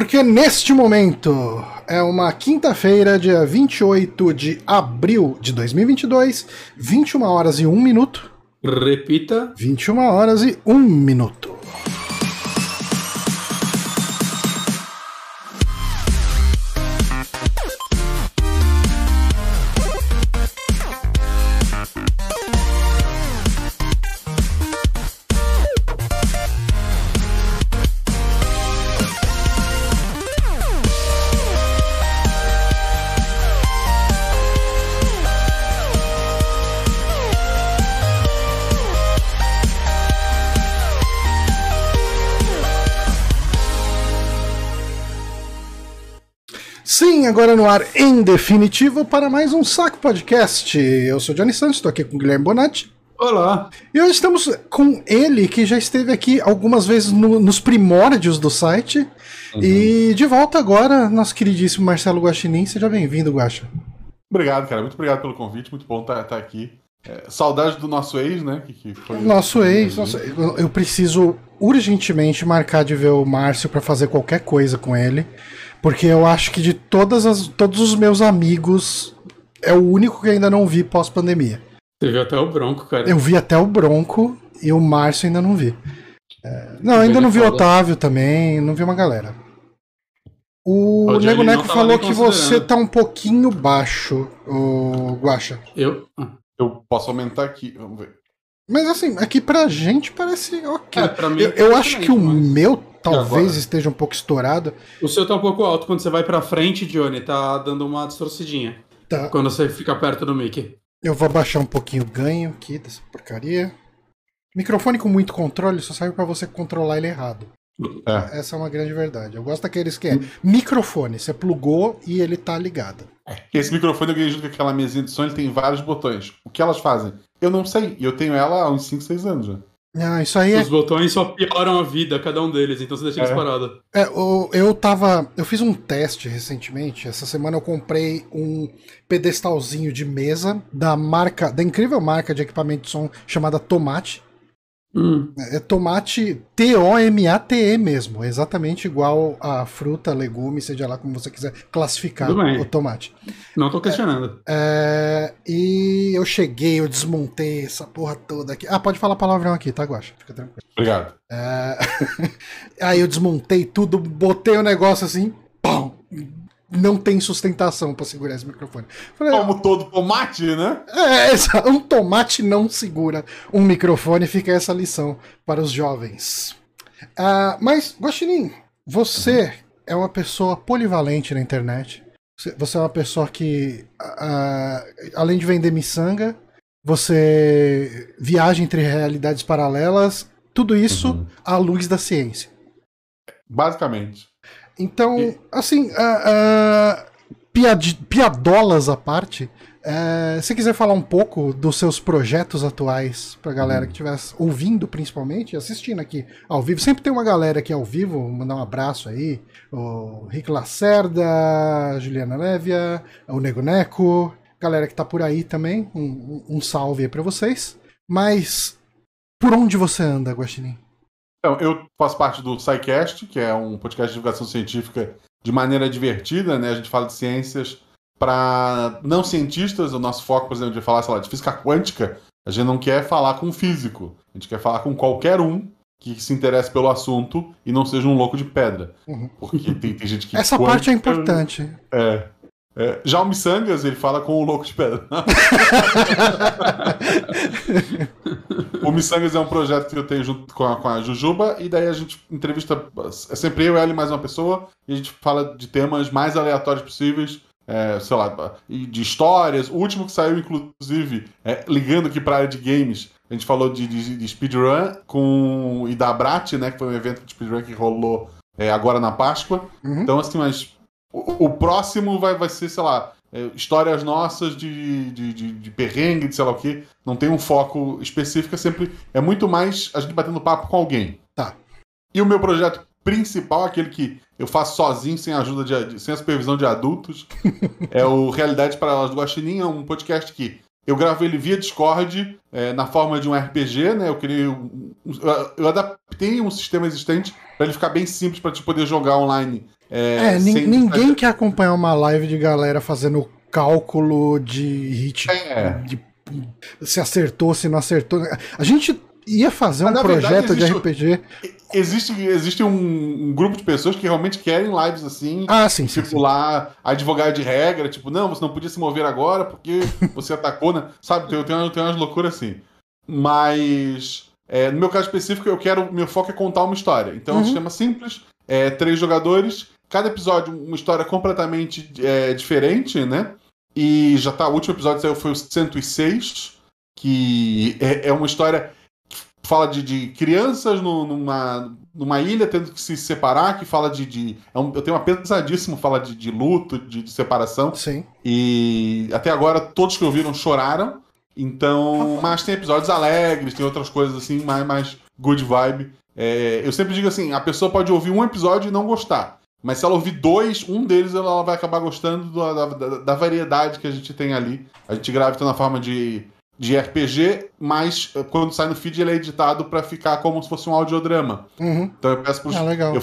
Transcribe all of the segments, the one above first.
Porque neste momento é uma quinta-feira, dia 28 de abril de 2022, 21 horas e 1 minuto. Repita. 21 horas e 1 minuto. Agora no ar em definitivo para mais um Saco Podcast. Eu sou Johnny Santos, estou aqui com o Guilherme Bonatti. Olá. E hoje estamos com ele, que já esteve aqui algumas vezes no- nos primórdios do site. E de volta agora, nosso queridíssimo Marcelo Guaxinim. Seja bem-vindo, Guaxa. Obrigado, cara. Muito obrigado pelo convite. Muito bom estar aqui. É, saudade do nosso ex, né? Que, que foi Nosso ex, nosso- eu eu preciso urgentemente marcar de ver o Márcio para fazer qualquer coisa com ele. Porque eu acho que de todas as, todos os meus amigos, é o único que ainda não vi pós-pandemia. Você viu até o Bronco, cara. Eu vi até o Bronco e o Márcio ainda não vi. É, não, ainda não vi o. Otávio também, não vi uma galera. O O Nego Neco falou que você tá um pouquinho baixo, o Guaxa. Eu. Eu posso aumentar aqui. Vamos ver. Mas assim, aqui pra gente parece ok. É, pra mim. eu, eu acho que o mas- meu talvez agora? esteja um pouco estourado. O seu tá um pouco alto quando você vai pra frente, Johnny. Tá dando uma distorcidinha. Tá. Quando você fica perto do Mickey. Eu vou abaixar um pouquinho o ganho aqui dessa porcaria. Microfone com muito controle só serve pra você controlar ele errado. É. Essa é uma grande verdade. Eu gosto daqueles que é microfone, você plugou e ele tá ligado. Porque Esse microfone eu ganhei junto com aquela mesinha de som, ele tem vários botões. O que elas fazem? Eu não sei. E eu tenho ela há uns 5, 6 anos já. Ah, isso aí é. Os botões só pioram a vida, cada um deles, então você deixa eles É. parados. é, o- eu tava. Eu fiz um teste recentemente. Essa semana eu comprei um pedestalzinho de mesa da marca, da incrível marca de equipamento de som chamada Tomate. Hum. É tomate T-O-M-A-T-E mesmo, exatamente igual a fruta, legume, seja lá como você quiser classificar o tomate. Não tô questionando. É, e eu cheguei, eu desmontei essa porra toda aqui. Ah, pode falar palavrão aqui, tá, Guaxa? Fica tranquilo. Obrigado. É, Aí eu desmontei tudo, botei o negócio assim, pão! Não tem sustentação pra segurar esse microfone. Falei, Como todo tomate, né? é, um tomate não segura um microfone, fica essa lição para os jovens. Ah, mas, Guaxinim, você é uma pessoa polivalente na internet. Você- é uma pessoa que, ah, além de vender miçanga, você viaja entre realidades paralelas, tudo isso Uhum. à luz da ciência. Basicamente. Então, assim, ah, ah, piadi- piadolas à parte, eh, se quiser falar um pouco dos seus projetos atuais pra galera que estivesse ouvindo, principalmente, assistindo aqui ao vivo. Sempre tem uma galera aqui ao vivo, mandar um abraço aí. O Rick Lacerda, a Juliana Lévia, o Nego Neco, galera que tá por aí também. Um, um- um salve aí pra vocês. Mas, por onde você anda, Guaxinim? Então, eu faço parte do SciCast, que é um podcast de divulgação científica de maneira divertida, né? A gente fala de ciências para não cientistas. O nosso foco, por exemplo, de falar, sei lá, de física quântica, a gente não quer falar com um físico. A gente quer falar com qualquer um que se interesse pelo assunto e não seja um louco de pedra. Uhum. Porque tem, tem gente que. Essa parte é quântica- importante. É. É, já o Missangas, ele fala com o louco de pedra. o Missangas é um projeto que eu tenho junto com a, com a Jujuba, e daí a gente entrevista. É sempre eu, ela e mais uma pessoa, e a gente fala de temas mais aleatórios possíveis. é, sei lá, de histórias. O último que saiu, inclusive, é, ligando aqui para a área de games, a gente falou de, de, de speedrun com e da Brat, né? Que foi um evento de speedrun que rolou é, agora na Páscoa. Uhum. Então, assim, mas o, próximo vai, vai ser, sei lá, é, histórias nossas de, de, de, de perrengue, de sei lá o quê. Não tem um foco específico, é sempre. É muito mais a gente batendo papo com alguém. Tá. E o meu projeto principal, aquele que eu faço sozinho, sem ajuda de, sem a supervisão de adultos, é o Realidade Paralelas do Guaxinim, é um podcast que eu gravei ele via Discord, é, na forma de um RPG, né? Eu criei um, eu adaptei um sistema existente para ele ficar bem simples para te poder jogar online É, sem- ninguém quer acompanhar uma live de galera fazendo cálculo de hit, É. de se acertou, se não acertou. A gente ia fazer Mas, um verdade, projeto de existe o- RPG. Existe, existe um, um grupo de pessoas que realmente querem lives assim. Ah, sim. Tipo sim. lá, advogado de regra, tipo, não, você não podia se mover agora porque você atacou, né? Sabe, tem, tem, umas- tem umas loucuras assim. Mas, é, no meu caso específico, eu quero. Meu foco é contar uma história. Então, é um Uhum. sistema simples, é, três jogadores, cada episódio uma história completamente é, diferente, né? E já tá, o último episódio saiu foi o 106, que é, é uma história que fala de, de crianças no- numa, numa ilha tendo que se separar, que fala de. de é um, eu tenho uma pesadíssimo, fala de, de luto, de, de separação. Sim. E até agora todos que ouviram choraram. Então, mas tem episódios alegres, tem outras coisas assim, mais, mais good vibe. É, eu sempre digo assim: a pessoa pode ouvir um episódio e não gostar. Mas se ela ouvir dois, um deles ela vai acabar gostando da, da, da variedade que a gente tem ali. A gente grava então na forma de, de RPG, mas eh, quando sai no feed ele é editado para ficar como se fosse um audiodrama. Uhum. Então eu peço pros, Ah, legal. eu,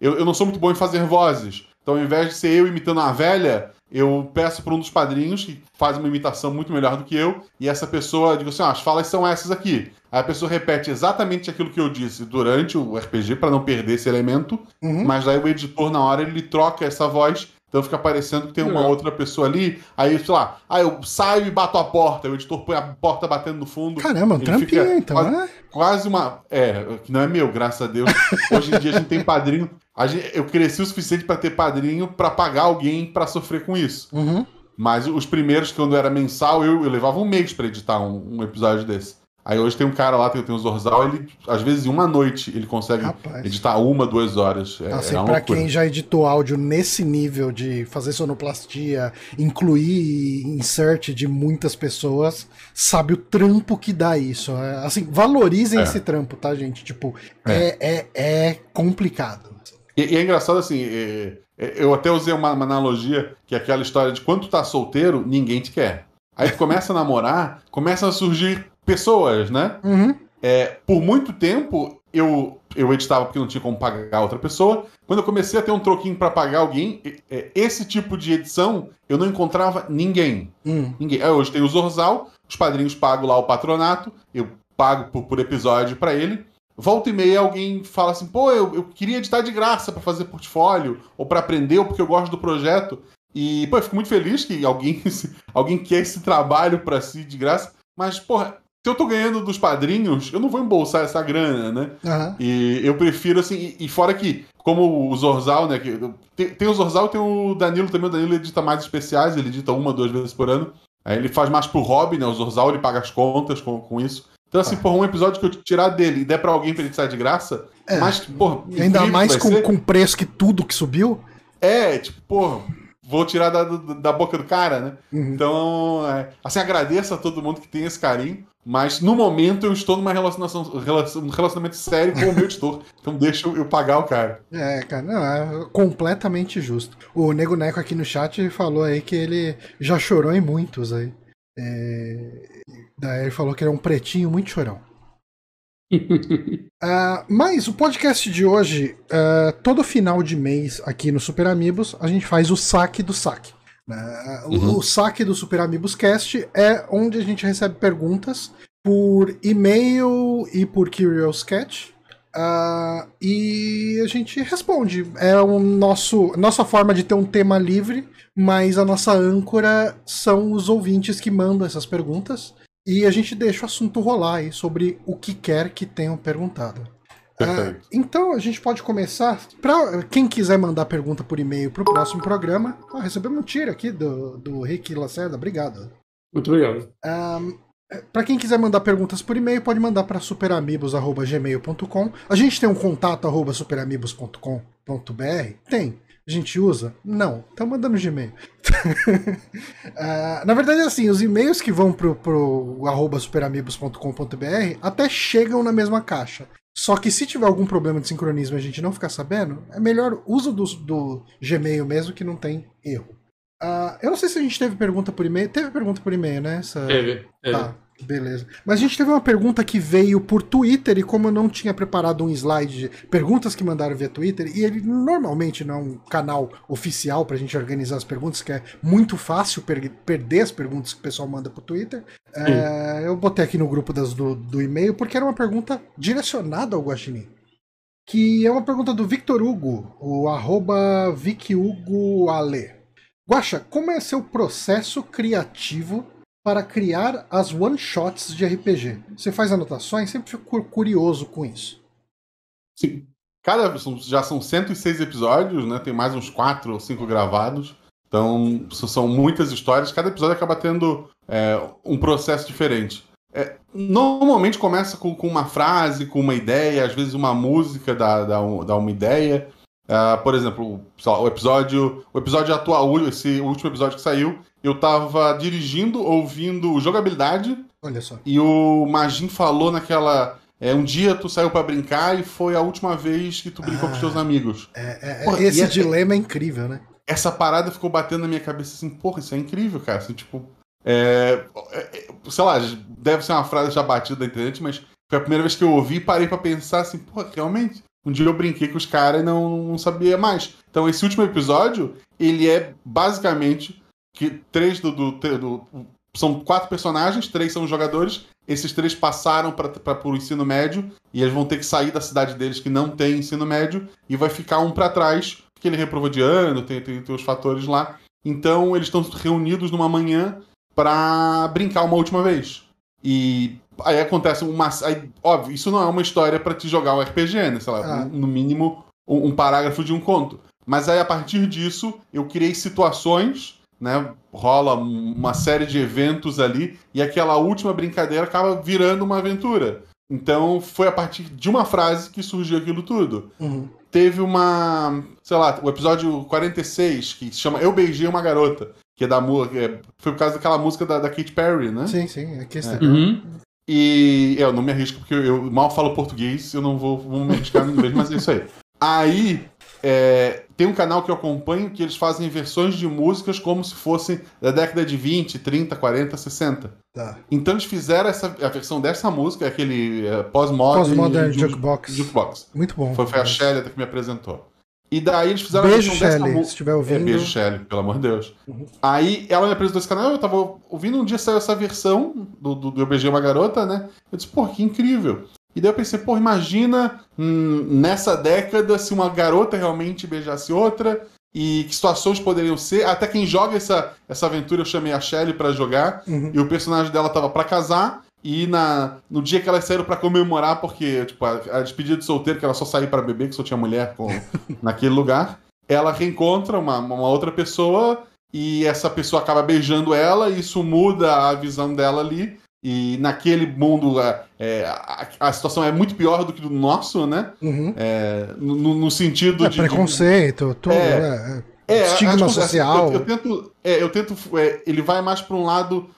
eu, eu, não sou muito bom em fazer vozes. Então, ao invés de ser eu imitando uma velha, eu peço para um dos padrinhos que faz uma imitação muito melhor do que eu, e essa pessoa digo assim: ah, as falas são essas aqui. Aí a pessoa repete exatamente aquilo que eu disse durante o RPG, para não perder esse elemento, Uhum. mas daí o editor, na hora, ele troca essa voz. Então fica parecendo que tem uma outra pessoa ali. Aí, sei lá, aí eu saio e bato a porta. O editor põe a porta batendo no fundo. Caramba, um trampinho, então, quase- né? quase uma. É, que não é meu, graças a Deus. Hoje em dia a gente tem padrinho. Gente- eu cresci o suficiente pra ter padrinho pra pagar alguém pra sofrer com isso. Uhum. Mas os primeiros, quando era mensal, eu, eu levava um mês pra editar um, um episódio desse. Aí hoje tem um cara lá, tem, tem o Zorzal, ele, às vezes, em uma noite, ele consegue Rapaz. editar uma, duas horas. É, Assim, é pra quem já editou áudio nesse nível de fazer sonoplastia, incluir insert de muitas pessoas, sabe o trampo que dá isso. É, Assim, valorizem É. esse trampo, tá, gente? Tipo, é, é, é complicado. E, e é engraçado assim, é- é- eu até usei uma, uma analogia, que é aquela história de quando tu tá solteiro, ninguém te quer. Aí tu começa a namorar, começam a surgir pessoas, né? Uhum. É, por muito tempo eu, eu editava porque não tinha como pagar outra pessoa. Quando eu comecei a ter um troquinho pra pagar alguém, é, esse tipo de edição eu não encontrava ninguém. Hum. Ninguém. Aí hoje tem o Zorzal, os padrinhos pagam lá o patronato, eu pago por, por episódio pra ele. Volta e meia alguém fala assim, pô, eu, eu queria editar de graça pra fazer portfólio, ou pra aprender, ou porque eu gosto do projeto. E, pô, eu fico muito feliz que alguém, alguém quer esse trabalho pra si de graça. Mas, porra, se eu tô ganhando dos padrinhos, eu não vou embolsar essa grana, né? Aham. E eu prefiro, assim, e, e fora que, como o Zorzal, né? Que, tem, tem o Zorzal e tem o Danilo também. O Danilo edita mais especiais, ele edita uma, duas vezes por ano. Aí ele faz mais pro hobby, né? O Zorzal ele paga as contas com, com isso. Então, assim, Ah. porra, um episódio que eu tirar dele e der pra alguém pra ele sair de graça, É. mas, porra, ainda mais com, ser. com preço que tudo que subiu. É, tipo, porra, vou tirar da, da, da boca do cara, né? Uhum. Então, é, assim, agradeço a todo mundo que tem esse carinho, mas no momento eu estou numa relacionação, relacion- um relacionamento sério com o meu editor. Então deixa eu, pagar o cara. É, cara, não, é completamente justo. O Nego Neco aqui no chat falou aí que ele já chorou em muitos aí. É, Daí ele falou que ele é um pretinho muito chorão. Ah, mas o podcast de hoje, ah, todo final de mês aqui no Super Amigos, a gente faz o saque do saque. Né? O- Uhum. O saque do Super Amigos Cast é onde a gente recebe perguntas por e-mail e por Curious Cat. Ah, e a gente responde. É o nosso nossa forma de ter um tema livre, mas a nossa âncora são os ouvintes que mandam essas perguntas. E a gente deixa o assunto rolar aí sobre o que quer que tenham perguntado. Ah, então a gente pode começar. Para quem quiser mandar pergunta por e-mail para o próximo programa, ah, recebemos um tiro aqui do, do Rick Lacerda, obrigado. Muito obrigado. Para quem quiser mandar perguntas por e-mail, pode mandar para superamigos.gmail.com. A gente tem um contato arroba superamigos.com.br? Tem. A gente usa? Não. Então manda no Gmail. Ah, na verdade, assim, os e-mails que vão pro, pro arroba superamigos.com.br até chegam na mesma caixa. Só que se tiver algum problema de sincronismo e a gente não ficar sabendo, é melhor uso do, do Gmail mesmo que não tem erro. Ah, eu não sei se a gente teve pergunta por e-mail. Teve pergunta por e-mail, né? Essa... Teve. teve. Tá. Beleza. Mas a gente teve uma pergunta que veio por Twitter e como eu não tinha preparado um slide de perguntas que mandaram via Twitter, e ele normalmente não é um canal oficial pra gente organizar as perguntas, que é muito fácil per perder as perguntas que o pessoal manda pro Twitter. É, eu botei aqui no grupo das, do, do e-mail porque era uma pergunta direcionada ao Guaxinim. Que é uma pergunta do Victor Hugo, o arroba VicHugoAle. Guaxa, como é seu processo criativo para criar as one-shots de RPG? Você faz anotações? Sempre fico curioso com isso. Sim. Cada, já são 106 episódios, né? Tem mais uns 4 ou 5 gravados. Então, são muitas histórias. Cada episódio acaba tendo é, um processo diferente. É, normalmente começa com, com, uma frase, com uma ideia, às vezes uma música dá, dá, um, dá uma ideia. Uh, por exemplo, o episódio, o episódio atual, esse último episódio que saiu, eu tava dirigindo, ouvindo jogabilidade. Olha só. E o Magin falou naquela. É, um dia tu saiu para brincar e foi a última vez que tu brincou ah, com os teus amigos. É, é, porra, esse dilema é incrível, né? Essa parada ficou batendo na minha cabeça assim, porra, isso é incrível, cara. Assim, tipo, é, é, sei lá, deve ser uma frase já batida da internet, mas foi a primeira vez que eu ouvi e parei para pensar assim, porra, realmente, um dia eu brinquei com os caras e não, não sabia mais. Então esse último episódio, ele é basicamente que três do, do, do são quatro personagens, três são jogadores. Esses três passaram para o ensino médio e eles vão ter que sair da cidade deles que não tem ensino médio e vai ficar um para trás, porque ele reprovou de ano, tem, tem, tem os fatores lá. Então eles estão reunidos numa manhã para brincar uma última vez. E aí acontece uma. Aí, óbvio, isso não é uma história para te jogar um RPG, né? Sei lá, ah. no mínimo um, um, parágrafo de um conto. Mas aí a partir disso eu criei situações, né? Rola uma série de eventos ali e aquela última brincadeira acaba virando uma aventura. Então foi a partir de uma frase que surgiu aquilo tudo. Uhum. Teve uma. Sei lá, o episódio 46, que se chama Eu Beijei uma Garota. Que é da é, Foi por causa daquela música da, da Katy Perry, né? Sim, sim. É que é. Uhum. E é, eu não me arrisco porque eu mal falo português, eu não vou, vou me arriscar no inglês, mas é isso aí. Aí é, tem um canal que eu acompanho que eles fazem versões de músicas como se fossem da década de 20, 30, 40, 60. Tá. Então eles fizeram essa, a versão dessa música, aquele é, pós-modern pós jukebox. jukebox. Muito bom. Foi, foi a Shelly que me apresentou. E daí eles fizeram beijo, a versão Shelley, dessa se estiver ouvindo. É, beijo, Shelly, pelo amor de Deus. Uhum. Aí ela me apresentou esse canal, eu tava ouvindo, um dia saiu essa versão do, do, do Eu Beijei Uma Garota, né? Eu disse, pô, que incrível. E daí eu pensei, pô, imagina hum, nessa década se uma garota realmente beijasse outra e que situações poderiam ser. Até quem joga essa, essa aventura eu chamei a Shelly para jogar uhum. e o personagem dela tava para casar e na, no dia que elas saíram para comemorar, porque tipo, a, a, despedida de solteiro, que ela só saiu para beber, que só tinha mulher com, naquele lugar, ela reencontra uma, uma outra pessoa e essa pessoa acaba beijando ela, e isso muda a visão dela ali. E naquele mundo é, é, a, a, situação é muito pior do que do nosso, né? Uhum. É, no, no, sentido é, de. Preconceito, tudo. É, é, é estigma social. Eu, eu, tento. eu tento ele vai mais para um lado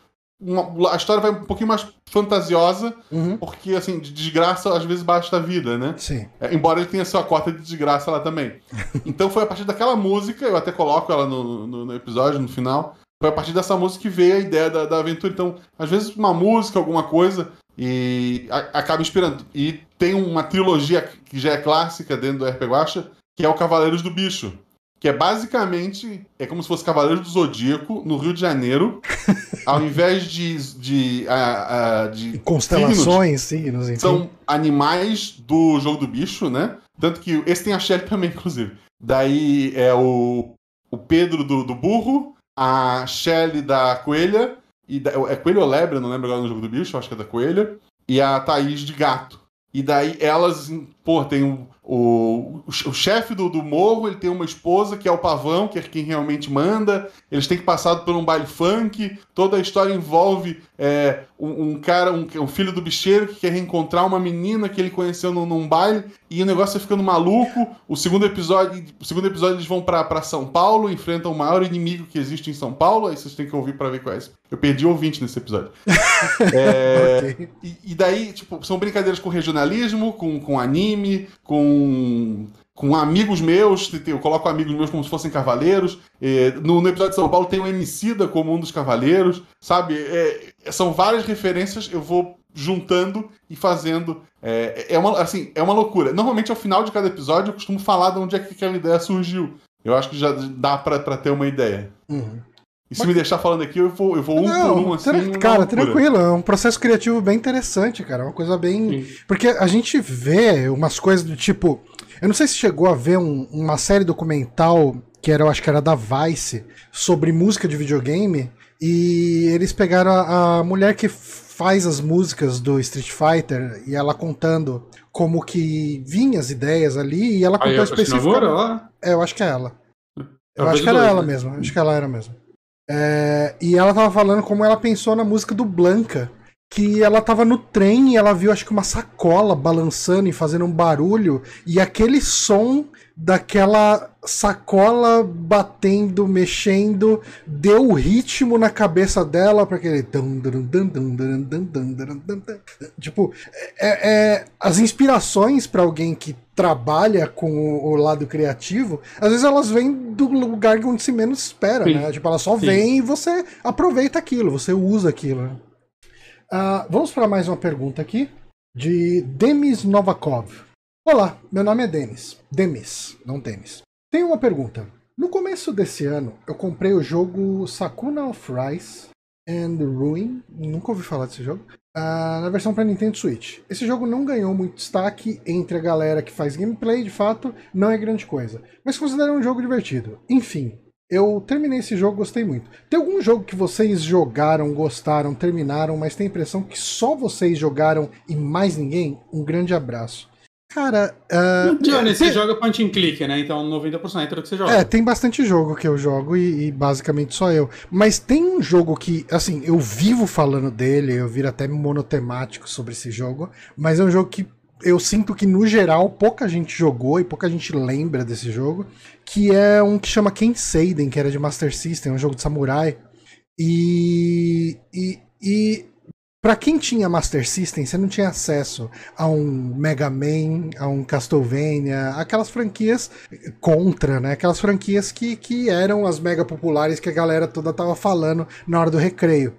uma, a história vai um pouquinho mais fantasiosa, uhum. porque, assim, de desgraça às vezes basta a vida, né? Sim. É, embora ele tenha sua cota de desgraça lá também. então foi a partir daquela música, eu até coloco ela no, no, no, episódio, no final, foi a partir dessa música que veio a ideia da, da aventura. Então, às vezes uma música, alguma coisa, e a, acaba inspirando. E tem uma trilogia que já é clássica dentro do RPG Guacha, que é o Cavaleiros do Bicho que é basicamente é como se fosse Cavaleiros do Zodíaco no Rio de Janeiro, ao invés de de, uh, uh, de constelações, signos, signos são animais do jogo do bicho, né? Tanto que esse tem a Shelly também, inclusive. Daí é o, o Pedro do, do burro, a Shelly da coelha e da, é coelho ou lebre, não lembro agora no jogo do bicho, acho que é da coelha, e a Thaís de gato. E daí elas, pô, tem o, o, o chefe do, do morro, ele tem uma esposa que é o pavão, que é quem realmente manda. Eles têm que passar por um baile funk. Toda a história envolve é, um, um, cara, um, um, filho do bicheiro que quer reencontrar uma menina que ele conheceu num, num baile. E o negócio vai ficando maluco. O segundo episódio, o segundo episódio eles vão para São Paulo, enfrentam o maior inimigo que existe em São Paulo. Aí vocês têm que ouvir para ver quais. Eu perdi ouvinte nesse episódio. é, okay. e, e, daí, tipo, são brincadeiras com regionalismo, com, com anime, com com amigos meus, eu coloco amigos meus como se fossem cavaleiros. No, no, episódio de São Paulo tem o Emicida como um dos cavaleiros, sabe? É, são várias referências, eu vou juntando e fazendo. É, é, uma, assim, é uma loucura. Normalmente, ao final de cada episódio, eu costumo falar de onde é que aquela ideia surgiu. Eu acho que já dá pra, pra ter uma ideia. Uhum. E se Mas... me deixar falando aqui, eu vou, eu vou um Não, por um, assim. Cara, tranquilo, é um processo criativo bem interessante, cara. Uma coisa bem. Sim. Porque a gente vê umas coisas do tipo. Eu não sei se chegou a ver um, uma série documental que era, eu acho que era da Vice, sobre música de videogame. E eles pegaram a, a mulher que faz as músicas do Street Fighter e ela contando como que vinha as ideias ali e ela contou especificamente. É, eu acho que é ela. Eu acho que era ela né? mesmo, acho que ela era mesmo. É, e ela tava falando como ela pensou na música do Blanca. Que ela tava no trem e ela viu, acho que uma sacola balançando e fazendo um barulho. E aquele som daquela sacola batendo, mexendo, deu o ritmo na cabeça dela para aquele. Tipo, é, é as inspirações para alguém que trabalha com o, lado criativo, às vezes elas vêm do lugar onde se menos espera, Sim. né? Tipo, ela só Sim. vem e você aproveita aquilo, você usa aquilo. Uh, vamos para mais uma pergunta aqui de Demis Novakov. Olá, meu nome é Denis. Demis, não Denis. Tenho uma pergunta. No começo desse ano, eu comprei o jogo Sakuna of Rise and Ruin. Nunca ouvi falar desse jogo. Uh, na versão para Nintendo Switch. Esse jogo não ganhou muito destaque entre a galera que faz gameplay, de fato, não é grande coisa. Mas considero um jogo divertido. Enfim, eu terminei esse jogo, gostei muito. Tem algum jogo que vocês jogaram, gostaram, terminaram, mas tem a impressão que só vocês jogaram e mais ninguém? Um grande abraço. Cara. Uh, Johnny, você joga point and click, né? Então 90% do que você joga. É, tem bastante jogo que eu jogo e, e, basicamente só eu. Mas tem um jogo que, assim, eu vivo falando dele, eu viro até monotemático sobre esse jogo, mas é um jogo que eu sinto que, no geral, pouca gente jogou e pouca gente lembra desse jogo, que é um que chama Ken Seiden, que era de Master System, um jogo de samurai. E, e, e para quem tinha Master System, você não tinha acesso a um Mega Man, a um Castlevania, aquelas franquias contra, né? Aquelas franquias que, que eram as mega populares que a galera toda tava falando na hora do recreio.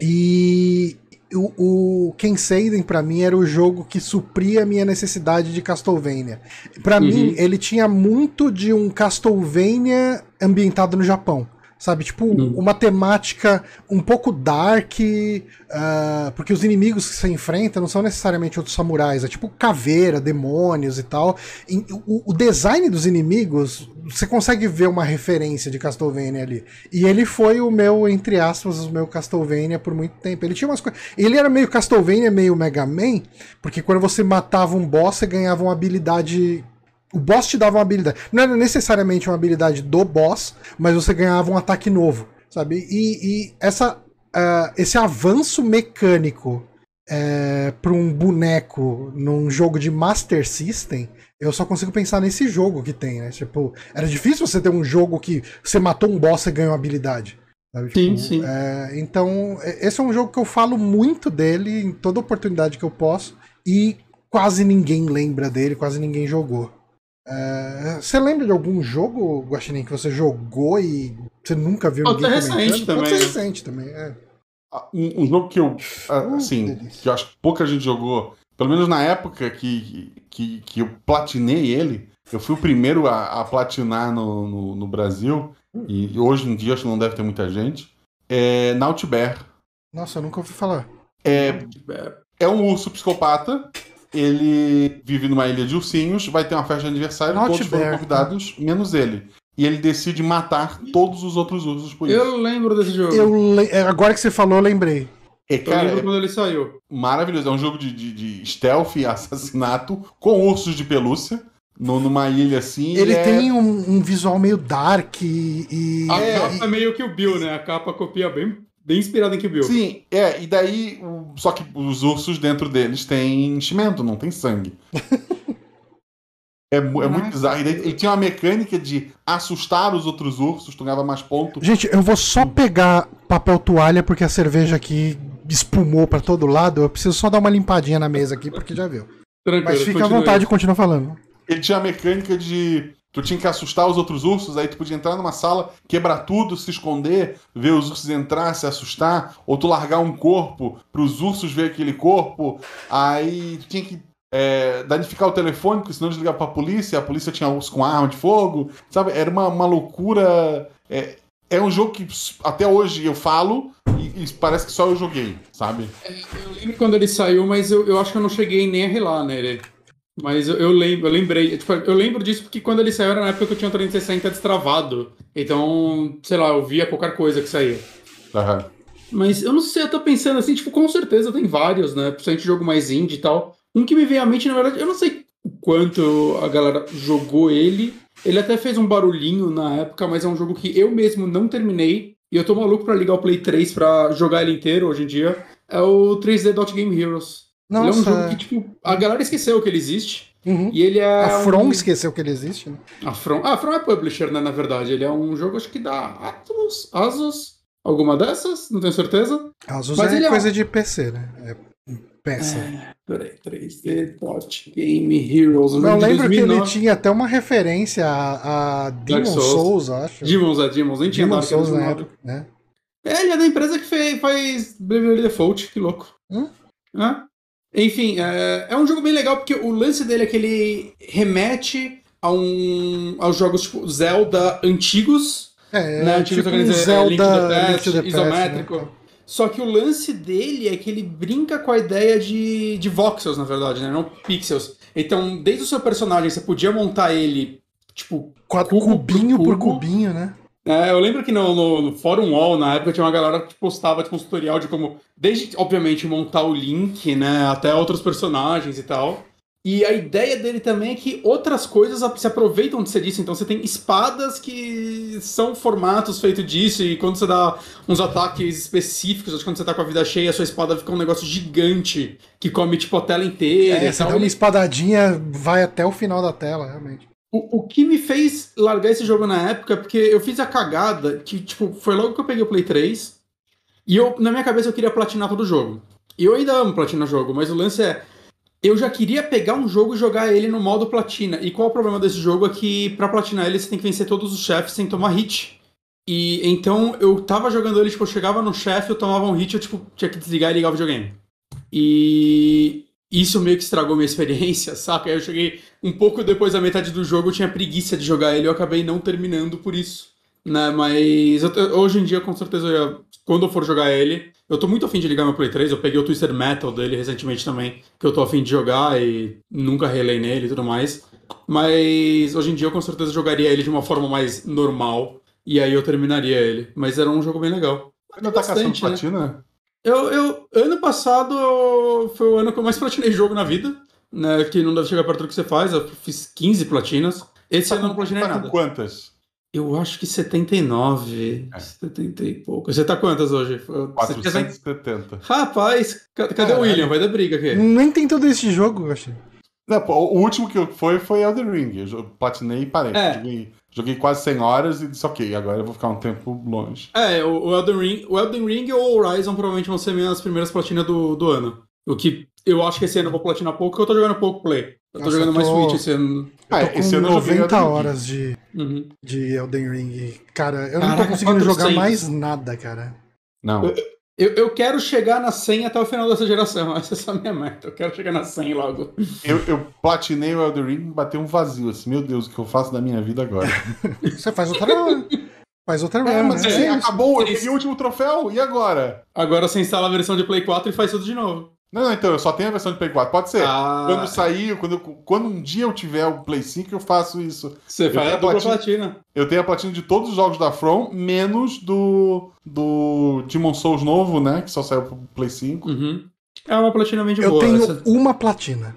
E o, o Ken Seiden para mim era o jogo que supria a minha necessidade de Castlevania. Para uhum. mim, ele tinha muito de um Castlevania ambientado no Japão sabe? Tipo, hum. uma temática um pouco dark, uh, porque os inimigos que você enfrenta não são necessariamente outros samurais, é tipo caveira, demônios e tal. E, o, o, design dos inimigos, você consegue ver uma referência de Castlevania ali. E ele foi o meu, entre aspas, o meu Castlevania por muito tempo. Ele tinha umas coisas. Ele era meio Castlevania, meio Mega Man, porque quando você matava um boss, você ganhava uma habilidade o boss te dava uma habilidade. Não era necessariamente uma habilidade do boss, mas você ganhava um ataque novo, sabe? E, e essa, uh, esse avanço mecânico é, para um boneco num jogo de Master System, eu só consigo pensar nesse jogo que tem, né? Tipo, era difícil você ter um jogo que você matou um boss e ganhou uma habilidade. Sabe? Sim, tipo, sim. É, então, esse é um jogo que eu falo muito dele em toda oportunidade que eu posso e quase ninguém lembra dele, quase ninguém jogou. É, você lembra de algum jogo, Guaxinim, que você jogou e você nunca viu Pode ninguém comentando? Recente também. Pode ser recente também, é. Ah, um, um, jogo que eu, uh, assim, que eu acho que pouca gente jogou, pelo menos na época que, que, que eu platinei ele, eu fui o primeiro a, a platinar no, no, no, Brasil, e hoje em dia acho que não deve ter muita gente, é Nautbear. Nossa, eu nunca ouvi falar. É, é um urso psicopata ele vive numa ilha de ursinhos, vai ter uma festa de aniversário, Not todos foram convidados, menos ele. E ele decide matar todos os outros ursos por isso. Eu lembro desse jogo. Eu le... É, agora que você falou, eu lembrei. É, cara, eu lembro quando ele saiu. Maravilhoso. É um jogo de, de, de stealth e assassinato com ursos de pelúcia. No, numa ilha assim. Ele é... tem um, um, visual meio dark e. A é, capa é meio que o Bill, né? A capa copia bem bem inspirado em Kill Bill. Sim, é, e daí. Só que os ursos dentro deles têm enchimento, não tem sangue. É, é, muito bizarro. E daí, ele tinha uma mecânica de assustar os outros ursos, tu ganhava mais pontos. Gente, eu vou só pegar papel toalha porque a cerveja aqui espumou para todo lado. Eu preciso só dar uma limpadinha na mesa aqui porque já viu. Tranquilo, Mas fica à vontade e continua falando. Ele tinha a mecânica de. Tu tinha que assustar os outros ursos, aí tu podia entrar numa sala, quebrar tudo, se esconder, ver os ursos entrar, se assustar, ou tu largar um corpo pros ursos ver aquele corpo, aí tu tinha que é, danificar o telefone, porque senão desligar pra polícia, a polícia tinha urso com arma de fogo, sabe? Era uma, uma loucura. É, é um jogo que até hoje eu falo e, e parece que só eu joguei, sabe? Eu lembro quando ele saiu, mas eu, eu acho que eu não cheguei nem a relar nele. Mas eu, eu lembro, eu lembrei. Tipo, eu lembro disso porque quando ele saiu era na época que eu tinha um 360 destravado. Então, sei lá, eu via qualquer coisa que saía. Aham. Mas eu não sei, eu tô pensando assim, tipo, com certeza tem vários, né? Principalmente jogo mais indie e tal. Um que me veio à mente, na verdade, eu não sei o quanto a galera jogou ele. Ele até fez um barulhinho na época, mas é um jogo que eu mesmo não terminei. E eu tô maluco pra ligar o Play 3 pra jogar ele inteiro hoje em dia. É o 3D Dot Game Heroes. Ele é um Nossa. jogo que, tipo, a galera esqueceu que ele existe. Uhum. E ele é. A From um... esqueceu que ele existe, né? A From... Ah, a From é publisher, né, na verdade. Ele é um jogo, acho que da Atlus, Asus, alguma dessas, não tenho certeza. Asus Mas é ele é coisa de PC, né? É peça. Peraí, 3D Dot Game Heroes. eu lembro que ele 2009. tinha até uma referência a, a Demon Souls. Souls, acho. Demons, é Demons, nem tinha Demon Souls na nome. época, né? É, ele é da empresa que fez, faz Bravely Default, que louco. Hum? É. Enfim, é, é um jogo bem legal porque o lance dele é que ele remete a um, aos jogos tipo Zelda antigos, É, né? é Antigos, tipo um dizer, Zelda Link to the Link Past, to the Past, isométrico. né? Só que o lance dele é que ele brinca com a ideia de, de voxels, na verdade, né? Não pixels. Então, desde o seu personagem, você podia montar ele, tipo, Quatro Cubo por cubinho por cubinho, né? É, eu lembro que no, no, no Fórum Wall, na época, tinha uma galera que postava tipo, um tutorial de como, desde, obviamente, montar o Link, né, até outros personagens e tal. E a ideia dele também é que outras coisas se aproveitam de ser disso. Então você tem espadas que são formatos feitos disso, e quando você dá uns ataques específicos, quando você tá com a vida cheia, a sua espada fica um negócio gigante que come tipo a tela inteira. É, você dá uma espadadinha, vai até o final da tela, realmente. O, o que me fez largar esse jogo na época, porque eu fiz a cagada, que, tipo, foi logo que eu peguei o Play 3, e eu, na minha cabeça, eu queria platinar todo o jogo. E eu ainda amo platinar jogo, mas o lance é, eu já queria pegar um jogo e jogar ele no modo platina. E qual é o problema desse jogo? É que pra platinar ele, você tem que vencer todos os chefes sem tomar hit. E então, eu tava jogando ele, tipo, eu chegava no chefe, eu tomava um hit, eu, tipo, tinha que desligar e ligar o videogame. E isso meio que estragou minha experiência, saca? Aí eu cheguei um pouco depois da metade do jogo, eu tinha preguiça de jogar ele, eu acabei não terminando por isso. Né? Mas eu- hoje em dia, com certeza, eu quando eu for jogar ele, eu tô muito afim de ligar meu Play 3. Eu peguei o Twisted Metal dele recentemente também, que eu tô afim de jogar e nunca relei nele e tudo mais. Mas hoje em dia eu com certeza jogaria ele de uma forma mais normal. E aí eu terminaria ele. Mas era um jogo bem legal. Ainda tá caçando Bastante, né? Eu, eu, ano passado foi o ano que eu mais platinei jogo na vida, né? Que não deve chegar perto do que você faz. Eu fiz 15 platinas. Esse ano eu não platinei Tá com nada. quantas? Eu acho que 79, É. 70 e pouco. Você tá quantas hoje? Você quer- 470. Rapaz, ca- cadê o Caralho. William? Vai dar briga aqui. Nem tem todo esse jogo, eu achei. Não, pô, o último que eu foi foi Elden Ring. Eu platinei e parei. É. Joguei, joguei quase 100 horas e disse, ok, agora eu vou ficar um tempo longe. É, o, o Elden Ring, o Elden Ring ou o Horizon provavelmente vão ser minhas primeiras platinas do, do ano. O que eu acho que esse ano eu vou platinar pouco, porque eu tô jogando pouco Play. Eu tô Nossa, jogando eu mais tô- Switch esse ano. Ah, Eu tô esse ano eu joguei 90 Elden Ring. horas de, Uhum. de Elden Ring. Cara, eu não tô Caraca, conseguindo jogar 400. mais nada, cara. Não. Eu, eu quero chegar na 100 até o final dessa geração. Essa é só a minha meta. Eu quero chegar na 100 logo. Eu, eu platinei o Elden Ring e bateu um vazio. Assim, meu Deus, o que eu faço da minha vida agora? Você faz outra. faz outra é, run, mas né? assim, é, acabou, eu peguei o último troféu, e agora? Agora você instala a versão de Play 4 e faz tudo de novo. Não, não, então, eu só tenho a versão de Play 4. Pode ser. Ah, Quando sair, quando, eu- quando um dia eu tiver o Play 5, eu faço isso. você faz a dupla platina. platina. Eu tenho a platina de todos os jogos da From, menos do, do Demon Souls novo, né? Que só saiu pro Play 5. Uhum. É uma platina bem de Eu boa. tenho Essa- uma platina.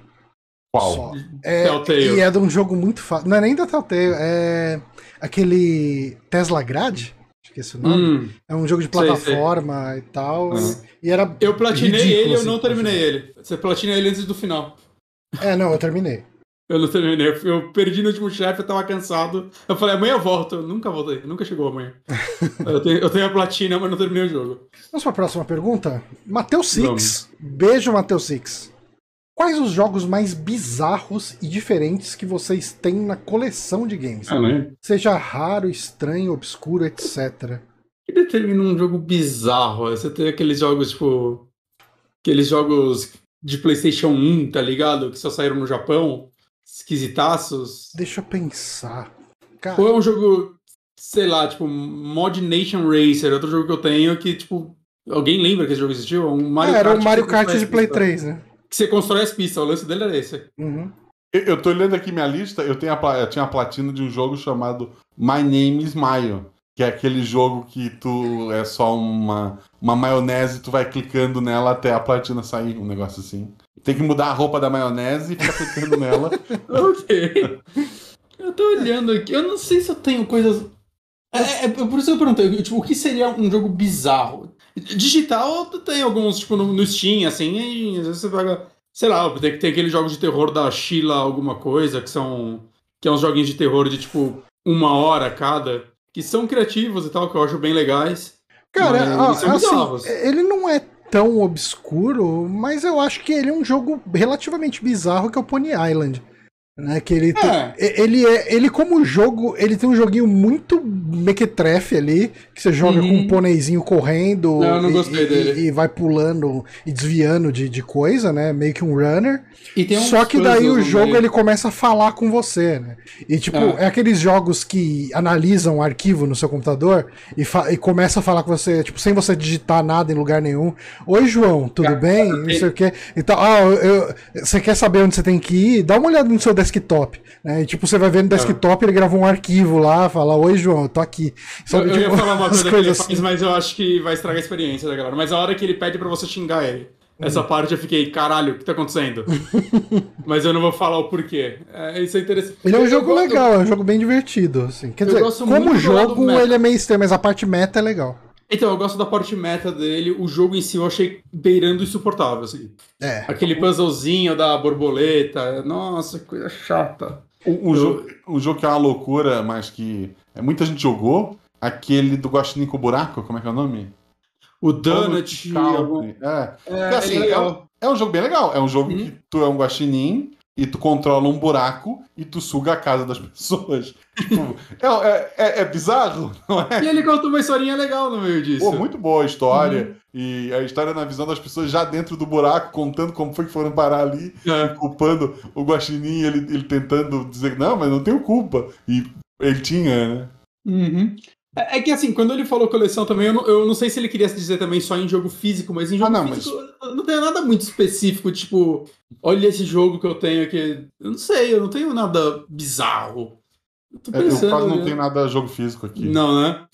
Qual? Só. É, Telltale. e é de um jogo muito fácil. Não é nem da Telltale, é aquele Tesla Grade, esqueci o nome. Hum, É um jogo de Sei, sei. plataforma e tal. Uhum. E era eu platinei ridículo, ele, eu assim, não pra terminei ele. Você platina ele antes do final. É, não, eu terminei. Eu não terminei. Eu, perdi no último chefe, eu tava cansado. Eu falei, amanhã eu volto. Eu nunca voltei, nunca chegou amanhã. eu, tenho, eu tenho a platina, mas não terminei o jogo. Vamos para a próxima pergunta? Matheus Six. Beijo, Matheus Six. Quais os jogos mais bizarros e diferentes que vocês têm na coleção de games? Ah, né? Seja raro, estranho, obscuro, etc. que determina um jogo bizarro? Você tem aqueles jogos, tipo. Aqueles jogos de PlayStation 1, tá ligado? Que só saíram no Japão. Esquisitaços. Deixa eu pensar. Cara, Ou é um jogo, sei lá, tipo, Mod Nation Racer, outro jogo que eu tenho que, tipo. Alguém lembra que esse jogo existiu? Um Mario é, era Kart o Mario Kart de Play pistas. 3, né? Que você constrói as pistas, o lance dele era esse. Uhum. Eu, eu tô olhando aqui minha lista, eu, tenho a, eu tinha a platina de um jogo chamado My Name is Mayo. Que é aquele jogo que tu é só uma, uma maionese, tu vai clicando nela até a platina sair, um negócio assim. Tem que mudar a roupa da maionese e ficar clicando nela. Ok. Eu tô olhando aqui, eu não sei se eu tenho coisas. É, é- é por isso que eu perguntei, tipo, o que seria um jogo bizarro? Digital tem alguns, tipo, no, no Steam, assim, e às vezes você pega. Sei lá, tem, tem aqueles jogos de terror da Sheila, alguma coisa, que são. Que é uns joguinhos de terror de tipo uma hora cada, que são criativos e tal, que eu acho bem legais. Cara, Mas assim, ele não é tão obscuro, mas eu acho que ele é um jogo relativamente bizarro que é o Pony Island. Né, que ele, tem- É. e- ele é ele como jogo, ele tem um joguinho muito mequetrefe ali, que você joga Uhum. com um pôneizinho correndo Não, não e, e- e vai pulando e desviando de, de coisa, né, meio que um runner. E tem Só que daí o jogo meio. ele começa a falar com você, né? E tipo, É. é, aqueles jogos que analisam o arquivo no seu computador e, e começa a falar com você, tipo, sem você digitar nada em lugar nenhum. Oi, João, tudo Cara, bem? eu Não sei o quê. Então, ah, eu- eu- você quer saber onde você tem que ir? Dá uma olhada no seu desktop. Né? E tipo, você vai ver no desktop, ele gravou um arquivo lá, fala, oi, João, eu tô aqui. Eu, Sabe, eu ia tipo, falar uma coisa coisas faz, mas eu acho que vai estragar a experiência da galera. Mas a hora que ele pede pra você xingar ele, essa parte eu fiquei, caralho, o que tá acontecendo? mas eu não vou falar o porquê. É, isso é interessante. Ele é um Eu- jogo eu- legal, é um jogo bem divertido, assim. Quer Eu dizer, gosto como jogo, ele é meio estranho, mas a parte meta é legal. Então, eu gosto da parte meta dele. O jogo em si eu achei beirando insuportável, assim. É. Aquele puzzlezinho da borboleta. Nossa, que coisa chata. Um, um Eu- jogo, um jogo que é uma loucura, mas que é, muita gente jogou. Aquele do Guaxinim com buraco, como é que é o nome? O Donut. Country. É. É, assim, ele é legal. É um jogo bem legal. É um jogo Uhum. que tu é um guaxinim e tu controla um buraco e tu suga a casa das pessoas. Tipo, é, é- é- é bizarro, não é? E ele conta uma historinha legal no meio disso. Pô, muito boa a história. Uhum. E a história na visão das pessoas já dentro do buraco, contando como foi que foram parar ali, É. culpando o guaxinim, ele, ele tentando dizer, não, mas não tenho culpa. E ele tinha, né? Uhum. É, é que assim, quando ele falou coleção também, eu não, eu não sei se ele queria se dizer também só em jogo físico, mas em jogo Ah, não, físico eu não tenho nada muito específico, tipo, olha esse jogo que eu tenho aqui. Eu não sei, eu não tenho nada bizarro. Eu tô É, Eu pensando. quase não né? tenho nada jogo físico aqui. Não, né?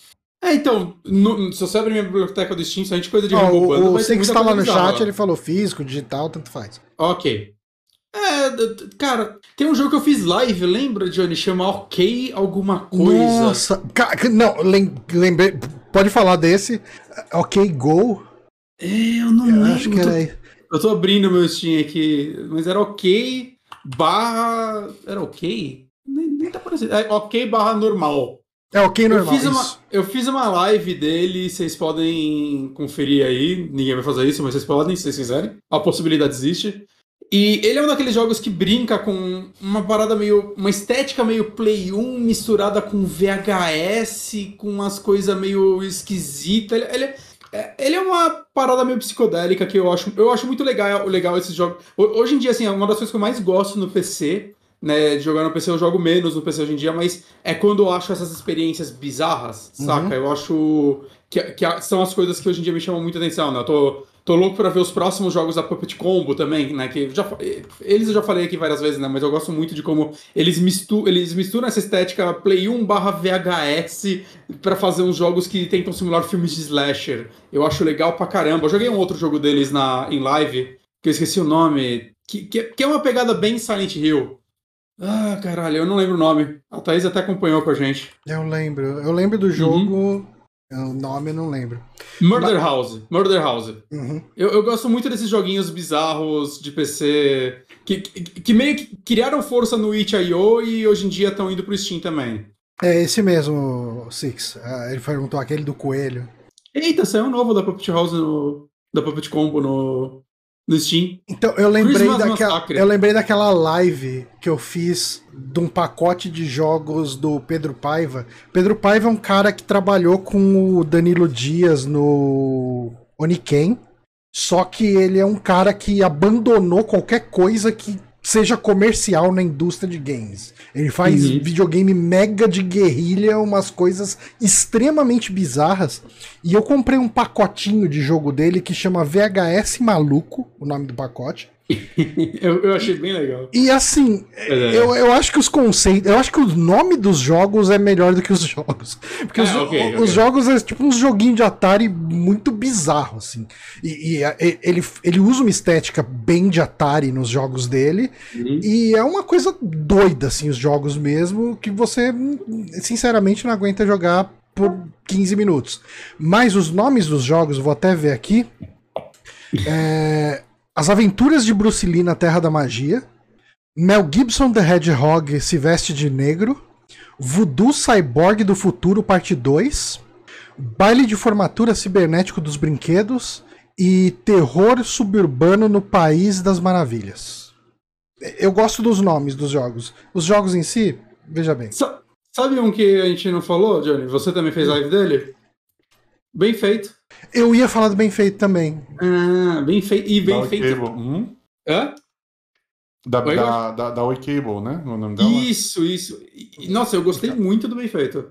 É, então, no- se você abrir minha biblioteca do Steam, se a gente coisa de Ó, roubando, o o vai ter Six muita tá lá no bizarra. chat, ele falou físico, digital, tanto faz. Ok. É, cara, tem um jogo que eu fiz live, lembra, Johnny? Chama Ok Alguma Coisa. Nossa, não, lem- lembrei, pode falar desse. Ok, Go. É, eu não Eu lembro. acho que era. Eu tô abrindo meu Steam aqui, mas era ok barra. Era ok? Nem, nem tá aparecendo. É ok barra normal. É ok normal. eu, fiz uma, eu fiz uma live dele, vocês podem conferir aí. Ninguém vai fazer isso, mas vocês podem, se vocês quiserem. A possibilidade existe. E ele é um daqueles jogos que brinca com uma parada meio. uma estética meio Play 1 misturada com VHS, com umas coisas meio esquisitas. Ele, ele, é, ele é uma parada meio psicodélica que eu acho, eu acho muito legal, legal esses jogos. Ho- Hoje em dia, assim, é uma das coisas que eu mais gosto no PC. Né, de jogar no PC, eu jogo menos no PC hoje em dia, mas é quando eu acho essas experiências bizarras, Uhum. saca? Eu acho que, que são as coisas que hoje em dia me chamam muita atenção, né? Eu tô, tô louco pra ver os próximos jogos da Puppet Combo também, né? Que já, eles eu já falei aqui várias vezes, né? Mas eu gosto muito de como eles, mistu, eles misturam essa estética Play 1 barra VHS pra fazer uns jogos que tentam simular filmes de slasher. Eu acho legal pra caramba. Eu joguei um outro jogo deles na, em live, que eu esqueci o nome, que, que, que é uma pegada bem Silent Hill. Ah, caralho, eu não lembro o nome. A Thaís até acompanhou com a gente. Eu lembro. Eu lembro do jogo. O nome eu não lembro. Murder House. Murder House. Uhum. Eu, eu gosto muito desses joguinhos bizarros de PC que, que, que meio que criaram força no itch.io e hoje em dia estão indo pro Steam também. É esse mesmo, Six. Ah, ele perguntou aquele do coelho. Eita, saiu um novo da Puppet House no. Da Puppet Combo no, no Steam. Então, eu lembrei, Christmas daquela, Massacre. eu lembrei daquela live que eu fiz de um pacote de jogos do Pedro Paiva. Pedro Paiva é um cara que trabalhou com o Danilo Dias no Oniken. Só que ele é um cara que abandonou qualquer coisa que seja comercial na indústria de games. Ele faz Uhum. videogame mega de guerrilha, umas coisas extremamente bizarras. E eu comprei um pacotinho de jogo dele que chama VHS Maluco, o nome do pacote. eu, eu achei bem legal. E assim, É. eu, eu acho que os conceitos. Eu acho que o nome dos jogos é melhor do que os jogos. Porque os, Ah, ok, os jogos é tipo uns joguinhos de Atari muito bizarro, assim. E, e a- e- ele, ele usa uma estética bem de Atari nos jogos dele. Uhum. E é uma coisa doida, assim, os jogos mesmo, que você, sinceramente, não aguenta jogar por 15 minutos. Mas os nomes dos jogos, vou até ver aqui. É, As Aventuras de Bruce Lee na Terra da Magia. Mel Gibson The Hedgehog se veste de negro. Voodoo Cyborg do Futuro, parte 2. Baile de formatura cibernético dos brinquedos. E Terror suburbano no País das Maravilhas. Eu gosto dos nomes dos jogos. Os jogos em si, veja bem. Sa- Sabe um que a gente não falou, Johnny? Você também fez live dele? Bem feito. Eu ia falar do bem feito também. Ah, bem feito. E bem da feito. Uhum. Hã? Da, Oi, da, da, da Oi Cable, né? O nome dela. Isso, isso. E- Nossa, eu gostei muito do bem feito.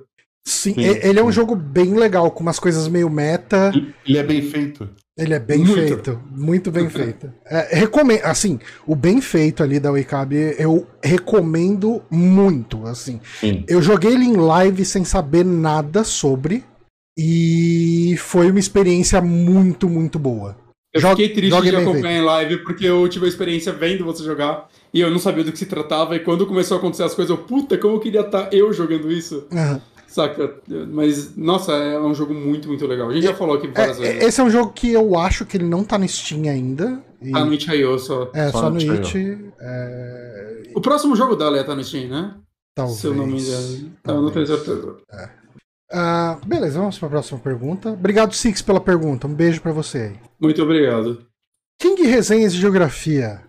Sim, Sim, ele é um jogo bem legal, com umas coisas meio meta. Ele é bem feito. Ele é bem Muito. feito, muito bem feito. É, recomendo, assim, o bem feito ali da Wake eu recomendo muito, assim. Sim. Eu joguei ele em live sem saber nada sobre e foi uma experiência muito, muito boa. Eu fiquei triste joga de acompanhar em live porque eu tive a experiência vendo você jogar e eu não sabia do que se tratava. E quando começou a acontecer as coisas, eu, puta, como eu queria estar eu jogando isso. Aham. Saca? Mas, nossa, é um jogo muito, muito legal. A gente já falou aqui várias É, vezes. esse é um jogo que eu acho que ele não tá no Steam ainda. e- Tá no itch.io só. é, só só, no no itch.io. It. é, O próximo jogo dela ia estar no Steam, né? talvez. Se eu não me engano. Eu não tenho certeza. Ah, beleza, vamos para a próxima pergunta. Obrigado, Six, pela pergunta. Um beijo pra você aí. Muito obrigado. King Resenhas de Geografia.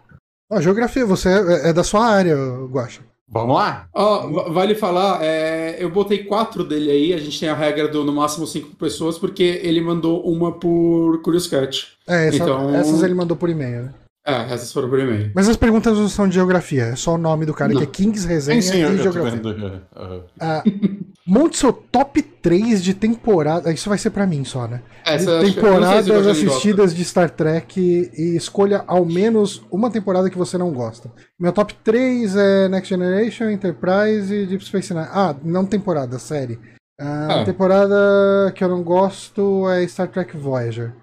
Ó, geografia, você é, é da sua área, Guacha. Vamos lá? Va- vale falar, é, eu botei quatro dele aí, a gente tem a regra do no máximo cinco pessoas, porque ele mandou uma por Curious Cat. É, essa- Então- essas ele mandou por e-mail, né? É, essas foram por e-mail. Mas as perguntas não são de geografia, é só o nome do cara, Não. que é Kings Sim, Resenha sim, eu, e eu Geografia. vendo. é. Ah, monte seu top 3 de temporada. Isso vai ser pra mim só, né? Essa, de se temporadas Johnny assistidas de Star Trek e escolha ao menos uma temporada que você não gosta. Meu top 3 é Next Generation, Enterprise e Deep Space Nine. Ah, não temporada, série. Ah, Ah. Temporada que eu não gosto é Star Trek Voyager.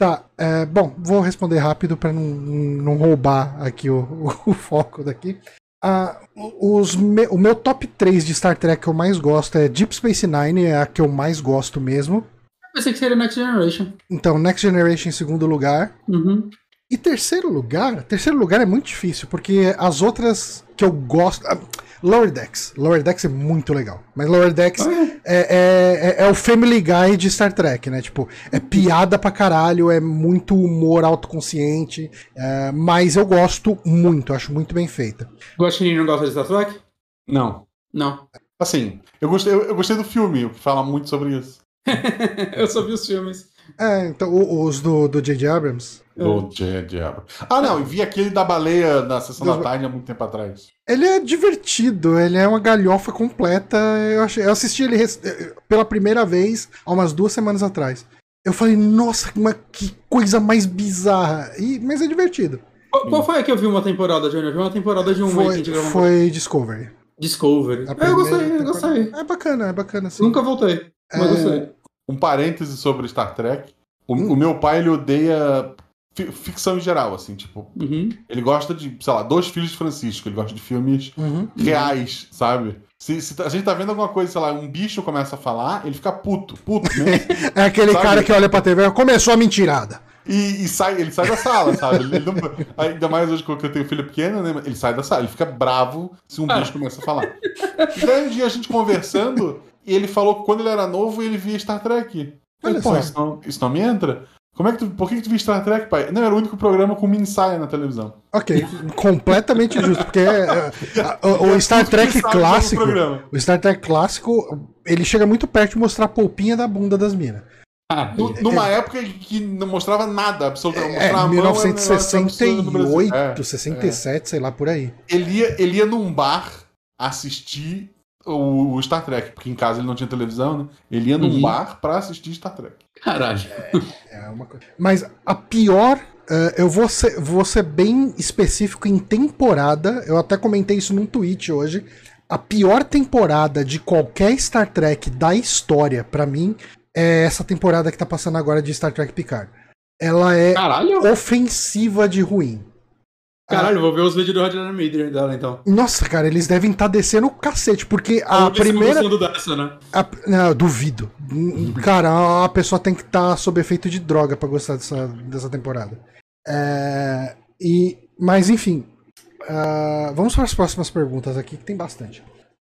Tá, é, bom, vou responder rápido pra não, não roubar aqui o, o foco daqui. Ah, os me- o meu top 3 de Star Trek que eu mais gosto é Deep Space Nine, é a que eu mais gosto mesmo. Eu pensei que seria Next Generation. Então, Next Generation em segundo lugar. Uhum. E terceiro lugar? Terceiro lugar é muito difícil, porque as outras que eu gosto. Lower Decks. Lower Decks é muito legal. Mas Lower Decks Ah, é? é, é, é- é o Family Guy de Star Trek, né? Tipo, é piada pra caralho, é muito humor autoconsciente. é, mas eu gosto muito, acho muito bem feita. Guaxinim não gosta de Star Trek? Não. Não. Assim, eu gostei, eu, eu gostei do filme, fala muito sobre isso. eu só vi os filmes. É, então, os do do J.J. Abrams. Do J- Diabo. Ah, não, e vi aquele da baleia na sessão Do- da tarde há muito tempo atrás. Ele é divertido, ele é uma galhofa completa. Eu, achei- eu assisti ele eh, pela primeira vez há umas duas semanas atrás. Eu falei, nossa, mas que coisa mais bizarra. E, mas é divertido. Qual, qual foi a que eu vi uma temporada, Johnny? Eu vi uma temporada de um Foi, gravou. foi Discovery. Discovery. A É, eu gostei, eu gostei. É bacana, é bacana sim. Nunca voltei, mas É, gostei. Um parêntese sobre Star Trek. O, o meu pai, ele odeia fi- ficção em geral, assim, tipo, Uhum. ele gosta de, sei lá, Dois Filhos de Francisco, ele gosta de filmes Uhum. reais, sabe? Se, se a gente tá vendo alguma coisa, sei lá, um bicho começa a falar, ele fica puto, puto mesmo. É aquele Sabe? cara que olha pra TV e começou a mentirada. E, e sai, ele sai da sala, sabe? Não- ainda mais hoje que eu tenho filho pequeno, né? Ele sai da sala, ele fica bravo se um bicho começa a falar. E daí um dia a gente conversando, e ele falou que quando ele era novo ele via Star Trek. Olha Pô, isso não, isso não me entra. Como é que tu, por que, que tu viu Star Trek, pai? Não, era o único programa com mini saia na televisão. Ok, completamente justo, porque é, é, o, o Star Trek clássico, o Star Trek clássico, ele chega muito perto de mostrar a polpinha da bunda das minas. Ah, numa é, época que não mostrava nada, absolutamente. É, 1968, é, 67, é. sei lá, por aí. Ele ia, ele ia num bar assistir o, o, Star Trek, porque em casa ele não tinha televisão, né? Ele ia num uhum. bar pra assistir Star Trek. Caralho. É, é uma coisa. Mas a pior. Uh, eu vou ser, vou ser bem específico em temporada. Eu até comentei isso num tweet hoje. A pior temporada de qualquer Star Trek da história, para mim, é essa temporada que tá passando agora de Star Trek Picard. Ela é Caralho. ofensiva de ruim. Caralho, vou ver os vídeos do Roger Miller dela então. Nossa, cara, eles devem estar tá descendo o cacete, porque a Ou primeira. Dessa, né? a... Não, duvido. Cara, a pessoa tem que estar tá sob efeito de droga para gostar dessa, dessa temporada. É... E... Mas enfim. Uh... Vamos para as próximas perguntas aqui, que tem bastante.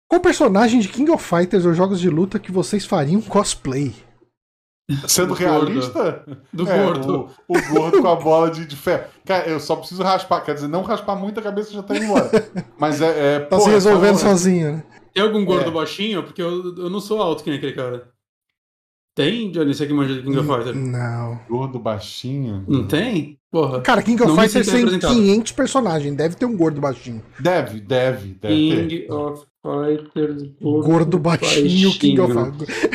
Qual personagem de King of Fighters ou jogos de luta que vocês fariam cosplay? Sendo do realista? Gordo. Do é, gordo. O, o, gordo com a bola de, de ferro. Cara, eu só preciso raspar. Quer dizer, não raspar muito a cabeça já tá indo embora. Mas é. é tá porra, se resolvendo tá sozinho, né? Tem algum gordo é. baixinho? Porque eu, eu não sou alto que nem aquele cara. Tem, Johnny? Você que manja de King of Fighters? Não. Gordo baixinho? Não tem? Porra. Cara, King of Fighters tem 500 personagens. Deve ter um gordo baixinho. Deve, deve, deve King ter. of Fighters. Gordo, gordo baixinho, baixinho, King of Fighters.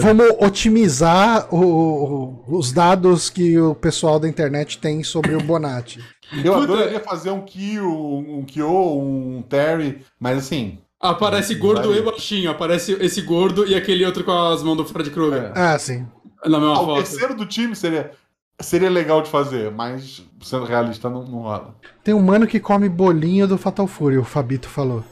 Vamos otimizar o, os dados que o pessoal da internet tem sobre o Bonatti. Eu adoraria fazer um Kyo, um Kyo, um Terry, mas assim. Aparece gordo e baixinho. Aparece esse gordo e aquele outro com as mãos do Fred Krueger. É. Ah, sim. Na mesma ah, o terceiro do time seria seria legal de fazer, mas sendo realista não, não rola. Tem um mano que come bolinho do Fatal Fury, o Fabito falou.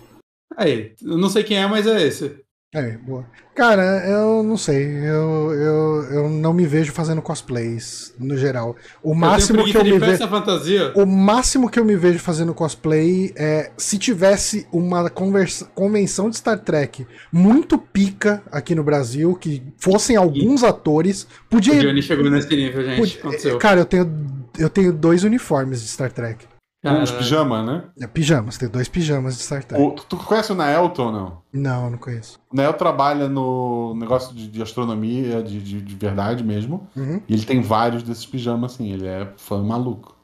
Aí, eu não sei quem é, mas é esse. É, boa. Cara, eu não sei. Eu, eu, eu não me vejo fazendo cosplays, no geral. O máximo que eu me vejo. fantasia. O máximo que eu me vejo fazendo cosplay é se tivesse uma conversa, convenção de Star Trek muito pica aqui no Brasil, que fossem alguns atores. Podia. O Johnny chegou nesse nível, gente. Podia... Cara, eu tenho, eu tenho dois uniformes de Star Trek. Caralho. Uns pijamas, né? É, pijamas, tem dois pijamas de Star Trek. O, tu conhece o Naelton ou não? Não, não conheço. O Nael trabalha no negócio de, de astronomia, de, de, de, verdade mesmo. Uhum. E ele tem vários desses pijamas, assim. Ele é fã maluco.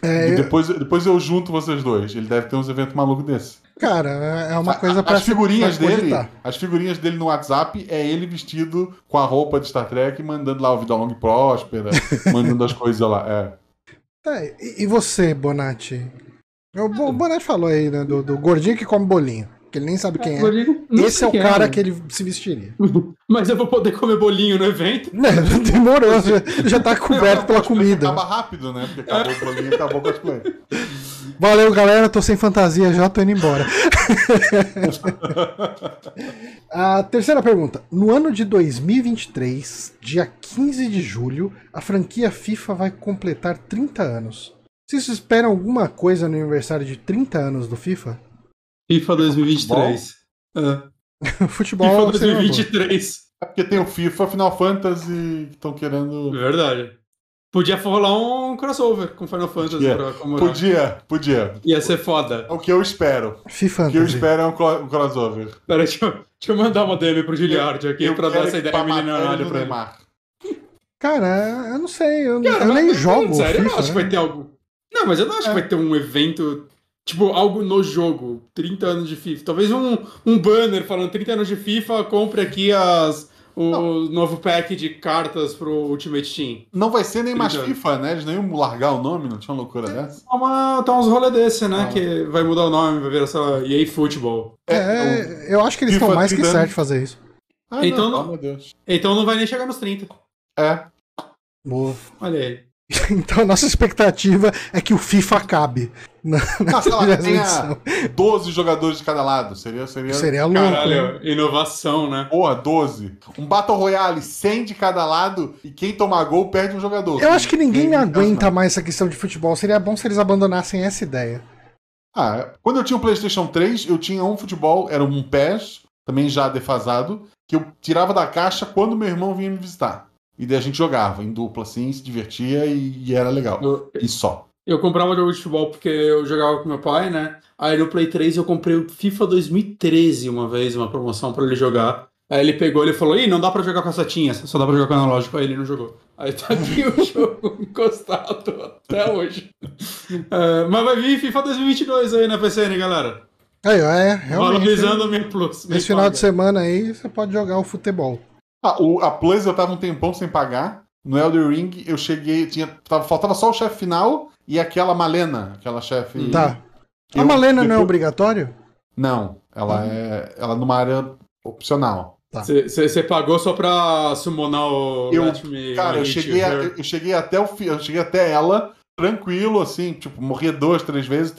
É, e depois, eu... depois eu junto vocês dois. Ele deve ter uns eventos malucos desses. Cara, é uma coisa para As figurinhas dele, as figurinhas dele no WhatsApp é ele vestido com a roupa de Star Trek, mandando lá o Vida Longa e Próspera, mandando as coisas lá. É. É, e você, Bonatti? O Bonatti falou aí, né, do, do, gordinho que come bolinho. Que ele nem sabe quem é. Esse é o cara é, que ele se vestiria. Mas eu vou poder comer bolinho no evento? Não, demorou, já, já tá coberto pela comida. Acaba rápido, né? Porque acabou o bolinho e acabou o cosplay. Valeu, galera. Tô sem fantasia já, tô indo embora. a terceira pergunta. No ano de 2023, dia 15 de julho, a franquia FIFA vai completar 30 anos. Vocês esperam alguma coisa no aniversário de 30 anos do FIFA? FIFA 2023. Futebol, Futebol FIFA 2023. É porque tem o FIFA Final Fantasy que estão querendo. Verdade. Podia rolar um crossover com Final Fantasy podia, pra comemorar. Podia, podia. Ia ser foda. O que eu espero. FIFA O que eu espero é um, crossover. Pera, deixa eu, deixa eu mandar uma DM pro Giliard aqui eu pra dar essa ideia milionária pra ele. Cara, eu não sei, eu, Cara, eu nem jogo. Sério, FIFA, eu não acho né? que vai ter algo. Não, mas eu não acho é. que vai ter um evento. Tipo, algo no jogo. 30 anos de FIFA. Talvez um, um banner falando 30 anos de FIFA, compre aqui as o não. novo pack de cartas pro Ultimate Team. Não vai ser nem mais FIFA, né? Eles nem iam largar o nome, não tinha uma loucura é, dessa? Tá, uma, tá uns rolê desse, né? Ah. Que vai mudar o nome, vai virar só EA Football. É, é eu acho que eles estão mais que certos de fazer isso. Ah, então, não, não, oh, então não vai nem chegar nos 30. É. Boa. Olha aí. Então a nossa expectativa é que o FIFA acabe. Na, na ah, sei lá, tenha 12 jogadores de cada lado. Seria, seria... seria louco. Caralho, né? inovação, né? Porra, 12. Um Battle Royale, 100 de cada lado e quem tomar gol perde um jogador. Eu acho que ninguém quem aguenta mais essa questão de futebol. Seria bom se eles abandonassem essa ideia. Ah, quando eu tinha o um PlayStation 3, eu tinha um futebol, era um PES, também já defasado, que eu tirava da caixa quando meu irmão vinha me visitar. E daí a gente jogava em dupla, assim, se divertia e, e era legal. Eu, E só. eu comprava jogo de futebol porque eu jogava com meu pai, né? Aí no Play 3 eu comprei o FIFA 2013 uma vez, uma promoção pra ele jogar. Aí ele pegou ele falou: Ih, não dá pra jogar com a setinha, só dá pra jogar com o analógico. Aí ele não jogou. Aí tá aqui o jogo encostado até hoje. É, mas vai vir FIFA 2022 aí na PCN, galera. Aí, ó, é, realmente. Valorizando a minha Plus. Esse final de semana aí, você pode jogar o futebol. Ah, o, a Plus eu tava um tempão sem pagar. No Elder Ring eu cheguei. Tinha, tava, faltava só o chefe final e aquela Malena, aquela chefe. Tá. A Eu- Malena não é depois- obrigatório? Não, ela é. Ela é numa área opcional. Você pagou só pra summonar o Eu- Cara, eu cheguei, a- Her. eu cheguei até o eu cheguei até ela, tranquilo, assim, tipo, morria duas, três vezes.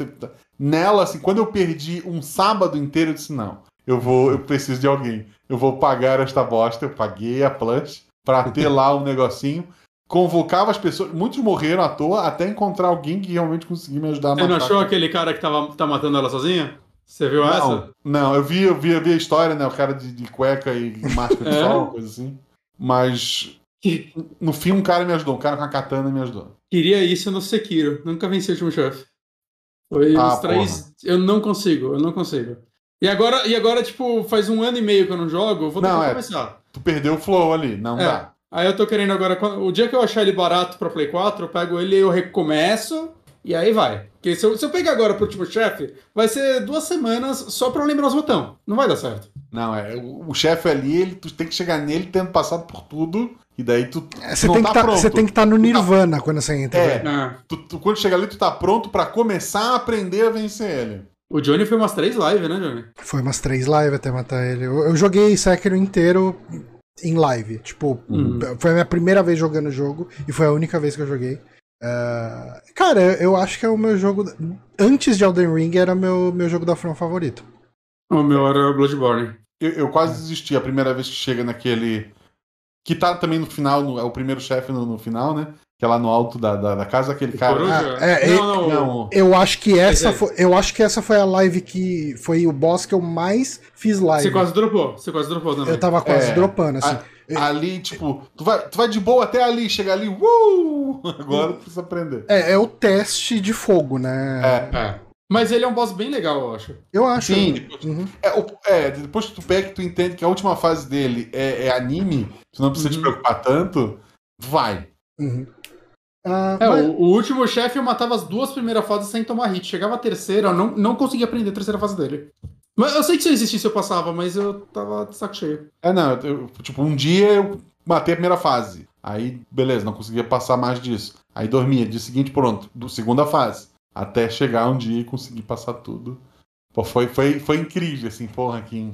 Nela, assim, quando eu perdi um sábado inteiro, eu disse, não, eu vou, eu preciso de alguém. Eu vou pagar esta bosta, eu paguei a plus pra ter lá um negocinho. Convocava as pessoas, muitos morreram à toa até encontrar alguém que realmente conseguia me ajudar a Você não matar. achou aquele cara que tava, tá matando ela sozinha? Você viu essa? Não, não, eu vi, eu vi, eu vi a história, né? O cara de, de cueca e máscara de É? sol, coisa assim. Mas no fim um cara me ajudou, um cara com a katana me ajudou. Queria isso no Sekiro. Nunca venci o último chefe. Foi Ah, os três. Eu não consigo, eu não consigo. E agora, e agora, tipo, faz um ano e meio que eu não jogo, eu vou ter Não, que é. começar. Tu perdeu o flow ali, não É. dá. Aí eu tô querendo agora. quando- O dia que eu achar ele barato pra Play 4, eu pego ele e eu recomeço. E aí vai. Porque se eu, se eu pegar agora pro último chefe, vai ser duas semanas só pra eu lembrar os botões. Não vai dar certo. Não, é. O, o chefe ali, ele, tu tem que chegar nele tendo passado por tudo, e daí tu. É, Você tem, tá que tá, tem que estar no Nirvana quando você entra. É. né? Ah, Tu, tu- quando chega ali, tu tá pronto pra começar a aprender a vencer ele. O Johnny foi umas três lives, né, Johnny? Foi umas três lives até matar ele. Eu, eu joguei Sekiro inteiro em live. Tipo, Uhum. foi a minha primeira vez jogando o jogo e foi a única vez que eu joguei. Ah, cara, eu, eu acho que é o meu jogo. Antes de Elden Ring era meu, meu jogo da From favorito. O meu era Bloodborne. Eu, eu quase desisti a primeira vez que chega naquele. Que tá também no final, no- é o primeiro chefe no, no final, né? Que é lá no alto da, da, da casa, aquele cara. Coruja? Ah, é, não, não, Não, Eu acho que essa é. foi, eu acho que essa foi a live que foi o boss que eu mais fiz live. Você quase dropou. Você quase dropou também. Eu tava quase É. dropando assim. A- ali, tipo, tu vai, tu vai de boa até ali, chega ali, uh! Agora tu precisa aprender. É, é o teste de fogo, né? É. É. Mas ele é um boss bem legal, eu acho. Eu acho. Sim. Uhum. É, é, depois que tu pega que tu entende que a última fase dele é, é anime, tu não precisa te Uhum. preocupar tanto, vai. Uhum. Ah, É, mas- o, o último chefe eu matava as duas primeiras fases sem tomar hit. Chegava a terceira, eu não, não conseguia aprender a terceira fase dele. Mas eu sei que se eu existisse eu passava, mas eu tava de saco cheio. É, não, eu- eu- tipo, um dia eu matei a primeira fase. Aí, beleza, não conseguia passar mais disso. Aí dormia, dia seguinte, pronto, do segunda fase. Até chegar um dia e conseguir passar tudo. Pô, foi, foi, foi incrível, assim, porra, aqui.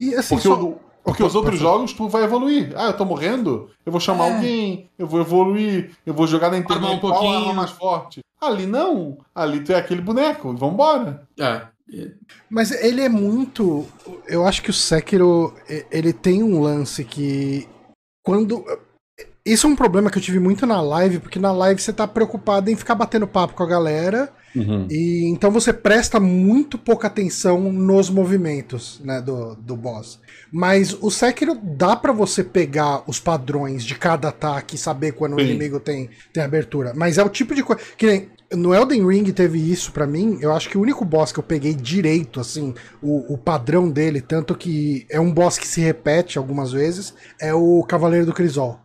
E assim, Porque, só- o- porque os outros jogos tu vai evoluir. Ah, eu tô morrendo? Eu vou chamar É. alguém, eu vou evoluir, eu vou jogar na internet um qual pouquinho. arma mais forte. Ali não. Ali tu é aquele boneco, vambora. É. Mas ele é muito. Eu acho que o Sekiro ele tem um lance que quando isso é um problema que eu tive muito na live, porque na live você tá preocupado em ficar batendo papo com a galera e então você presta muito pouca atenção nos movimentos, né, do, do boss. Mas o Sekiro dá pra você pegar os padrões de cada ataque e saber quando o Sim. inimigo tem, tem abertura. Mas é o tipo de coisa que nem no Elden Ring teve isso pra mim. Eu acho que o único boss que eu peguei direito, assim, o, o padrão dele, tanto que é um boss que se repete algumas vezes, é o Cavaleiro do Crisol.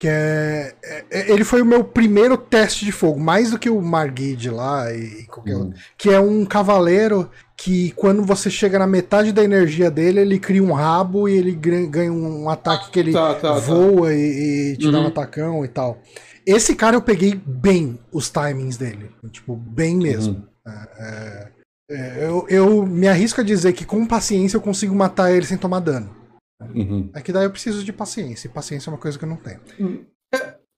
Que é, é- é- Ele foi o meu primeiro teste de fogo, mais do que o Margid lá e qualquer Uhum. outro. Que é um cavaleiro que, quando você chega na metade da energia dele, ele cria um rabo e ele ganha um ataque que ele Tá, tá, tá. voa e, e te dá um Uhum. atacão e tal. Esse cara eu peguei bem os timings dele. Tipo, bem mesmo. É, é, eu, eu me arrisco a dizer que com paciência eu consigo matar ele sem tomar dano. Uhum. É que daí eu preciso de paciência. E paciência é uma coisa que eu não tenho.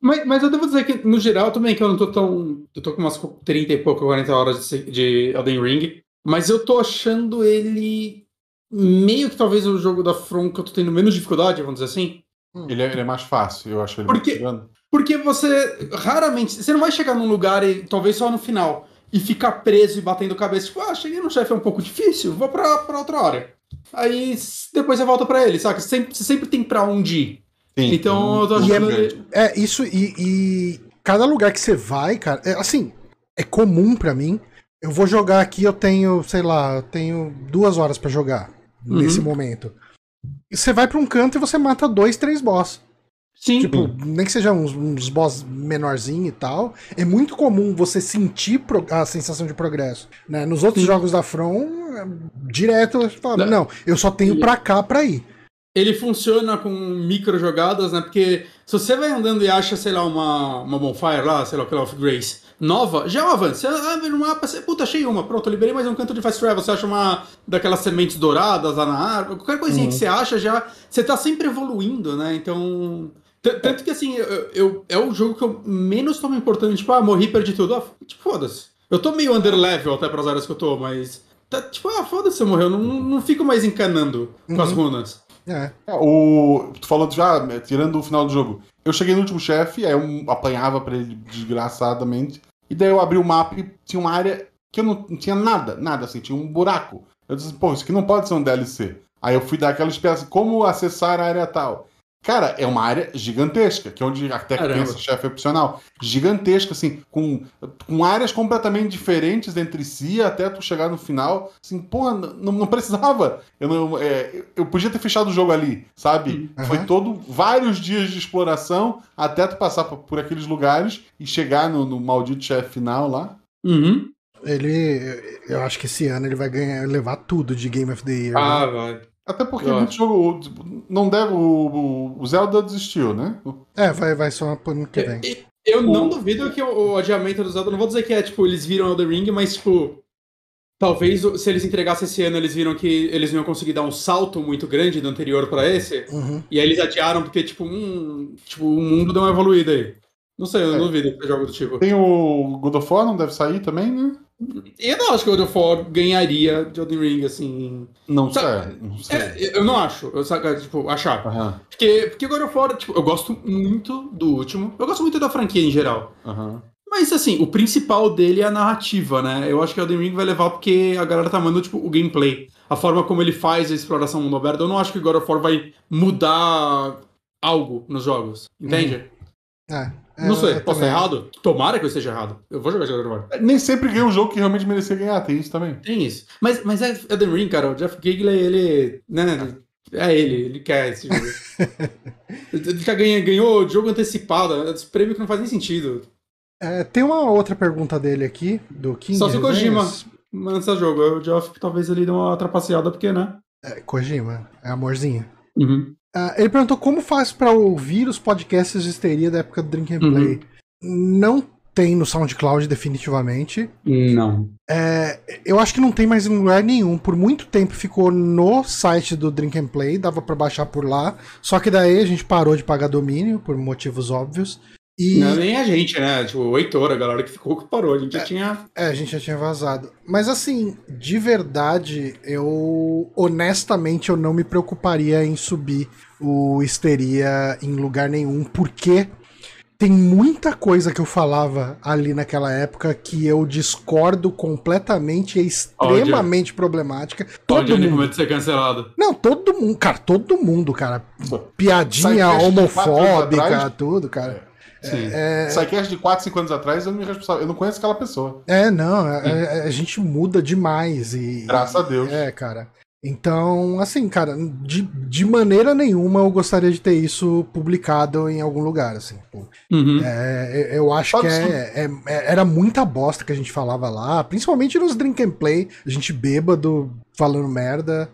Mas, mas eu devo dizer que, no geral, também, que eu não tô tão. Eu tô com umas 30 e pouco, 40 horas de, de Elden Ring. Mas eu tô achando ele meio que talvez o jogo da From que eu tô tendo menos dificuldade, vamos dizer assim. Ele, é, ele é mais fácil, eu acho ele Porque-. Porque você raramente. Você não vai chegar num lugar, e talvez só no final, e ficar preso e batendo cabeça, tipo, ah, cheguei no chefe é um pouco difícil, vou pra, pra outra área. Aí depois você volta pra ele, saca? Sempre, você sempre tem pra onde ir. Sim, Então, eu tô E é, achando ele- é isso, e, e cada lugar que você vai, cara, é, assim, é comum pra mim. Eu vou jogar aqui, eu tenho, sei lá, eu tenho duas horas pra jogar nesse Uhum. momento. E você vai pra um canto e você mata dois, três boss. Sim. Tipo, nem que seja uns, uns boss menorzinho e tal. É muito comum você sentir pro- a sensação de progresso. Né? Nos outros Sim. jogos da From, é, direto você fala, Não. não, eu só tenho pra cá pra ir. Ele funciona com micro jogadas, né? Porque se você vai andando e acha, sei lá, uma, uma bonfire lá, sei lá, aquela of Grace, nova, já é um avanço. Você abre no mapa, você, puta, achei uma, pronto, eu liberei mais um canto de fast travel. Você acha uma daquelas sementes douradas lá na árvore, qualquer coisinha que você acha, já. Você tá sempre evoluindo, né? Então. Tanto que assim, eu, eu- é o jogo que eu menos tomo importante. Tipo, ah, morri, perdi tudo. Ah, tipo, foda-se. Eu tô meio underlevel até pras áreas que eu tô, mas. tá, tipo, ah, foda-se, você morreu. Não, não, não fico mais encanando com as runas. É. É, o, tu falou já, tirando o final do jogo. Eu cheguei no último chefe, aí eu apanhava pra ele desgraçadamente. E daí eu abri o mapa e tinha uma área que eu não, não tinha nada, nada assim, tinha um buraco. Eu disse, pô, isso aqui não pode ser um DLC. Aí eu fui dar aquela espécie, como acessar a área tal? Cara, é uma área gigantesca, que é onde até Caramba. esse chefe opcional. Gigantesca, assim, com, com áreas completamente diferentes entre si, até tu chegar no final. Assim, porra, não, não precisava. Eu, não, é, eu podia ter fechado o jogo ali, sabe? Uhum. Foi todo vários dias de exploração até tu passar por, por aqueles lugares e chegar no, no maldito chefe final lá. Uhum. Ele. Eu acho que esse ano ele vai ganhar, levar tudo de Game of the Year. Ah, né? vai. Até porque Eu muito acho. jogo. tipo, Não deve. O, o- Zelda desistiu, né? É, vai, vai só pro ano que vem. E- Eu não duvido que o, o adiamento do Zelda, não vou dizer que é, tipo, eles viram Elden Ring, mas, tipo, talvez se eles entregassem esse ano, eles viram que eles não iam conseguir dar um salto muito grande do anterior pra esse, Uhum. e aí eles adiaram porque, tipo, hum, tipo, o mundo deu uma evoluída aí. Não sei, eu É. não duvido que seja algo do tipo. Tem o God of War, não deve sair também, né? Eu não acho que o God of War ganharia de Elden Ring, assim... Não sei. Sabe, Não sei. É, eu não acho, eu, saca, tipo, achar. Aham, Porque, porque God of War, tipo, eu gosto muito do último, eu gosto muito da franquia em geral. aham. Mas assim, o principal dele é a narrativa, né? Eu acho que Elden Ring vai levar porque a galera tá mandando, tipo, o gameplay. A forma como ele faz a exploração mundo aberto. Eu não acho que God of War vai mudar algo nos jogos. Entende? É, não é, sei, eu posso estar errado? Tomara que eu esteja errado. Eu vou jogar God of War. Nem sempre ganha um jogo que realmente merecia ganhar, tem isso também. Tem isso. Mas, mas é Elden Ring, cara. O Jeff Gigley, ele. Né? É ele, ele quer esse jogo. ele já ganha, ganhou jogo antecipado. Esse prêmio que não faz nem sentido. É, tem uma outra pergunta dele aqui, do King. Só se o Kojima lança jogo. O Jeff talvez ele dê uma trapaceada, porque, né? É, Kojima, é amorzinho. Uhum. Ah, ele perguntou como faz pra ouvir os podcasts de histeria da época do Drink and Uhum. Play. Não tem no SoundCloud, definitivamente. Não. É, eu acho que não tem mais em lugar nenhum. Por muito tempo ficou no site do Drink and Play, dava pra baixar por lá. Só que daí a gente parou de pagar domínio, por motivos óbvios. E Não, nem a gente, né? Tipo, o Heitor, a galera que ficou que parou. A gente já tinha. é, a gente já tinha vazado. Mas assim, de verdade, eu honestamente eu não me preocuparia em subir o Histeria em lugar nenhum, porque tem muita coisa que eu falava ali naquela época que eu discordo completamente e é extremamente problemática. Todo mundo de ser cancelado. Não, todo mundo, cara, todo mundo, cara. Piadinha homofóbica, tudo, cara. Sim. É, Sidecast de 4, 5 anos atrás, eu não me responsável. Eu não conheço aquela pessoa. é não, é- é- a gente muda demais e. Graças a Deus. É, cara. Então, assim, cara, de, de maneira nenhuma eu gostaria de ter isso publicado em algum lugar, assim. Uhum. É, eu- eu acho que é, é- é- era muita bosta que a gente falava lá, principalmente nos Drink and Play, a gente bêbado, falando merda.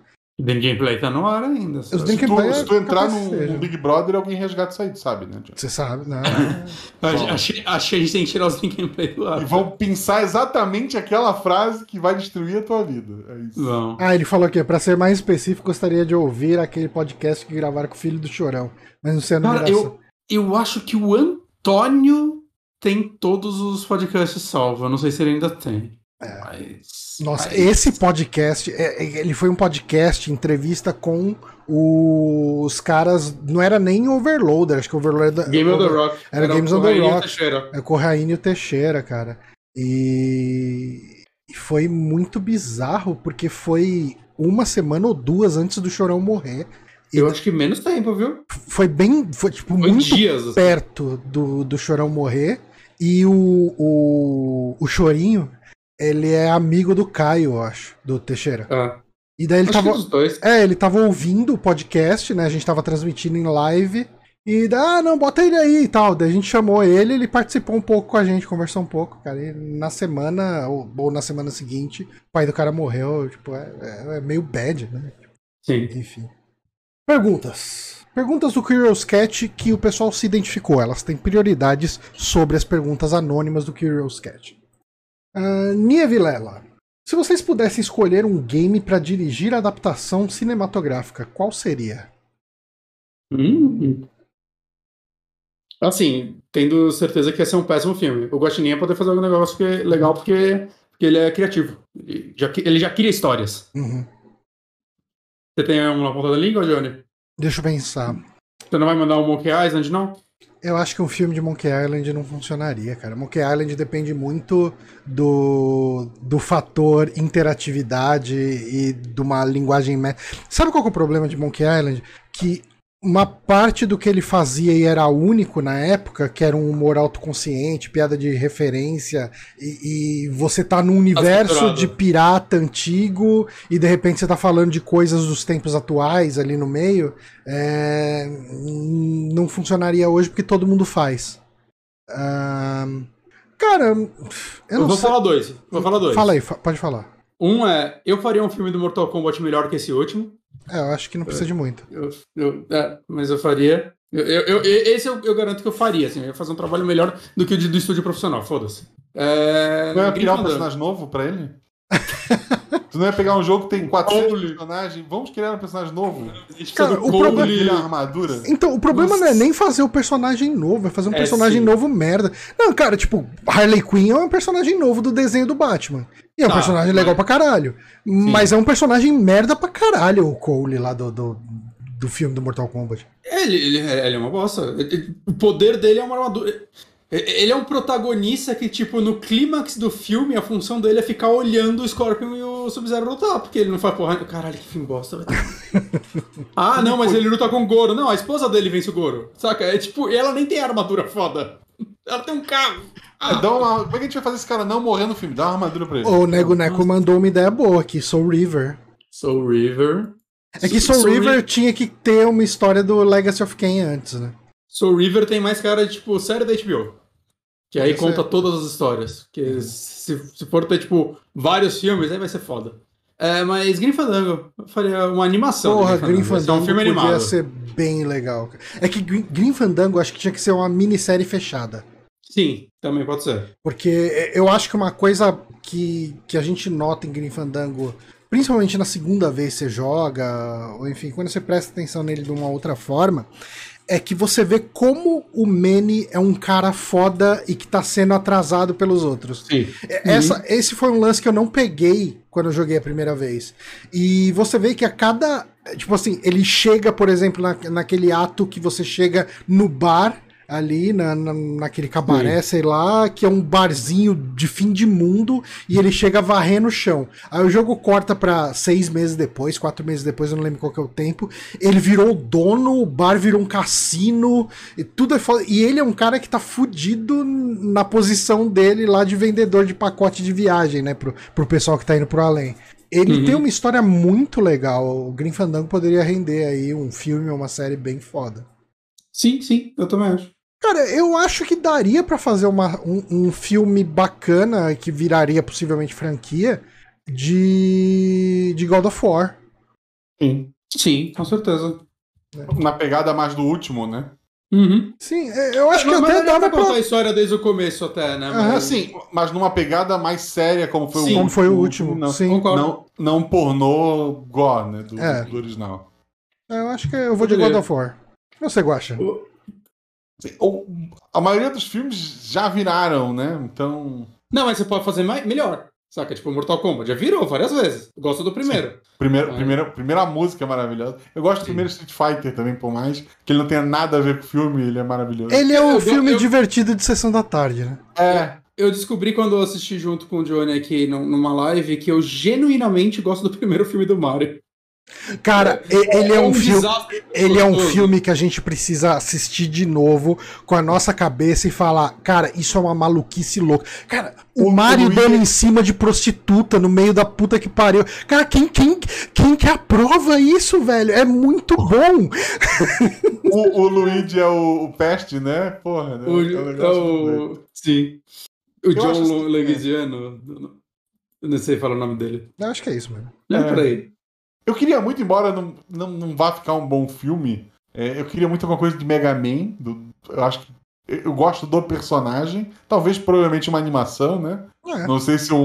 The Gameplay tá no ar ainda. Os Se tu, é se tu entrar no, no Big Brother, alguém resgata isso aí, tu sabe, né? John? Você sabe, né? Achei, que a gente tem que tirar os The Gameplay do ar. E vão pensar exatamente aquela frase que vai destruir a tua vida. É isso. Não. Ah, ele falou aqui, pra ser mais específico, gostaria de ouvir aquele podcast que gravaram com o filho do Chorão. Mas não sei a Cara, eu, eu acho que o Antônio tem todos os podcasts salvos. Eu não sei se ele ainda tem. Mas. Nossa, mas- esse podcast, é- é- ele foi um podcast, entrevista com os caras, não era nem Overloader, acho que Overloader Game on the Rock. Era Games o on the Rock. Teixeira. é com o Rainho Teixeira, cara. E... e foi muito bizarro, porque foi uma semana ou duas antes do Chorão morrer. E Eu acho que menos tempo, viu? foi bem. Foi, tipo, Foi muito dias. assim. perto do, do Chorão morrer. E o, o, o Chorinho, ele é amigo do Caio, eu acho, do Teixeira. Ah, E daí ele acho que tava. dois. É, ele tava ouvindo o podcast, né? A gente tava transmitindo em live. E daí, ah, não, bota ele aí e tal. Daí a gente chamou ele, ele participou um pouco com a gente, conversou um pouco, cara. E na semana, ou, ou na semana seguinte, o pai do cara morreu. Tipo, é, é- é meio bad, né? Sim. Enfim. Perguntas. Perguntas do Curious Cat que o pessoal se identificou. Elas têm prioridades sobre as perguntas anônimas do Curious Cat. Ah, Nia Vilela. Se vocês pudessem escolher um game para dirigir a adaptação cinematográfica, qual seria? Hum. Assim, tendo certeza que ia ser um péssimo filme. O Guaxinim ia poder fazer um negócio que é legal porque, porque ele é criativo. Ele já, ele já cria histórias. Uhum. Você tem um na ponta da língua, Johnny? Deixa eu pensar. Você não vai mandar um Monkey Island, não? Eu acho que um filme de Monkey Island não funcionaria, cara. Monkey Island depende muito do, do fator interatividade e de uma linguagem. Sabe qual é o problema de Monkey Island? Que uma parte do que ele fazia e era único na época, que era um humor autoconsciente, piada de referência, e, e você tá num universo de pirata antigo e de repente você tá falando de coisas dos tempos atuais ali no meio, é, não funcionaria hoje porque todo mundo faz. Cara, eu Eu, não vou sei. falar dois. Vou falar dois. Fala aí, fa- pode falar. Um é, eu faria um filme do Mortal Kombat melhor que esse último. É, eu acho que não precisa de muito. Eu, eu- é, mas eu faria. Eu, eu- eu- esse eu, eu garanto que eu faria, assim. Eu ia fazer um trabalho melhor do que o de- do estúdio profissional, foda-se. É, Não ia Grim criar um Fandango. personagem novo pra ele? Tu não ia pegar um jogo que tem 400 Cole. personagens? Vamos criar um personagem novo? A gente Cara, o Cole. problema- uma armadura? Então, o problema Nossa. não é nem fazer o personagem novo, é fazer um É, personagem sim. novo merda. Não, cara, tipo, Harley Quinn é um personagem novo do desenho do Batman. E é um Tá, personagem mas- legal pra caralho. Mas é um personagem merda pra caralho o Cole lá do, do, do filme do Mortal Kombat. Ele, ele, ele é uma bosta. Ele- O poder dele é uma armadura. Ele é um protagonista que, tipo, no clímax do filme, a função dele é ficar olhando o Scorpion e o Sub-Zero lutar, porque ele não faz porra. Caralho, que filme bosta. vai ter. ah, não, mas ele luta com o Goro. Não, a esposa dele vence o Goro. Saca? É tipo, ela nem tem armadura foda. Ela tem um carro. É, dá uma... Como é que a gente vai fazer esse cara não morrer no filme? Dá uma armadura pra ele. O Nego Neco mandou uma ideia boa aqui, Soul River. Soul River. É que Soul, River tinha que ter uma história do Legacy of Kain antes, né? Soul River tem mais cara de, tipo, série da HBO. Que aí Esse conta é- todas as histórias. Que se, se for ter, tipo, vários filmes, aí vai ser foda. É, mas Grim Fandango, eu faria uma animação. Porra, Grim Vai ser Fandango um filme podia animado. ser bem legal. É que Grim Grim Fandango acho que tinha que ser uma minissérie fechada. Sim, também pode ser. Porque eu acho que uma coisa que, que a gente nota em Grim Fandango, principalmente na segunda vez que você joga, ou enfim, quando você presta atenção nele de uma outra forma, é que você vê como o Manny é um cara foda e que tá sendo atrasado pelos outros. Sim. É, Essa, esse foi um lance que eu não peguei quando eu joguei a primeira vez. E você vê que a cada. Tipo assim, ele chega, por exemplo, na, naquele ato que você chega no bar. Ali na, na- naquele cabaré, sei lá, que é um barzinho de fim de mundo, e ele chega a varrer no chão. Aí o jogo corta pra seis meses depois, quatro meses depois, eu não lembro qual que é o tempo. Ele virou dono, o bar virou um cassino, e tudo é foda. E ele é um cara que tá fudido na posição dele lá de vendedor de pacote de viagem, né? Pro, pro pessoal que tá indo pro além. Ele Uhum. tem uma história muito legal. O Grim Fandango poderia render aí um filme ou uma série bem foda. Sim, sim, eu também acho. Cara, eu acho que daria pra fazer uma, um, um filme bacana que viraria possivelmente franquia de, de God of War. Sim. Sim, com certeza. Na pegada mais do último, né? Uhum. Sim, é, eu acho que até dava pra contar a história desde o começo até, né? Mas- Assim, mas numa pegada mais séria, como foi Sim. o Como foi o último. Não, Sim. Concordo. não, não pornô gore, né? Do, É. do original. Eu acho que eu vou de Poderia. God of War. Você gosta? Ou- a maioria dos filmes já viraram, né? Então. Não, mas você pode fazer mais, melhor. Saca? Tipo, Mortal Kombat. Já virou várias vezes. Eu Gosto do primeiro. Primeiro, É. primeira, primeira música é maravilhosa. Eu gosto do Sim. primeiro Street Fighter também, por mais que ele não tenha nada a ver com o filme, ele é maravilhoso. Ele é um Eu- filme eu- divertido de sessão da tarde, né? É, Eu descobri quando eu assisti junto com o Johnny aqui num- numa live que eu genuinamente gosto do primeiro filme do Mario. Cara, e- ele é um filme. Ele é um filme que a gente precisa assistir de novo com a nossa cabeça e falar, cara, isso é uma maluquice louca. Cara, o, O Mario dando em cima de prostituta no meio da puta que pariu. Cara, quem, quem, quem que aprova isso, velho? É muito bom. O, o Luigi é o, o peste, né? Porra, né? O, É um é o, sim. O Eu John assim- Leguiziano. Eu não sei falar o nome dele. Eu acho que é isso mesmo. É, É. por aí. Eu queria muito, embora não, não, não vá ficar um bom filme, é, eu queria muito alguma coisa de Mega Man. do- eu acho que. Eu gosto do personagem. Talvez, provavelmente, uma animação, né? É. Não sei se um,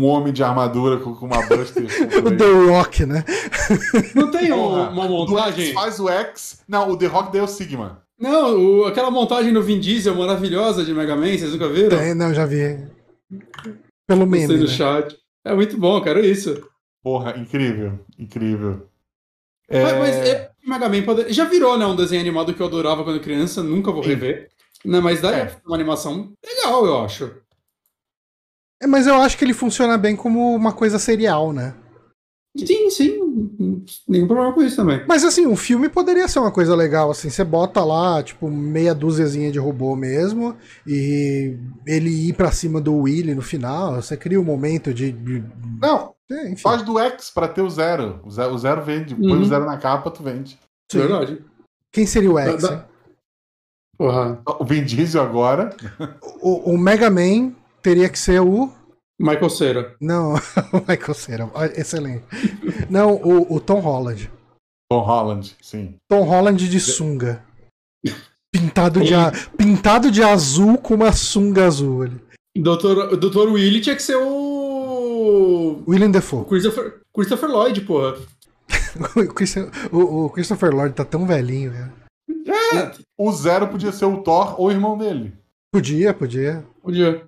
um homem de armadura com, com uma Buster. O The Rock, né? Não tem um- Porra, uma montagem? faz o X. Não, o The Rock deu o Sigma. Não, o- aquela montagem no Vin Diesel maravilhosa de Mega Man, vocês nunca viram? É, não, já vi. Pelo no Né? chat. É muito bom, eu quero isso. Porra, incrível. Incrível. É, Mas, mas é, Mega Man pode... já virou, né? Um desenho animado que eu adorava quando criança, nunca vou Sim. rever. Não, mas daí É. uma animação legal, eu acho. É, mas eu acho que ele funciona bem como uma coisa serial, né? Sim, sim. Nenhum problema com isso também. Mas assim, um filme poderia ser uma coisa legal, assim, você bota lá, tipo, meia dúziazinha de robô mesmo, e ele ir pra cima do Willy no final, você cria um momento de- Não, é, faz do X pra ter o zero. O zero, o zero vende. Põe Uhum. o zero na capa, tu vende. Sim. Verdade. Quem seria o X? Da- hein? Porra. O Vin Diesel agora. O, o Mega Man teria que ser o. Michael Cera. Não, o Michael Cera. Excelente. Não, o, o Tom Holland. Tom Holland, sim. Tom Holland de sunga. Pintado de, a- pintado de azul com uma sunga azul ali. Doutor, Doutor Willy tinha que ser o. William o Defoe. Christopher, Christopher Lloyd, porra. O, o- o Christopher Lloyd tá tão velhinho, velho. O zero podia ser o Thor ou o irmão dele. Podia, podia. Podia.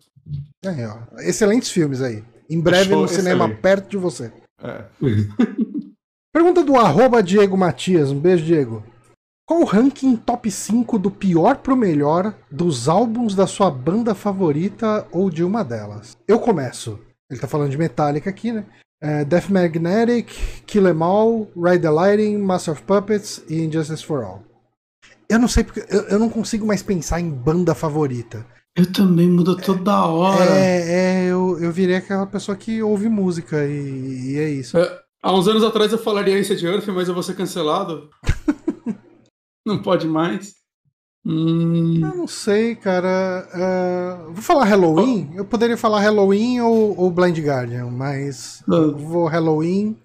Aí, ó. Excelentes filmes aí. Em breve Show, no cinema perto de você. É. Pergunta do arroba Diego Matias. Um beijo, Diego. Qual o ranking top 5 do pior pro melhor dos álbuns da sua banda favorita ou de uma delas? Eu começo. Ele tá falando de Metallica aqui, né? É, Death Magnetic, Kill Em All, Ride the Lightning, Master of Puppets e Injustice for All. Eu não sei porque. Eu, eu não consigo mais pensar em banda favorita. Eu também mudo toda hora. É, é eu, eu virei aquela pessoa que ouve música e, e é isso. Há uns anos atrás eu falaria isso de Earth, mas eu vou ser cancelado. Não pode mais. Hum, Eu não sei, cara. Ah, vou falar Halloween. Eu poderia falar Halloween ou, ou Blind Guardian, mas eu vou Halloween.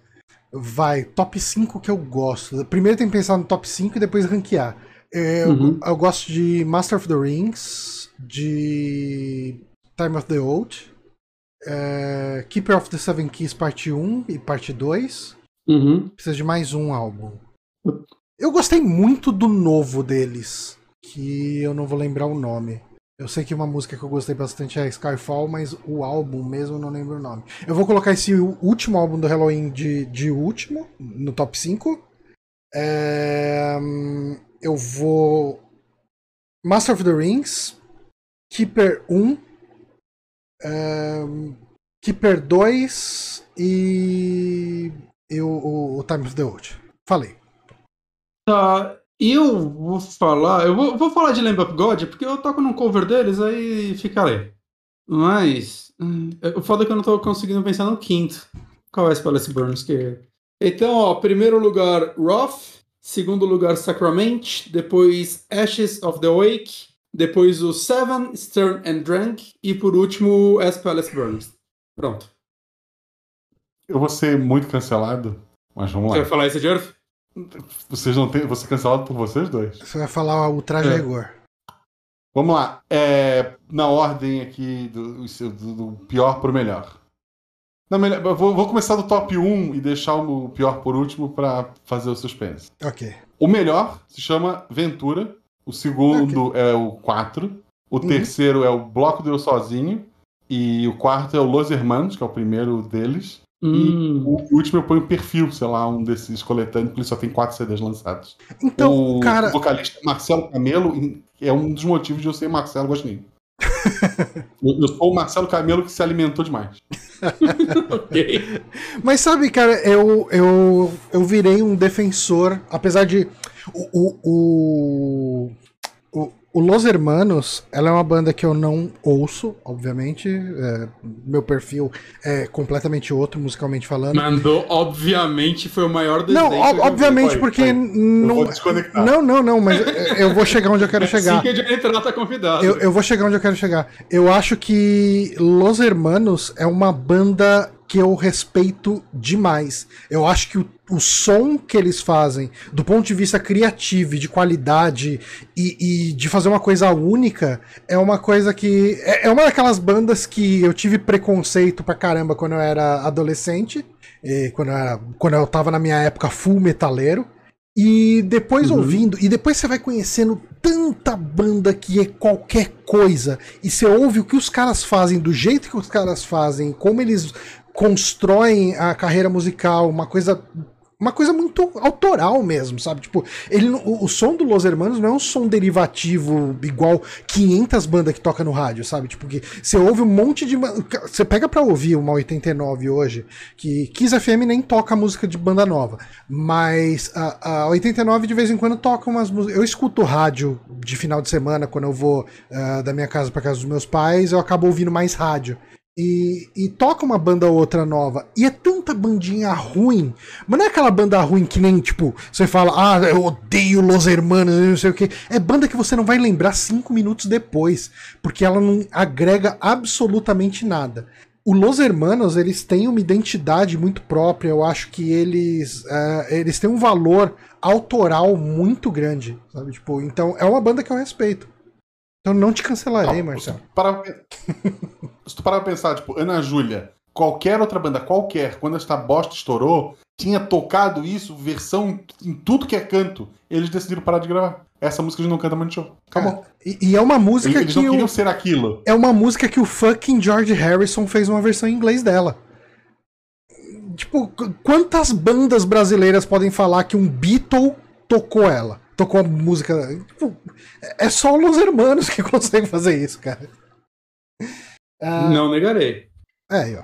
Vai, top 5 que eu gosto. Primeiro tem que pensar no top 5 e depois ranquear. É, Eu, Uhum. eu gosto de Master of the Rings, de Time of the Old, é, Keeper of the Seven Keys parte 1 e parte 2. uhum. Precisa de mais um álbum. Eu gostei muito do novo deles, que eu não vou lembrar o nome. Eu sei que uma música que eu gostei bastante é Skyfall, mas o álbum mesmo eu não lembro o nome. Eu vou colocar esse último álbum do Halloween de, de último, no top 5. É, eu vou. Master of the Rings, Keeper 1, é, Keeper 2 e, e o, o Time of the Old. Falei. Tá, eu vou falar. Eu vou, vou falar de Lamb of God, porque eu toco num cover deles, aí ficarei. Mas. hum, O foda é que eu não tô conseguindo pensar no quinto. Qual é esse Palace Burns que? Então, ó, primeiro lugar, Roth. Segundo lugar, Sacrament. Depois, Ashes of the Wake. Depois, o Seven, Stern and Drank. E por último, As Palace Burns. Pronto. Eu vou ser muito cancelado, mas vamos Você lá. vai falar esse de Earth? Vocês não têm. Vou ser cancelado por vocês dois. Você vai falar o traje É. rigor. Vamos lá. É, na ordem aqui do, do- do pior pro melhor. Não, melhor eu vou, vou começar do top 1 e deixar o pior por último pra fazer o suspense. Ok. O melhor se chama Ventura. O segundo é o 4. O Uhum. terceiro é o Bloco Deu Sozinho. E o quarto é o Los Hermanos, que é o primeiro deles. Hum. O último eu ponho perfil, sei lá, um desses coletâneos, porque ele só tem quatro CDs lançados. Então, o cara. vocalista Marcelo Camelo é um dos motivos de eu ser Marcelo Gostinho. eu, eu sou o Marcelo Camelo que se alimentou demais. ok. Mas sabe, cara, eu, eu, eu virei um defensor, apesar de. O, o, o, o Los Hermanos, ela é uma banda que eu não ouço, obviamente. É, meu perfil é completamente outro, musicalmente falando. Mandou, obviamente, foi o maior desenho. Não, ob obviamente, foi, porque. Foi. Não, não, não, não, mas eu vou chegar onde eu quero chegar. Assim que a entrar, tá convidado. Eu, eu vou chegar onde eu quero chegar. Eu acho que Los Hermanos é uma banda que eu respeito demais. Eu acho que o, o som que eles fazem, do ponto de vista criativo, de qualidade e, e, de fazer uma coisa única, é uma coisa que. É, é uma daquelas bandas que eu tive preconceito pra caramba quando eu era adolescente, quando eu, era, quando eu tava na minha época full metaleiro. E depois uhum. ouvindo, e depois você vai conhecendo tanta banda que é qualquer coisa, e você ouve o que os caras fazem, do jeito que os caras fazem, como eles constroem a carreira musical, uma coisa uma coisa muito autoral mesmo, sabe? Tipo, ele, o, o, som do Los Hermanos não é um som derivativo igual 500 bandas que toca no rádio, sabe? Tipo, que você ouve um monte de. Você pega pra ouvir uma 89 hoje, que Kiss FM nem toca música de banda nova, mas a, a 89 de vez em quando toca umas músicas. Eu escuto rádio de final de semana quando eu vou uh, da minha casa pra casa dos meus pais, eu acabo ouvindo mais rádio e, e, toca uma banda ou outra nova. E é tanta bandinha ruim. Mas não é aquela banda ruim que nem, tipo, você fala, ah, eu odeio Los Hermanos, não sei o que. É banda que você não vai lembrar cinco minutos depois. Porque ela não agrega absolutamente nada. O Los Hermanos, eles têm uma identidade muito própria. Eu acho que eles, uh, eles têm um valor autoral muito grande, sabe? Tipo, então é uma banda que eu respeito. Então não te cancelarei, não, Marcelo. Para... Se tu parar pra pensar, tipo, Ana Júlia, qualquer outra banda, qualquer, quando esta bosta estourou, tinha tocado isso, versão em tudo que é canto. Eles decidiram parar de gravar. Essa música a gente não canta muito show. Acabou. É, e, e, é uma música eles, que. Eles não queriam ser aquilo. É uma música que o fucking George Harrison fez uma versão em inglês dela. Tipo, quantas bandas brasileiras podem falar que um Beatle tocou ela? tocou a música. Tipo, é só os Hermanos que conseguem fazer isso, cara. Uh, Não negarei. É, aí, ó.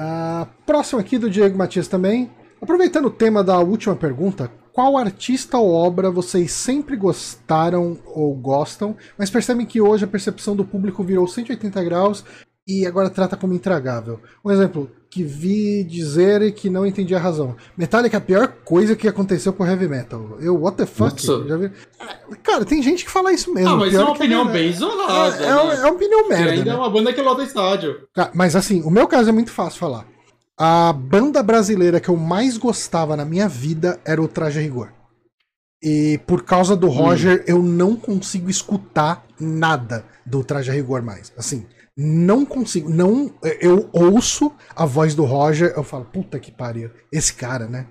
Uh, próximo aqui do Diego Matias também. Aproveitando o tema da última pergunta, qual artista ou obra vocês sempre gostaram ou gostam, mas percebem que hoje a percepção do público virou 180 graus e agora trata como intragável? Um exemplo, que vi dizer que não entendi a razão. Metallica é a pior coisa que aconteceu com heavy metal. Eu, what the fuck? Já vi... Cara, tem gente que fala isso mesmo. Ah, mas é uma opinião é... bem isolada. É, é, né? é, uma opinião merda. ainda né? é uma banda que lota estádio. Mas assim, o meu caso é muito fácil falar. A banda brasileira que eu mais gostava na minha vida era o Traje Rigor. E por causa do hum. Roger, hum. eu não consigo escutar nada do Traje Rigor mais. Assim, não consigo, não, eu ouço a voz do Roger, eu falo, puta que pariu, esse cara, né?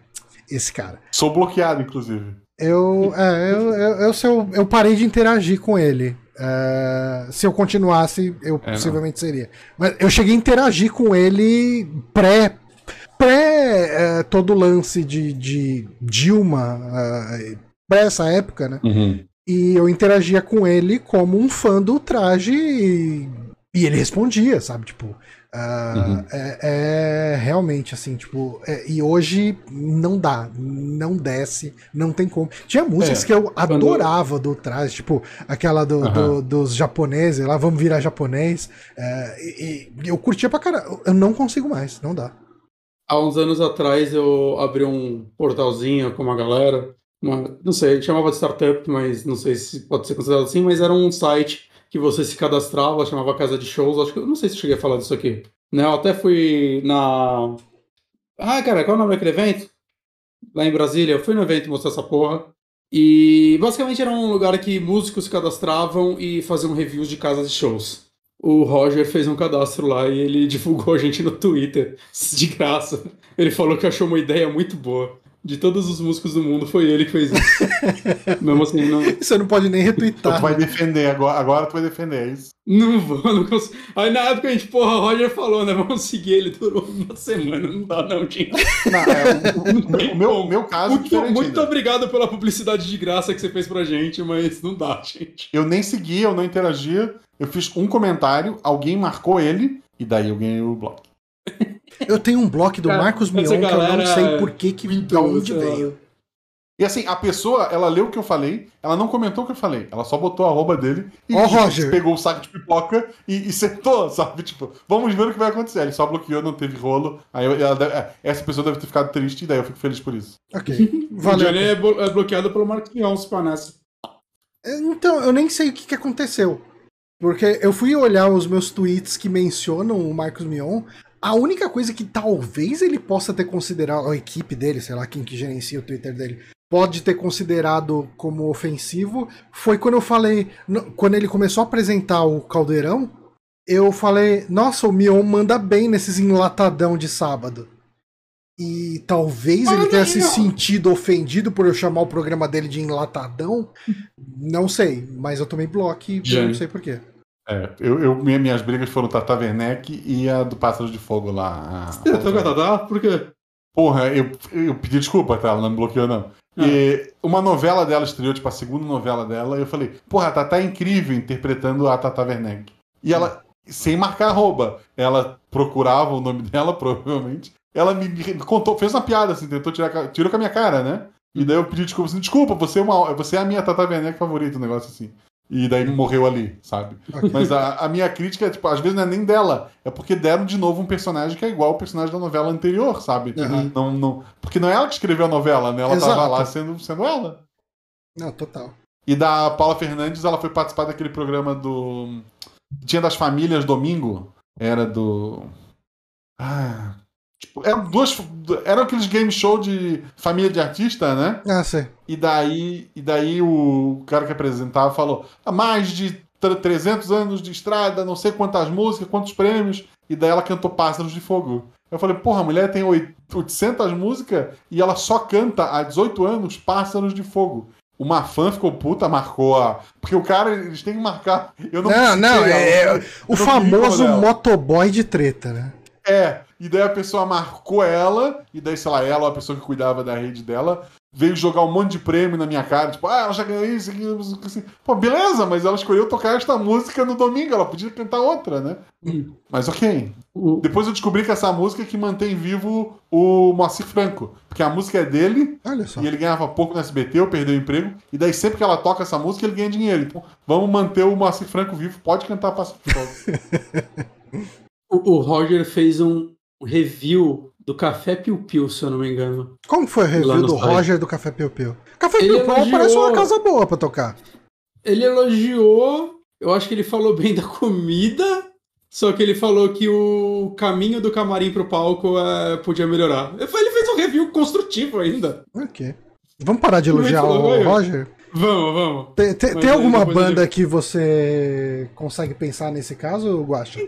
Esse cara. Sou bloqueado, inclusive. Eu, é, eu, eu, eu, eu, eu parei de interagir com ele. Uh, se eu continuasse, eu é, possivelmente não. seria. Mas eu cheguei a interagir com ele pré pré uh, todo o lance de, de Dilma, uh, pré essa época, né? Uhum. E eu interagia com ele como um fã do traje e e ele respondia, sabe? Tipo, uh, uhum. é, é, realmente assim, tipo, é, e hoje não dá, não desce, não tem como. Tinha músicas é, que eu adorava quando... do trás, tipo, aquela do, uhum. do, dos japoneses, lá vamos virar japonês. É, e, e, eu curtia pra caramba, eu não consigo mais, não dá. Há uns anos atrás eu abri um portalzinho com uma galera, uma, não sei, chamava de startup, mas não sei se pode ser considerado assim, mas era um site que você se cadastrava, chamava Casa de Shows. Acho que eu não sei se cheguei a falar disso aqui. Né? Eu até fui na. Ah, cara, qual é o nome daquele evento? Lá em Brasília. Eu fui no evento mostrar essa porra. E basicamente era um lugar que músicos se cadastravam e faziam reviews de casas de shows. O Roger fez um cadastro lá e ele divulgou a gente no Twitter, de graça. Ele falou que achou uma ideia muito boa. De todos os músicos do mundo, foi ele que fez isso. Mesmo assim, não. Você não pode nem Então retweetar. tu vai defender, agora, agora tu vai defender, é isso? Não vou, não consigo. Aí na época a gente, porra, o Roger falou, né? Vamos seguir ele, durou uma semana. Não dá, não, gente. Não, é, o, o- o meu, o meu caso é Muito, muito obrigado pela publicidade de graça que você fez pra gente, mas não dá, gente. Eu nem seguia, eu não interagia. Eu fiz um comentário, alguém marcou ele, e daí eu ganhei o bloco. Eu tenho um bloco do Cara, Marcos Mion que eu não galera sei por que, que de onde lá. veio. E assim, a pessoa, ela leu o que eu falei, ela não comentou o que eu falei, ela só botou a arroba dele e tipo, Roger. pegou o saco de pipoca e, e sentou, sabe? Tipo, vamos ver o que vai acontecer. Ele só bloqueou, não teve rolo. Aí eu- deve- é, essa pessoa deve ter ficado triste e daí eu fico feliz por isso. Ok. O Valeu. Johnny é, blo- é bloqueado pelo Marcos Mion, se pá nessa. Então, eu nem sei o que, que aconteceu. Porque eu fui olhar os meus tweets que mencionam o Marcos Mion. A única coisa que talvez ele possa ter considerado, a equipe dele, sei lá quem que gerencia o Twitter dele, pode ter considerado como ofensivo, foi quando eu falei, quando ele começou a apresentar o Caldeirão, eu falei, nossa, o Mion manda bem nesses enlatadão de sábado. E talvez ele tenha se sentido ofendido por eu chamar o programa dele de enlatadão. Não sei, mas eu tomei bloco e Já. não sei porquê. É, eu, eu- minha- minhas brigas foram Tata Werneck e a do Pássaro de Fogo lá. Você tá com a Tatá? Por quê? Porra, eu, eu pedi desculpa, tá? Ela não me bloqueou, não. E uma novela dela estreou, tipo, a segunda novela dela, e eu falei, porra, a Tata é incrível interpretando a Tata Werneck. E ela, sem marcar arroba, ela procurava o nome dela, provavelmente. Ela me, me contou, fez uma piada, assim, tentou tirar, tirou com a minha cara, né? E daí eu pedi desculpa, assim, desculpa, você é, uma, você é a minha Tata Werneck favorita, um negócio assim. E daí morreu ali, sabe? Mas a, a minha crítica é, tipo, às vezes não é nem dela, é porque deram de novo um personagem que é igual ao personagem da novela anterior, sabe? Uhum. Não, não, porque não é ela que escreveu a novela, né? Ela tava Exato. lá sendo, sendo ela. Não, total. E da Paula Fernandes, ela foi participar daquele programa do. Tinha das famílias domingo. Era do. Ah. Tipo, eram duas. Eram aqueles game show de família de artista, né? Ah, sei. E daí, e daí o cara que apresentava falou: "Há mais de tre- 300 anos de estrada, não sei quantas músicas, quantos prêmios. E daí ela cantou Pássaros de Fogo. Eu falei: porra, a mulher tem oit- 800 músicas e ela só canta há 18 anos Pássaros de Fogo. Uma fã ficou puta, marcou a. Porque o cara, eles têm que marcar. Eu não Não, não, é, ela. é o famoso motoboy de treta, né? É, e daí a pessoa marcou ela, e daí, sei lá, ela ou a pessoa que cuidava da rede dela, veio jogar um monte de prêmio na minha cara, tipo, ah, ela já ganhou isso, isso, assim. Pô, beleza, mas ela escolheu tocar esta música no domingo, ela podia cantar outra, né? Mas ok. Depois eu descobri que essa música é que mantém vivo o Moacir Franco, porque a música é dele, e ele ganhava pouco no SBT, eu perdeu o emprego, e daí sempre que ela toca essa música, ele ganha dinheiro. Então, vamos manter o Moacir Franco vivo, pode cantar Fogo. O, o Roger fez um review do Café Piu Piu, se eu não me engano. Como foi o review do site. Roger do Café Piu Piu? Café Ele Piu Piu elogiou- parece uma casa boa pra tocar. Ele elogiou, eu acho que ele falou bem da comida, só que ele falou que o caminho do camarim pro palco é, podia melhorar. Ele fez um review construtivo ainda. Ok. Vamos parar de elogiar o Roger? Vamos, vamos. Tem, tem- tem alguma banda ele- que você consegue pensar nesse caso, Guacha?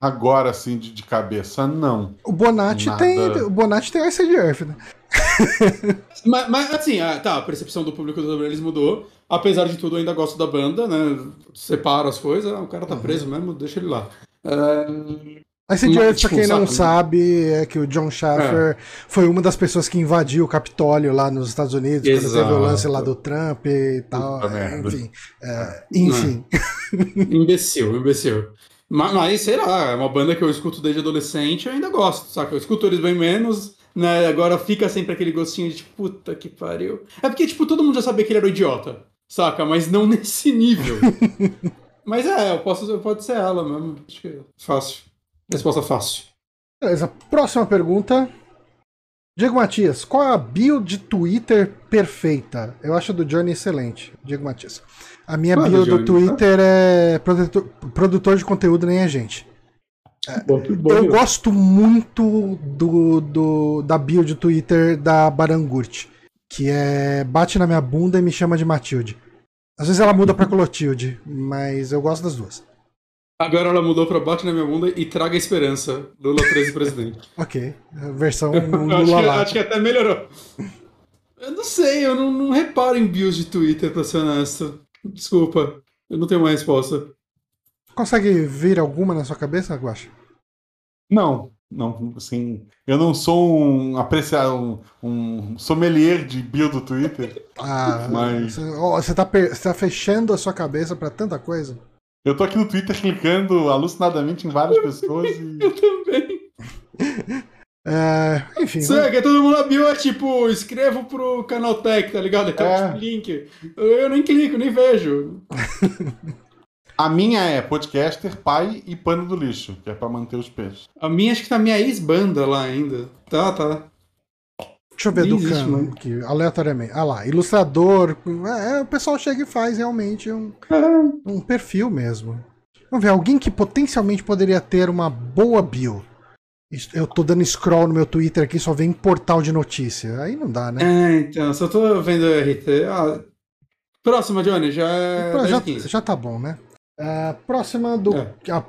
Agora, assim, de, de cabeça, não. O Bonatti Nada. tem. O Bonatti tem o Ice Earth, né? Mas, mas, assim, ah, tá, a percepção do público sobre eles mudou. Apesar de tudo, eu ainda gosto da banda, né? Separo as coisas, ah, o cara tá preso mesmo, deixa ele lá. É, Ice Earth, pra tipo, quem não sabe? sabe, é que o John Schaffer foi uma das pessoas que invadiu o Capitólio lá nos Estados Unidos, quando teve o Exato. lance lá do Trump e tal. Puta. Enfim. é, enfim. imbecil, imbecil. Mas, mas, sei lá, é uma banda que eu escuto desde adolescente e ainda gosto, saca? Eu escuto eles bem menos, né? Agora fica sempre aquele gostinho de tipo, puta que pariu. É porque, tipo, todo mundo já sabia que ele era um idiota, saca? Mas não nesse nível. mas é, eu posso, pode ser ela mesmo. Acho que fácil. Resposta fácil. Beleza, próxima pergunta. Diego Matias, qual é a bio de Twitter perfeita? Eu acho a do Johnny excelente. Diego Matias. A minha é a bio do? Twitter é produtor, produtor de conteúdo, nem a gente. Eu gosto muito do, do- da bio de Twitter da Barangurt, que é bate na minha bunda e me chama de Matilde. Às vezes ela muda pra Clotilde, mas eu gosto das duas. Agora ela mudou pra Bate na minha bunda e traga esperança. Lula 13 presidente. ok. Versão acho, Lula que, lá. acho que até melhorou. Eu não sei, eu não, não reparo em bios de Twitter, pra ser honesto. Desculpa, eu não tenho uma resposta. Consegue vir alguma na sua cabeça, Guacha? Não, não, assim, eu não sou um apreciador, um, um sommelier de bio do Twitter. Ah, Mas- você, você tá, tá fechando a sua cabeça pra tanta coisa? Eu tô aqui no Twitter clicando alucinadamente em várias pessoas e. Eu também. É, enfim, é, que todo mundo na bio é tipo, escrevo pro Canaltech, tá ligado? Então, É. tipo, link. Eu nem clico, nem vejo. A minha é podcaster, pai e pano do lixo, que é pra manter os peixes. A minha acho que tá minha ex-banda lá ainda. Tá, tá. deixa eu ver do cano aqui, aleatoriamente. Ah lá, ilustrador. É, o pessoal chega e faz realmente um, um perfil mesmo. Vamos ver, alguém que potencialmente poderia ter uma boa bio. Eu tô dando scroll no meu Twitter aqui, só vem portal de notícia. Aí não dá, né? É, então, só tô vendo o RT. Ah, próxima, Johnny, já é. Pô, 10 já, 15. já tá bom, né? É, próxima do, É. a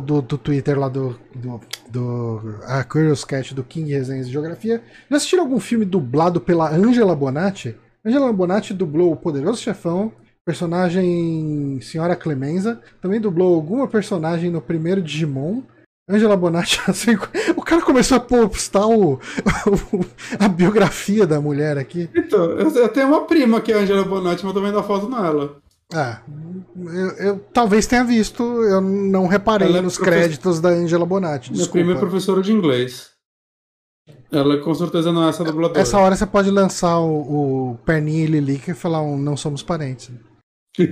do, do Twitter lá do, do, do a Curious Cat do King Resenhas de Geografia. Já assistiram algum filme dublado pela Angela Bonatti? Angela Bonatti dublou o Poderoso Chefão, personagem Senhora Clemenza, também dublou alguma personagem no primeiro Digimon. Angela Bonatti, assim, o cara começou a postar o, o- a biografia da mulher aqui. Então, eu, tenho uma prima que é a Angela Bonatti, mas eu vendo a foto nela. É, eu, eu talvez tenha visto, eu não reparei é nos créditos da Angela Bonatti. Minha prima é professora de inglês. Ela com certeza não é essa dubladora. Essa hora você pode lançar o, o Perninha e Lilica e falar um não somos parentes.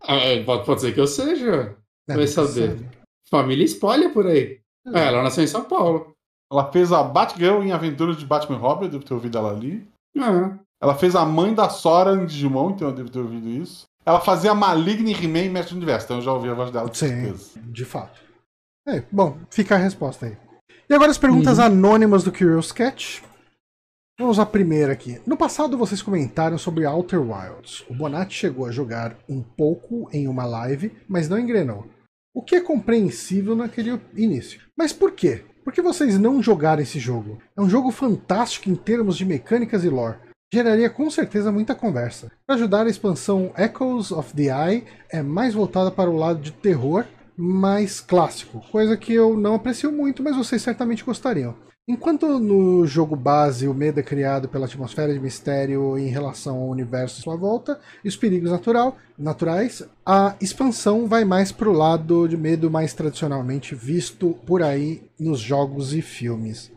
Ah, é, pode, ser que eu seja. É, Vai saber. sabe. Família espalha por aí. É, ela nasceu em São Paulo. Ela fez a Batgirl em Aventuras de Batman e Robin, eu devo ter ouvido ela ali. É. Ela fez a mãe da Sora em Digimon, então eu devo ter ouvido isso. Ela fazia a Maligna em He-Man e Mestre do Universo, então eu já ouvi a voz dela, com Sim. certeza. De fato. É, bom, fica a resposta aí. E agora as perguntas Uhum. anônimas do Curious Cat. Vamos à primeira aqui. No passado vocês comentaram sobre Outer Wilds. O Bonatti chegou a jogar um pouco em uma live, mas não engrenou. O que é compreensível naquele início. Mas por quê? Por que vocês não jogaram esse jogo? É um jogo fantástico em termos de mecânicas e lore. Geraria com certeza muita conversa. Para ajudar, a expansão Echoes of the Eye é mais voltada para o lado de terror, mais clássico, coisa que eu não aprecio muito, mas vocês certamente gostariam. Enquanto no jogo base o medo é criado pela atmosfera de mistério em relação ao universo à sua volta e os perigos natural, naturais, a expansão vai mais pro lado de medo mais tradicionalmente visto por aí nos jogos e filmes.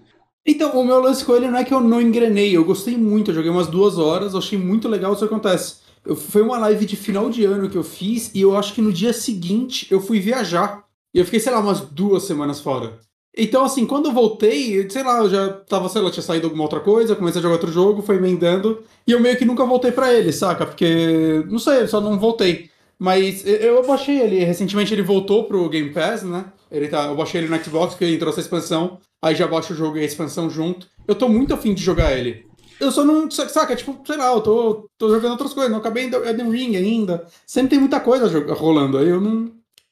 Então, o meu lance com ele não é que eu não engrenei, eu gostei muito, eu joguei umas duas horas, eu achei muito legal isso que acontece. Eu, foi uma live de final de ano que eu fiz e eu acho que no dia seguinte eu fui viajar. E eu fiquei, sei lá, umas duas semanas fora. Então, assim, quando eu voltei, sei lá, eu já tava, sei lá, tinha saído alguma outra coisa, comecei a jogar outro jogo, foi emendando, e eu meio que nunca voltei pra ele, saca? Porque, não sei, só não voltei. Mas eu baixei ele, recentemente ele voltou pro Game Pass, né? Ele tá, eu baixei ele no Xbox, porque entrou essa expansão, aí já baixo o jogo e a expansão junto. Eu tô muito afim de jogar ele. Eu só não, saca, tipo, sei lá, eu tô, tô jogando outras coisas, não acabei Elden Ring ainda. Sempre tem muita coisa rolando, aí eu não,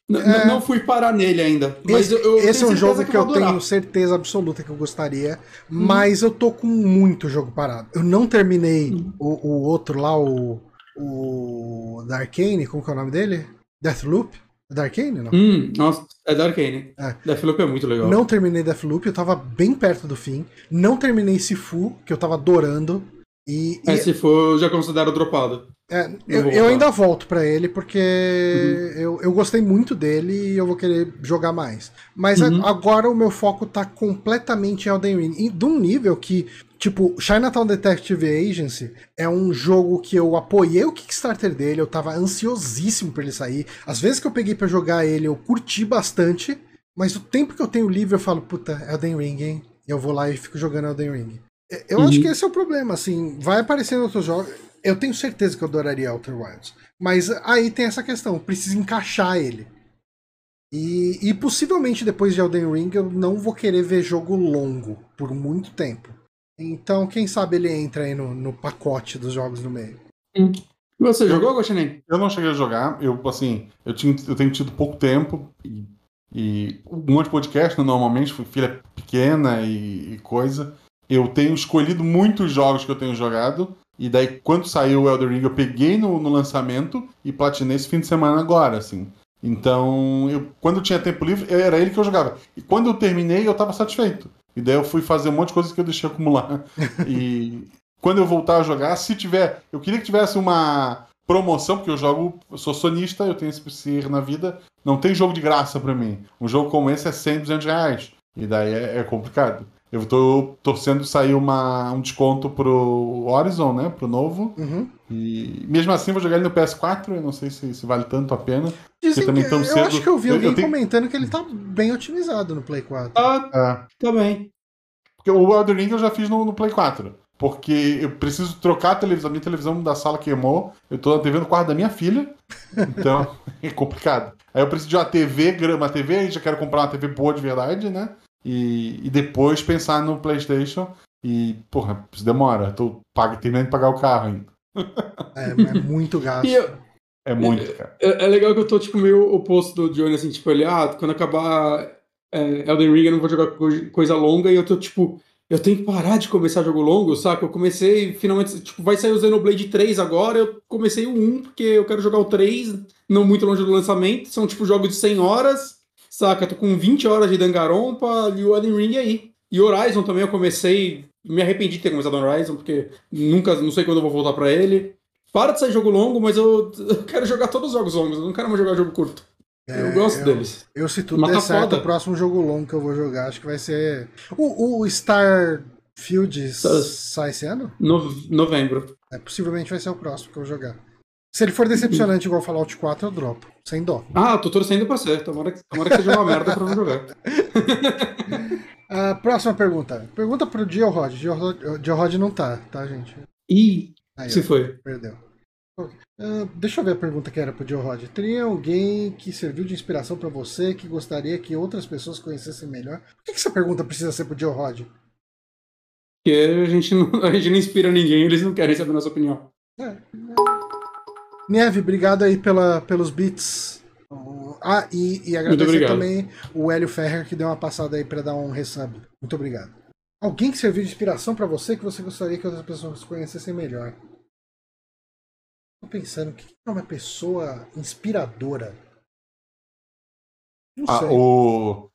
n- É. não fui parar nele ainda. Mas esse eu, eu esse é um jogo que, eu vou adorar. tenho certeza absoluta que eu gostaria, mas eu tô com muito jogo parado. Eu não terminei Uhum. o, o outro lá, o, o da Arcane, como que é o nome dele? Deathloop? É da Arcane, não? Hum, nossa, é da Arcane. É. Deathloop é muito legal. Não terminei Deathloop, eu tava bem perto do fim. Não terminei Sifu, que eu tava adorando. E, e- É, se for, eu já considero dropado. é, eu, eu ainda volto pra ele, porque eu, eu gostei muito dele e eu vou querer jogar mais. Mas a- Uhum. agora o meu foco tá completamente em Elden Ring. E de um nível que, tipo, Chinatown Detective Agency é um jogo que eu apoiei o Kickstarter dele, eu tava ansiosíssimo pra ele sair. Às vezes que eu peguei pra jogar ele, eu curti bastante. Mas o tempo que eu tenho livre, eu falo, puta, Elden Ring, hein? Eu vou lá e fico jogando Elden Ring. Eu Uhum. acho que esse é o problema, assim, vai aparecendo outros jogos. Eu tenho certeza que eu adoraria Outer Wilds. Mas aí tem essa questão, precisa encaixar ele. E, e possivelmente depois de Elden Ring eu não vou querer ver jogo longo por muito tempo. Então, quem sabe ele entra aí no, no pacote dos jogos no meio. E você jogou, Guaxinim? Eu não cheguei a jogar, eu, assim, eu, tinha, eu tenho tido pouco tempo e, e um monte de podcast, né, normalmente, filha pequena e, e coisa. Eu tenho escolhido muitos jogos que eu tenho jogado, e daí, quando saiu o Elder Ring, eu peguei no, no, lançamento e platinei esse fim de semana agora, assim. Então, eu, quando eu tinha tempo livre, era ele que eu jogava. E quando eu terminei, eu estava satisfeito. E daí eu fui fazer um monte de coisas que eu deixei acumular. e quando eu voltar a jogar, se tiver. Eu queria que tivesse uma promoção, porque eu jogo. Eu sou sonista, eu tenho esse erro na vida. Não tem jogo de graça para mim. Um jogo como esse é 100, 200 reais. E daí é, é complicado. Eu tô torcendo sair uma, um desconto pro Horizon, né? Pro novo. Uhum. E mesmo assim vou jogar ele no PS4, eu não sei se, se vale tanto a pena. Dizem também que, tão eu cedo. acho que eu vi alguém eu tenho... comentando que ele tá bem otimizado no Play 4. Ah, É. tá bem. Porque o Elden Ring eu já fiz no, no Play 4. Porque eu preciso trocar a televisão. A minha televisão da sala queimou. Eu tô na TV no quarto da minha filha. Então é complicado. Aí eu preciso de uma TV, uma TV, aí já quero comprar uma TV boa de verdade, né? E, e depois pensar no PlayStation. E, porra, isso demora. Tô pago, terminando de pagar o carro ainda. É, é muito gasto. E eu- É muito, cara. É, é legal que eu tô, tipo, meio oposto do Johnny, assim, tipo, ele, ah, quando acabar é, Elden Ring eu não vou jogar co- coisa longa, e eu tô, tipo, eu tenho que parar de começar jogo longo, saca? Eu comecei, finalmente, tipo, vai sair o Xenoblade 3 agora, eu comecei o 1, porque eu quero jogar o 3, não muito longe do lançamento, são, tipo, jogos de 100 horas, saca? Tô com 20 horas de Danganronpa e o Elden Ring aí. E Horizon também eu comecei, me arrependi de ter começado Horizon, porque nunca, não sei quando eu vou voltar pra ele. Para de sair jogo longo, mas eu, eu quero jogar todos os jogos longos, eu não quero mais jogar jogo curto. É, eu gosto eu- deles. Eu, se tudo Mas der tá certo, foda. o próximo jogo longo que eu vou jogar, acho que vai ser. O, o Starfield sai esse ano? No, novembro. É, possivelmente vai ser o próximo que eu vou jogar. Se ele for decepcionante igual Fallout 4, eu dropo. Sem dó. Ah, eu tô torcendo pra ser. Tomara que, tomara que seja uma merda pra não jogar. Ah, próxima pergunta. Pergunta pro Georod. Georod não tá, tá, gente? Ih, Aí, se ó, foi. perdeu. Ah, deixa eu ver a pergunta que era pro Georod. Teria alguém que serviu de inspiração pra você que gostaria que outras pessoas conhecessem melhor? Por que, que essa pergunta precisa ser pro Georod? Porque a gente, não, a gente não inspira ninguém, eles não querem saber a nossa opinião. Neve, obrigado aí pela, pelos beats. Ah, e, e agradecer também o Hélio Ferrer que deu uma passada aí pra dar um resub. Muito obrigado. Alguém que serviu de inspiração pra você que você gostaria que outras pessoas conhecessem melhor? Tô pensando, o que é uma pessoa inspiradora? Não Ah, sei. o,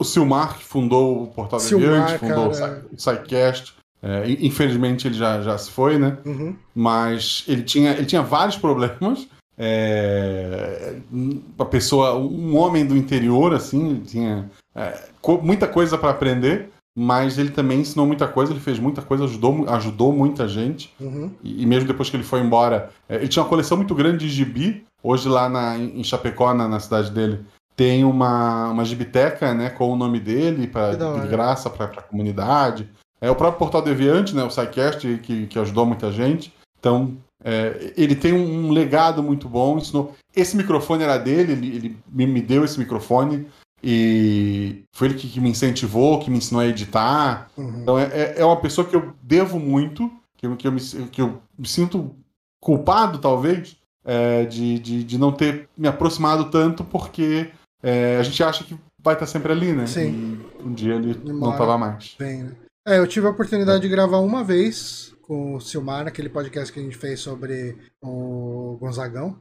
o Silmar, que fundou o Portal Silmar, Deviante, fundou cara. o SciCast. É, in- infelizmente ele já, já se foi, né? Uhum. Mas ele tinha, ele tinha vários problemas. É, uma pessoa, um homem do interior, assim, tinha é, muita coisa para aprender, mas ele também ensinou muita coisa, ele fez muita coisa, ajudou, ajudou muita gente. Uhum. E, e mesmo depois que ele foi embora, é, ele tinha uma coleção muito grande de gibi. Hoje lá na, em Chapecó, na, na cidade dele, tem uma, uma gibiteca, né, com o nome dele, pra, de graça para a comunidade. É o próprio Portal Deviante, né, o SciCast, que, que ajudou muita gente. Então, é, ele tem um, um legado muito bom, ensinou... Esse microfone era dele, ele, ele me, me deu esse microfone, e foi ele que, que me incentivou, que me ensinou a editar. Uhum. Então é, é- é uma pessoa que eu devo muito, que eu, que eu, me, que eu me sinto culpado, talvez, é, de, de, de não ter me aproximado tanto, porque é, a gente acha que vai estar sempre ali, né? Sim. E um dia ele não Demora. estava mais. Bem, né? É, eu tive a oportunidade de gravar uma vez com o Silmar, naquele podcast que a gente fez sobre o Gonzagão.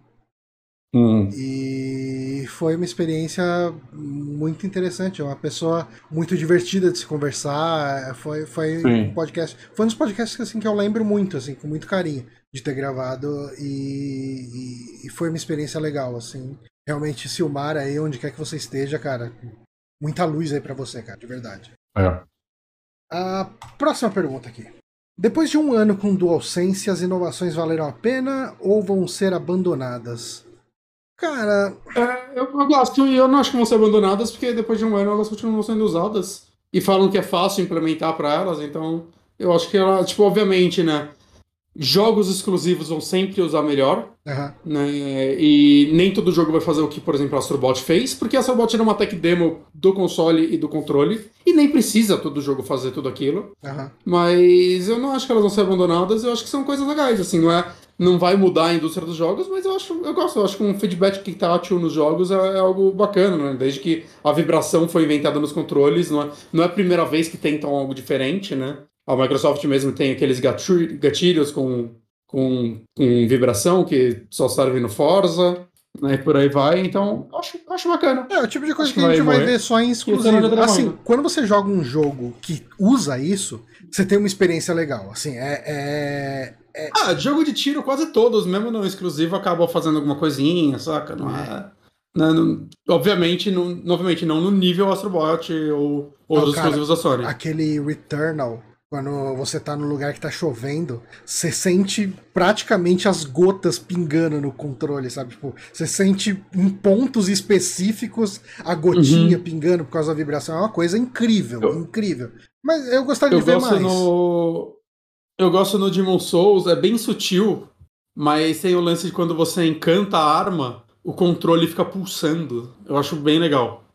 Hum, E foi uma experiência muito interessante. É uma pessoa muito divertida de se conversar. Foi, foi Sim. um podcast. Foi um dos podcasts assim, que eu lembro muito, assim, com muito carinho de ter gravado. E, e- foi uma experiência legal, assim. Realmente, Silmar aí, onde quer que você esteja, cara. Muita luz aí pra você, cara, de verdade. é. A próxima pergunta aqui. Depois de um ano com DualSense, as inovações valeram a pena ou vão ser abandonadas? Cara, É, eu, eu gosto eu não acho que vão ser abandonadas, porque depois de um ano elas continuam sendo usadas. E falam que é fácil implementar pra elas, então eu acho que ela, tipo, obviamente, né? Jogos exclusivos vão sempre usar melhor, aham, né? E nem todo jogo vai fazer o que, por exemplo, a Astrobot fez, porque a Astrobot era uma tech demo do console e do controle, e nem precisa todo jogo fazer tudo aquilo. aham. Mas eu não acho que elas vão ser abandonadas, eu acho que são coisas legais, assim, não é. não vai mudar a indústria dos jogos, mas eu acho, eu gosto, eu acho que um feedback tátil nos jogos é, é, algo bacana, né? Desde que a vibração foi inventada nos controles, não é, não é a primeira vez que tentam algo diferente, né? A Microsoft mesmo tem aqueles gatilhos com, com, com vibração que só servem no Forza né, por aí vai, então acho, acho bacana. É, o tipo de coisa que, que, a gente vai, vai ver só em exclusivo. Assim, quando você joga um jogo que usa isso, você tem uma experiência legal. Assim, é, é, é... Ah, jogo de tiro quase todos, mesmo no exclusivo, acabam fazendo alguma coisinha, saca? Não é. Não, não, obviamente, não, novamente, não no nível Astrobot ou, ou os exclusivos da Sony. Aquele Returnal quando você tá no lugar que tá chovendo, você sente praticamente as gotas pingando no controle, sabe? Tipo, você sente em pontos específicos a gotinha uhum. pingando por causa da vibração. É uma coisa incrível, eu, incrível. Mas eu gostaria eu de ver mais. No... Eu gosto no Demon Souls, é bem sutil, mas tem o lance de quando você encanta a arma, o controle fica pulsando. Eu acho bem legal.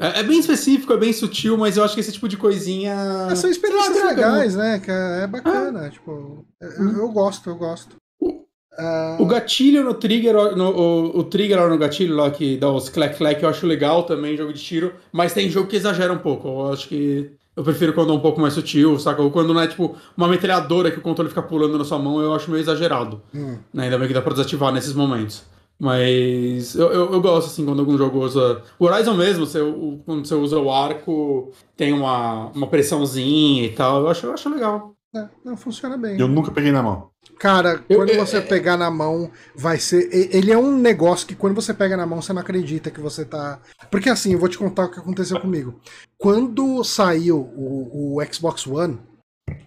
É, é, bem específico, é bem sutil, mas eu acho que esse tipo de coisinha. É, são experiências claro, legais, né? Que é bacana. Ah. Tipo, eu, eu, gosto, eu gosto. Uh... O gatilho no trigger, no, o, o, trigger lá no gatilho lá que dá os clack clack, eu acho legal também, jogo de tiro, mas tem jogo que exagera um pouco. Eu acho que eu prefiro quando é um pouco mais sutil, saca? Ou quando não é tipo uma metralhadora que o controle fica pulando na sua mão, eu acho meio exagerado. Hum. Né? Ainda bem que dá pra desativar nesses momentos. Mas eu, eu, eu, gosto, assim, quando algum jogo usa. O Horizon mesmo, você, o, quando você usa o arco, tem uma, uma pressãozinha e tal. Eu acho, eu acho legal. É, não funciona bem. Eu nunca peguei na mão. Cara, eu, quando você pegar na mão, vai ser. Ele é um negócio que quando você pega na mão, você não acredita que você tá. Porque assim, eu vou te contar o que aconteceu comigo. Quando saiu o, o Xbox One,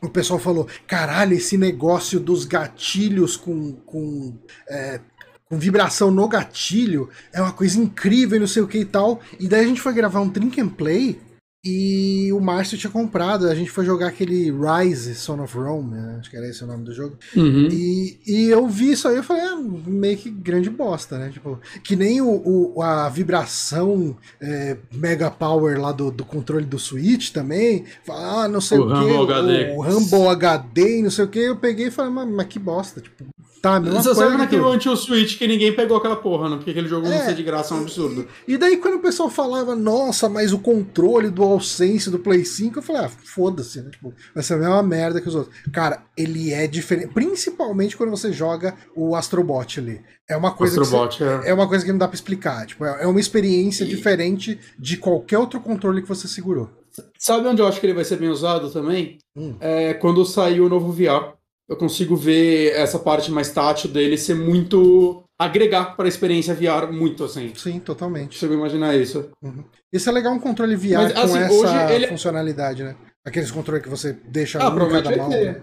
o pessoal falou: caralho, esse negócio dos gatilhos com, com é, com vibração no gatilho, é uma coisa incrível, não sei o que e tal. E daí a gente foi gravar um Drink and Play e o Márcio tinha comprado. A gente foi jogar aquele Rise, Son of Rome, né? acho que era esse o nome do jogo. Uhum. E, e eu vi isso aí eu falei, é meio que grande bosta, né? Tipo, que nem o, o a vibração é, Mega Power lá do, do controle do Switch também. Ah, não sei o, o que. O Rumble HD, não sei o que. Eu peguei e falei, mas, mas que bosta. Tipo, Tá, mesma Você sabe naquele anti-switch que ninguém pegou aquela porra, né? Porque aquele jogo é, não ser de graça é um absurdo. E daí quando o pessoal falava, nossa, mas o controle do AllSense do Play 5, eu falei, ah, foda-se, né? Tipo, vai ser a mesma merda que os outros. Cara, ele é diferente, principalmente quando você joga o Astrobot ali. É uma coisa Astrobot, que você, é. é. uma coisa que não dá para explicar. Tipo, é uma experiência e... diferente de qualquer outro controle que você segurou. Sabe onde eu acho que ele vai ser bem usado também? Hum. É quando sair o novo VR eu consigo ver essa parte mais tátil dele ser muito. agregar para a experiência VR muito assim. Sim, totalmente. Consigo imaginar isso. Uhum. Isso é legal um controle VR Mas, com assim, essa ele... funcionalidade, né? Aqueles controles que você deixa ah, um cada mão. Né?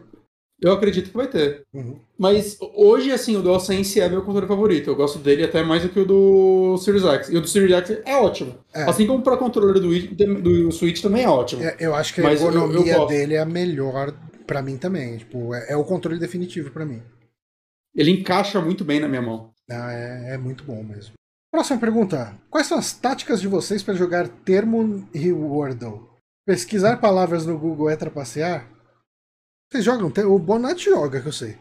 Eu acredito que vai ter. Uhum. Mas hoje, assim, o DualSense é meu controle favorito. Eu gosto dele até mais do que o do Series X. E o do Series X é ótimo. É. Assim como para controle do, do Switch também é ótimo. É, eu acho que a Mas ergonomia eu, eu dele é a melhor para mim também. Tipo, é, é o controle definitivo para mim. Ele encaixa muito bem na minha mão. Ah, é, é muito bom mesmo. Próxima pergunta. Quais são as táticas de vocês para jogar Termo e Wordle? Pesquisar palavras no Google é trapacear? Vocês jogam? O Bonatti joga, que eu sei.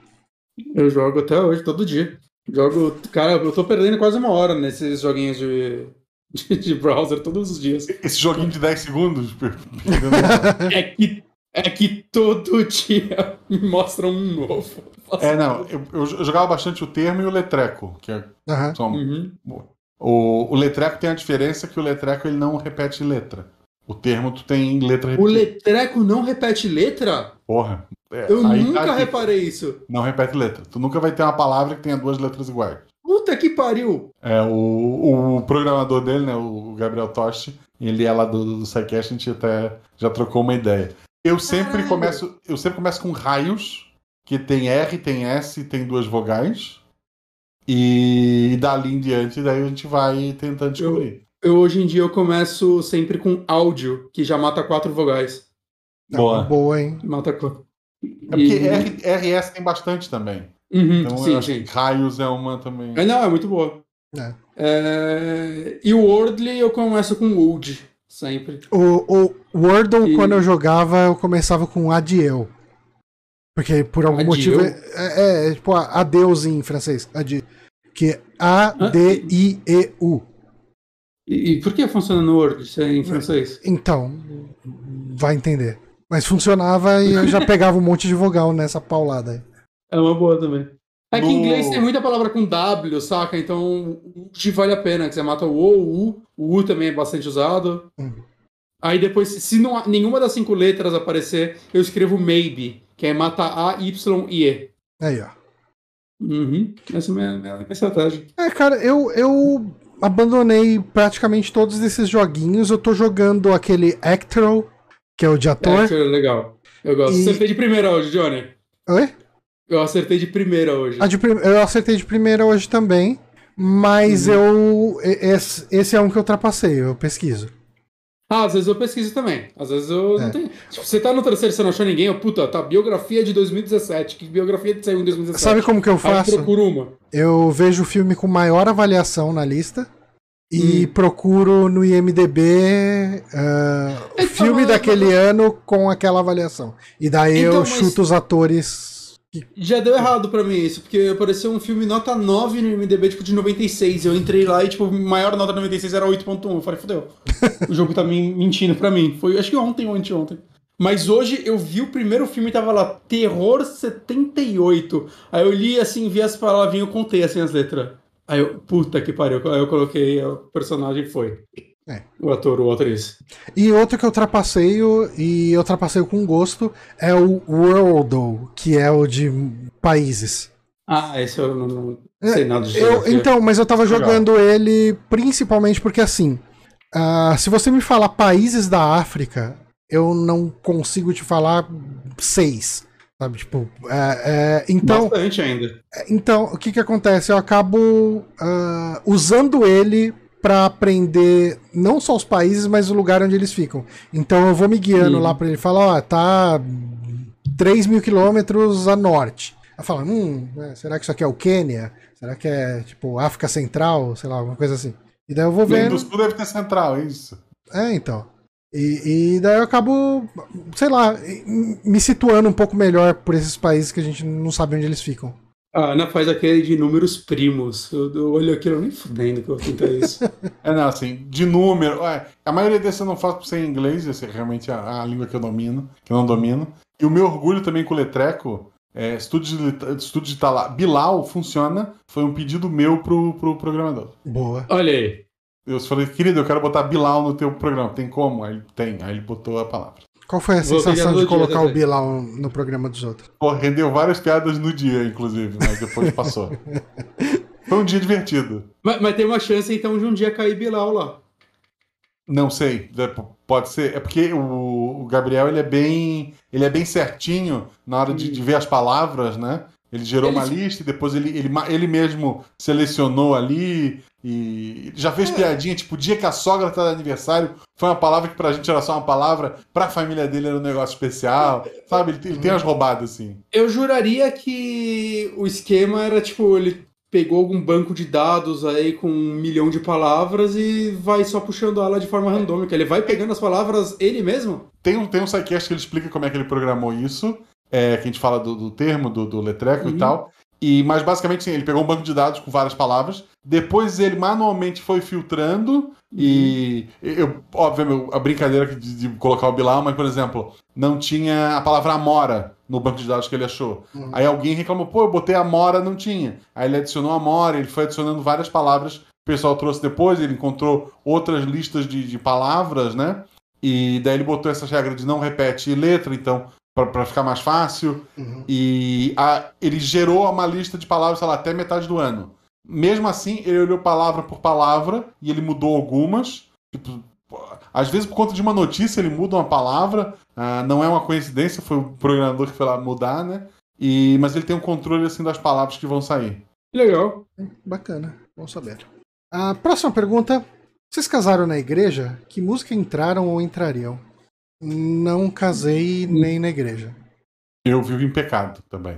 Eu jogo até hoje, todo dia. Jogo. Cara, eu tô perdendo quase uma hora nesses joguinhos de, de, de browser todos os dias. Esse joguinho de 10 segundos? é que é que todo dia me mostra um novo. É, não, eu, eu, jogava bastante o termo e o letreco, que é, uhum. são, uhum. o, o letreco tem a diferença que o letreco ele não repete letra. O termo tu tem letra repetida. O letreco não repete letra? Porra. É, eu nunca tá reparei isso. Não repete letra. Tu nunca vai ter uma palavra que tenha duas letras iguais. Puta que pariu! É, o, o programador dele, né, o Gabriel Tosti, ele é lá do, do SciCast, a gente até já trocou uma ideia. Eu sempre Caralho. começo, eu sempre começo com raios, que tem R, tem S e tem duas vogais. E dali em diante, daí a gente vai tentando descobrir. Eu, eu hoje em dia eu começo sempre com áudio, que já mata quatro vogais. Boa. boa, hein? Mata quatro. É porque e... R, RS tem bastante também. Uhum, então sim, sim. raios é uma também. É, não, é muito boa. É. É... E o Wordly eu começo com Wood. Sempre. O, o Wordle, e... quando eu jogava, eu começava com Adiel. Porque por algum Adieu? motivo. É, é, é tipo a- adeus em francês. Que é A-D-I-E-U. E, e por que funciona no Word é em francês? Então, vai entender. Mas funcionava e eu já pegava um monte de vogal nessa paulada aí. É uma boa também. É que em No- inglês tem muita palavra com W, saca? Então o G vale a pena, que você mata o O, o U. O U também é bastante usado. Uhum. Aí depois, se não, nenhuma das cinco letras aparecer, eu escrevo maybe, que é mata A, Y e E. Aí, ó. Uhum. Essa é a minha, minha, estratégia. É, cara, eu, eu abandonei praticamente todos esses joguinhos. Eu tô jogando aquele Actro, que é o de ator. Actor é legal. Eu gosto. E- Acertei de primeira hoje, Johnny. Oi? Eu acertei de primeira hoje. De prim- Eu acertei de primeira hoje também. Mas eu. e- Esse, esse é um que eu ultrapassei, eu pesquiso. Ah, às vezes eu pesquiso também. Às vezes eu É. não tenho. Tipo, você tá no terceiro e você não achou ninguém, eu, puta, tá, biografia de 2017. Que biografia de saiu em 2017? Sabe como que eu Aí eu faço? procuro uma. Eu vejo o filme com maior avaliação na lista e procuro no IMDB ah, o Então, filme eu- daquele ano com aquela avaliação. E daí Então, eu mas- chuto os atores. Já deu errado pra mim isso, porque apareceu um filme nota 9 no MDB, tipo, de 96. Eu entrei lá e, tipo, a maior nota 96 era 8.1. Eu falei, fodeu. o jogo tá me mentindo pra mim. Foi, acho que ontem ou anteontem. Mas hoje eu vi o primeiro filme e tava lá, Terror 78. Aí eu li assim, vi as palavrinhas, eu contei assim as letras. Aí eu, puta que pariu. Aí eu coloquei o personagem foi. É. O ator ou atriz. E outro que eu ultrapasseio, e eu com gosto, é o Worldo, que é o de países. Ah, esse eu não, não É, sei nada de Eu, então, mas eu tava Legal. jogando ele principalmente porque assim. ah, se você me falar países da África, eu não consigo te falar seis. Sabe? Tipo, é, é, então, Bastante ainda. então, o que que acontece? Eu acabo ah, usando ele pra aprender não só os países, mas o lugar onde eles ficam. Então eu vou me guiando Uhum. lá pra ele falar, ó, tá 3 mil quilômetros a norte. Eu falo, hum, né, será que isso aqui é o Quênia? Será que é, tipo, África Central? Sei lá, alguma coisa assim. E daí eu vou vendo. Sul deve ter central, é isso. É, então. E, e daí eu acabo, sei lá, me situando um pouco melhor por esses países que a gente não sabe onde eles ficam. A Ana faz aquele de números primos. Eu, eu olho aquilo nem fudendo que eu vou tentar isso. É, não, assim, de número. é, a maioria desses eu não faço por ser em inglês, essa é realmente a, a língua que eu domino, que eu não domino. E o meu orgulho também com o Letreco, é, estudo de, estudo de tala, Bilal funciona, foi um pedido meu pro, pro programador. Boa. Olha aí. Eu falei, querido, eu quero botar Bilal no teu programa. Tem como? Aí ele tem. Aí ele botou a palavra. Qual foi a sensação de colocar o. Bilal no programa dos outros? Pô, rendeu várias piadas no dia, inclusive, mas depois passou. Foi um dia divertido. Mas, mas tem uma chance então de um dia cair Bilal lá. Não sei, é, pode ser. É porque o, o Gabriel ele é bem, ele é bem certinho na hora de, de ver as palavras, né? Ele gerou Ele- uma lista e depois ele, ele, ele mesmo selecionou ali e já fez piadinha, tipo, o dia que a sogra tá de aniversário, foi uma palavra que pra gente era só uma palavra, pra família dele era um negócio especial, sabe? Ele, tem- ele tem umas roubadas assim. Eu juraria que o esquema era tipo, ele pegou algum banco de dados aí com um milhão de palavras e vai só puxando ela de forma randômica. Ele vai pegando as palavras ele mesmo? Tem um, tem um sidecast que ele explica como é que ele programou isso, é, que a gente fala do, do termo, do, do letreco Uhum. e tal. E, mas basicamente, sim, ele pegou um banco de dados com várias palavras, depois ele manualmente foi filtrando e eu, óbvio, a brincadeira de, de colocar o Bilal, mas, por exemplo, não tinha a palavra Amora no banco de dados que ele achou. Uhum. Aí alguém reclamou, pô, eu botei Amora, não tinha. Aí ele adicionou Amora, ele foi adicionando várias palavras que o pessoal trouxe depois, ele encontrou outras listas de, de palavras, né? E daí ele botou essas regras de não repete letra, então, para ficar mais fácil. Uhum. E a- ele gerou uma lista de palavras, sei lá, até metade do ano. Mesmo assim, ele olhou palavra por palavra e ele mudou algumas. Tipo, às vezes, por conta de uma notícia, ele muda uma palavra. ah, não é uma coincidência, foi o programador que foi lá mudar, né? E, mas ele tem um controle assim das palavras que vão sair. Legal. Bacana, bom saber. A próxima pergunta. Vocês casaram na igreja? Que música entraram ou entrariam? Não casei nem na igreja. Eu vivo em pecado também.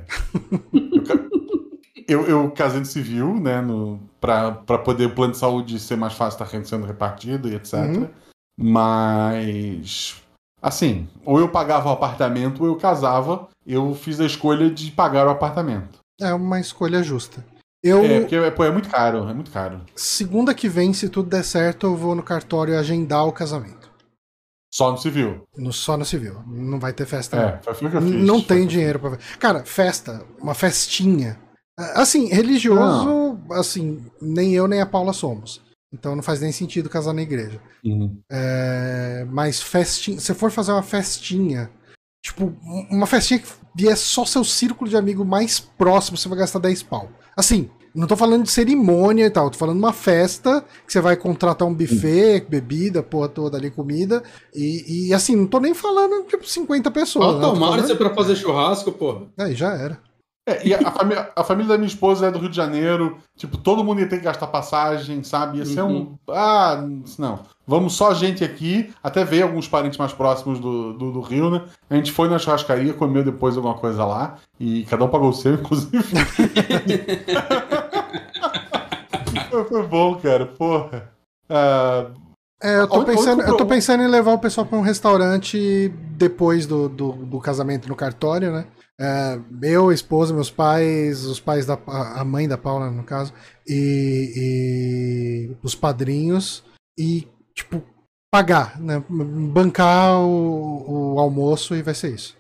eu, eu, casei no civil, né? No, pra, pra poder o plano de saúde ser mais fácil estar sendo repartido e etc. Uhum. Mas Assim, ou eu pagava o apartamento ou eu casava. Eu fiz a escolha de pagar o apartamento. É uma escolha justa. Eu, É, porque pô, é muito caro, é muito caro. segunda que vem, se tudo der certo, eu vou no cartório agendar o casamento. Só no civil. No, só no civil. Não vai ter festa. É, não. fiz. Não Foi tem dinheiro pra. Cara, festa, uma festinha. Assim, religioso, assim, nem eu nem a Paula somos. Então não faz nem sentido casar na igreja. Uhum. É, mas festinha. Se for fazer uma festinha, tipo, uma festinha que vier só seu círculo de amigo mais próximo, você vai gastar 10 pau. Assim, não tô falando de cerimônia e tal, tô falando de uma festa que você vai contratar um buffet, bebida, porra toda ali, comida. E, e, assim, não tô nem falando, tipo, 50 pessoas. Ó, né? Falando- você pra fazer churrasco, porra. Aí já era. É, e a, família, a família da minha esposa é do Rio de Janeiro. Tipo, todo mundo ia ter que gastar passagem, sabe? Ia ser um. Ah, não. Vamos só gente aqui. Até veio alguns parentes mais próximos do, do, do Rio, né? A gente foi na churrascaria, comeu depois alguma coisa lá. E cada um pagou o seu, inclusive. foi, foi bom, cara. Porra. Ah, É, eu tô, O- pensando, eu tô pensando em levar o pessoal pra um restaurante depois do, do, do casamento no cartório, né? É, eu, esposa, meus pais, os pais da a mãe da Paula, no caso, e, e os padrinhos, e, tipo, pagar, né? Bancar o, o almoço e vai ser isso.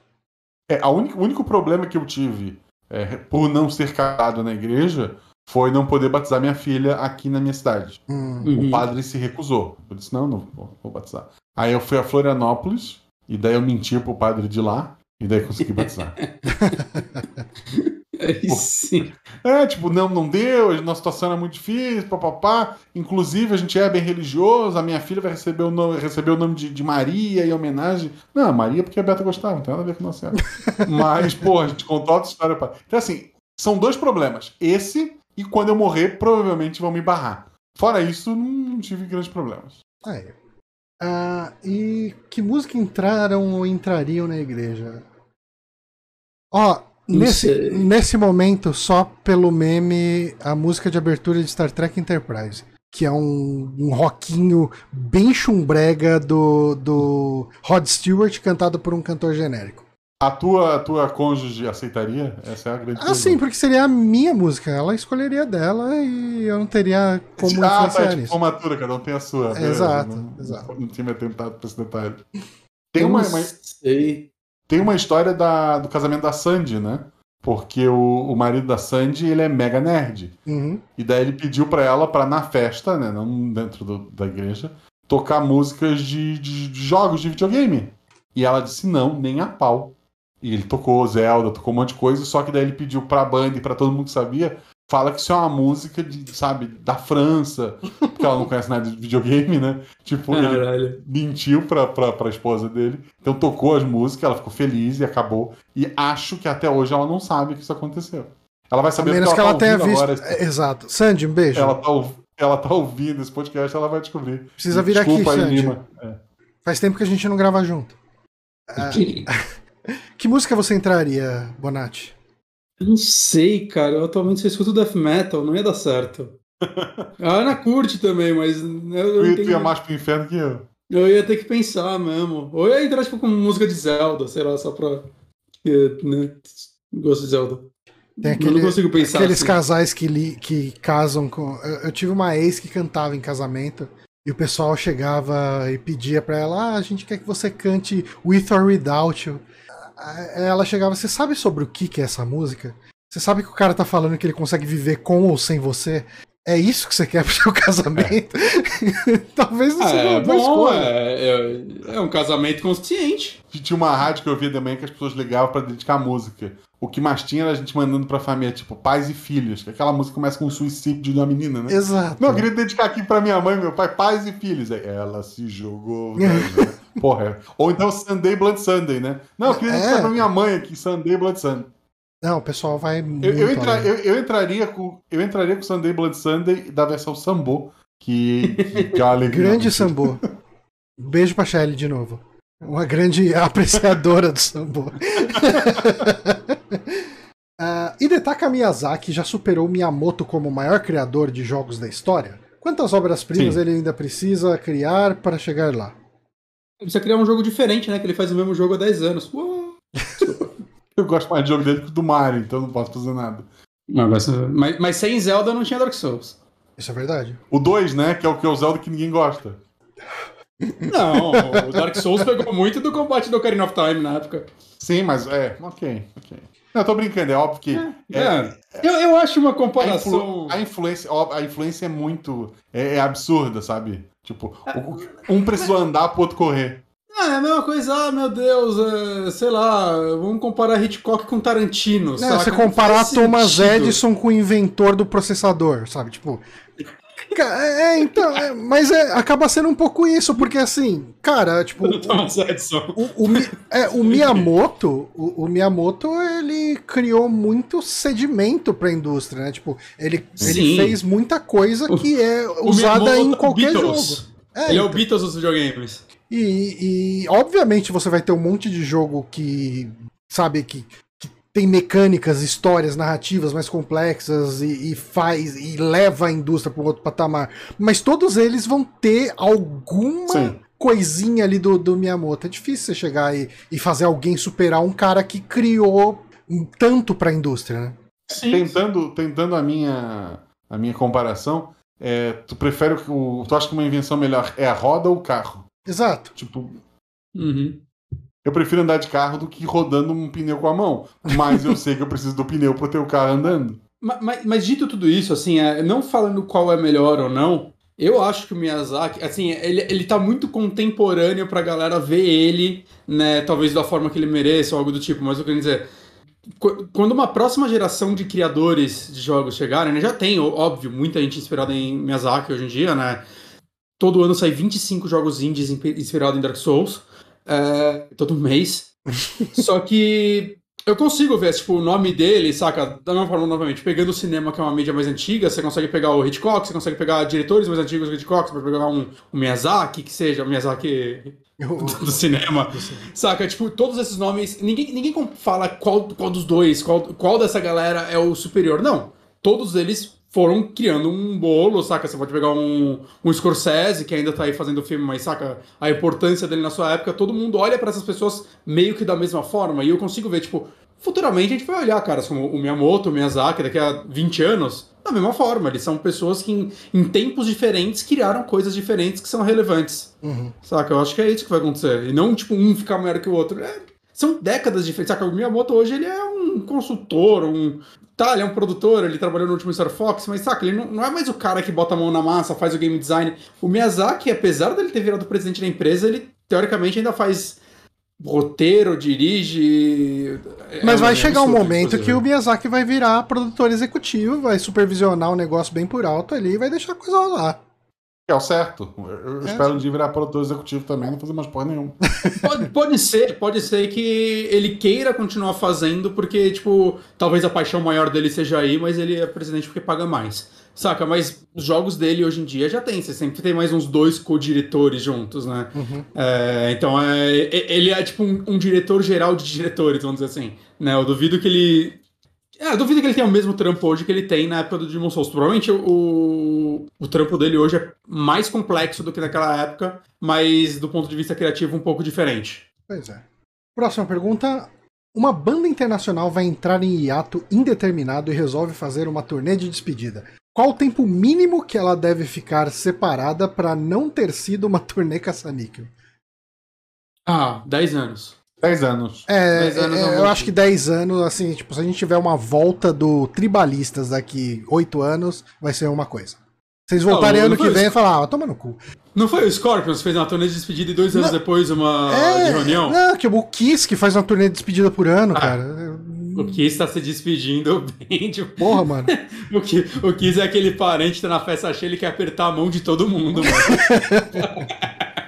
É, a única- o único problema que eu tive é, por não ser casado na igreja foi não poder batizar minha filha aqui na minha cidade. Hum, Uhum. O padre se recusou. Eu disse, não, não vou, vou batizar. Aí eu fui a Florianópolis, e daí eu menti pro padre de lá, e daí consegui batizar. Aí sim. é, tipo, não, não deu, a nossa situação era muito difícil, papapá. Inclusive, a gente é bem religioso, a minha filha vai receber o nome, receber o nome de, de Maria em homenagem. Não, Maria porque a Beta gostava, não tem nada a ver com nossa senhora. Mas, pô, a gente contou outra história. Pra... Então, assim, são dois problemas. Esse, e quando eu morrer, provavelmente vão me barrar. Fora isso, não tive grandes problemas. aí. Ah, e que música entraram ou entrariam na igreja? Ó, Não nesse, sei. nesse momento, só pelo meme, a música de abertura de Star Trek Enterprise. Que é um, um rockinho bem chumbrega do, do Rod Stewart, cantado por um cantor genérico. A tua, a tua cônjuge aceitaria? Essa é a grande Ah, sim, porque seria a minha música. Ela escolheria dela e eu não teria como ah, tá, influenciar tipo, nisso. formatura, cada um tem a sua. É, exato, não, exato. Não tinha me atentado pra esse detalhe. Tem Eu uma, não uma- sei. tem uma história da, do casamento da Sandy, né? Porque o, o marido da Sandy, ele é mega nerd. Uhum. E daí ele pediu pra ela, pra na festa, né? Não dentro do- da igreja, tocar músicas de, de- de jogos de videogame. E ela disse não, nem a pau. E ele tocou Zelda, tocou um monte de coisa, só que daí ele pediu pra banda e pra todo mundo que sabia, fala que isso é uma música de, sabe, da França, porque ela não conhece nada de videogame, né? Tipo, ele Caralho. mentiu pra, pra, pra esposa dele, então tocou as músicas, ela ficou feliz e acabou. E acho que até hoje ela não sabe que isso aconteceu. Ela vai A saber menos porque que ela tá tenha visto. agora É, Exato. Sandy, um beijo. ela tá, ela tá ouvindo esse podcast, ela vai descobrir. Precisa vir aqui, Desculpa aí, Sandy. Lima. É. Faz tempo que a gente não grava junto. Que música você entraria, Bonatti? Eu não sei, cara. Eu atualmente só escuto death metal, não ia dar certo. A Ana curte também, mas eu, eu, tu ia mais pro inferno que eu. eu ia ter que pensar mesmo. Ou eu ia entrar tipo com música de Zelda, sei lá, só pra. Né, gosto de Zelda. Tem Eu aquele- não consigo pensar. Aqueles assim. casais que, li- que casam com. Eu, eu tive uma ex que cantava em casamento e o pessoal chegava e pedia pra ela: Ah, a gente quer que você cante With or Without You. Aí Ela chegava: Você sabe sobre o que, que é essa música? Você sabe que o cara tá falando que ele consegue viver com ou sem você? É isso que você quer pro seu casamento? Talvez não Ah, seja é uma boa bom, escolha. é, é, é um casamento consciente. Tinha uma rádio que eu via também que as pessoas ligavam pra dedicar música. O que mais tinha era a gente mandando pra família, tipo, pais e filhos. Que aquela música começa com o suicídio de uma menina, né? Exato. Não, eu queria dedicar aqui pra minha mãe meu pai, pais e filhos. Aí, ela se jogou. né? Porra. Ou então Sunday Blood Sunday, né? Não, eu queria É. dedicar pra minha mãe aqui, Sunday Blood Sunday. Não, o pessoal vai. Muito Eu, eu, entra- eu- eu entraria com eu entraria com Sunday Blood Sunday da versão Sambo, que, que, é alegria. Grande Sambo. Beijo pra Shelly de novo. Uma grande apreciadora do Sambo. Ah, Hidetaka Miyazaki já superou Miyamoto como o maior criador de jogos da história? Quantas obras-primas ele ainda precisa criar para chegar lá? precisa criar um jogo diferente, né? Que ele faz o mesmo jogo há 10 anos. Uou. Eu gosto mais de jogo dele que do Mario, então não posso fazer nada. Não, mas, mas, mas sem Zelda não tinha Dark Souls. Isso é verdade. O 2, né? Que é o que é o Zelda que ninguém gosta. Não, o Dark Souls pegou muito do combate do Ocarina of Time na época. Sim, mas é, ok, ok. Não, eu tô brincando, é óbvio que. É, é, eu, eu acho uma a, comparação. influ, a, influência, a influência é muito. É, é absurda, sabe? Tipo, o- um precisou andar pro outro correr. Ah, é a mesma coisa, ah, meu Deus, é, sei lá, vamos comparar Hitchcock com Tarantino. Não, você comparar Thomas sentido. Edison com o inventor do processador, sabe? Tipo. Ca- É, então, é, mas é, acaba sendo um pouco isso, porque assim, cara, tipo, Thomas Edison. o, o, Mi- é, o Miyamoto, o, o Miyamoto, ele criou muito sedimento pra indústria, né? Tipo, ele, ele fez muita coisa que é O usada Miyamoto em é o qualquer Beatles. jogo. É, Ele é o então. Beatles dos videogames. E, e, obviamente você vai ter um monte de jogo que, sabe, que tem mecânicas, histórias, narrativas mais complexas e, e faz e leva a indústria para um outro patamar. Mas todos eles vão ter alguma Sim. coisinha ali do, do Miyamoto. É difícil você chegar e, e fazer alguém superar um cara que criou tanto para a indústria, né? Sim. Tentando, tentando a minha a minha comparação, é, tu prefere o. Tu acha que uma invenção melhor é a roda ou o carro? Exato. Tipo, Uhum. Eu prefiro andar de carro do que rodando um pneu com a mão. Mas eu sei que eu preciso do pneu pra ter o carro andando. Ma- Mas, mas dito tudo isso, assim, é, não falando qual é melhor ou não, eu acho que o Miyazaki, assim, ele, ele tá muito contemporâneo pra galera ver ele, né, talvez da forma que ele mereça ou algo do tipo, mas eu quero dizer, qu- quando uma próxima geração de criadores de jogos chegarem, né, já tem, óbvio, muita gente inspirada em Miyazaki hoje em dia, né, todo ano sai 25 jogos indies inspi- inspirados em Dark Souls, é, todo mês, só que eu consigo ver, tipo, o nome dele, saca? Da mesma forma, novamente, pegando o cinema, que é uma mídia mais antiga, você consegue pegar o Hitchcock, você consegue pegar diretores mais antigos do Hitchcock, você pode pegar um, um Miyazaki, que seja o Miyazaki do cinema, saca? Tipo, todos esses nomes, ninguém, ninguém fala qual, qual dos dois, qual, qual dessa galera é o superior. Não, todos eles foram criando um bolo, saca? Você pode pegar um, um Scorsese, que ainda tá aí fazendo filme, mas saca a importância dele na sua época, todo mundo olha pra essas pessoas meio que da mesma forma, e eu consigo ver, tipo, futuramente a gente vai olhar caras como o Miyamoto, o Miyazaki, daqui a 20 anos, da mesma forma, eles são pessoas que em, em tempos diferentes criaram coisas diferentes que são relevantes. Uhum. Saca? Eu acho que é isso que vai acontecer. E não, tipo, um ficar melhor que o outro. É, são décadas diferentes. Saca? O Miyamoto hoje, ele é um consultor, um... Tá, ele é um produtor, ele trabalhou no último Star Fox, mas saca, ele não, não é mais o cara que bota a mão na massa, faz o game design. O Miyazaki, apesar dele ter virado presidente da empresa, ele, teoricamente, ainda faz roteiro, dirige... Mas É vai um chegar um momento que o Miyazaki vai virar produtor executivo, vai supervisionar o negócio bem por alto ali e vai deixar a coisa rolar. É o certo. Eu, É. espero um dia virar produtor executivo também, não fazer mais porra nenhuma. Pode, pode ser, pode ser que ele queira continuar fazendo, porque, tipo, talvez a paixão maior dele seja aí, mas ele é presidente porque paga mais. Saca? Mas os jogos dele hoje em dia já tem, você sempre tem mais uns dois co-diretores juntos, né? Uhum. É, então, é, ele é tipo um, um diretor geral de diretores, vamos dizer assim. Né? Eu duvido que ele. É, duvido que ele tenha o mesmo trampo hoje que ele tem na época do Demon Souls. Provavelmente o, o trampo dele hoje é mais complexo do que naquela época, mas do ponto de vista criativo um pouco diferente. Pois é. Próxima pergunta. Uma banda internacional vai entrar em hiato indeterminado e resolve fazer uma turnê de despedida. Qual o tempo mínimo que ela deve ficar separada para não ter sido uma turnê caça-níquel? Ah, 10 anos. 10 anos. É, 10 anos é, eu acho que 10 anos, assim, tipo, se a gente tiver uma volta do Tribalistas daqui 8 anos, vai ser uma coisa. Eles voltarem Não, ano não que foi vem e falar, ah, toma no cu. Não foi o Scorpions que fez uma turnê de despedida e dois anos Não. depois uma é, de reunião? Não, que o Kiss que faz uma turnê de despedida por ano, Ah. cara. O Kiss tá se despedindo bem, tipo, Porra, mano. O, Ki, o Kiss é aquele parente que tá na festa cheia, ele quer apertar a mão de todo mundo, mano.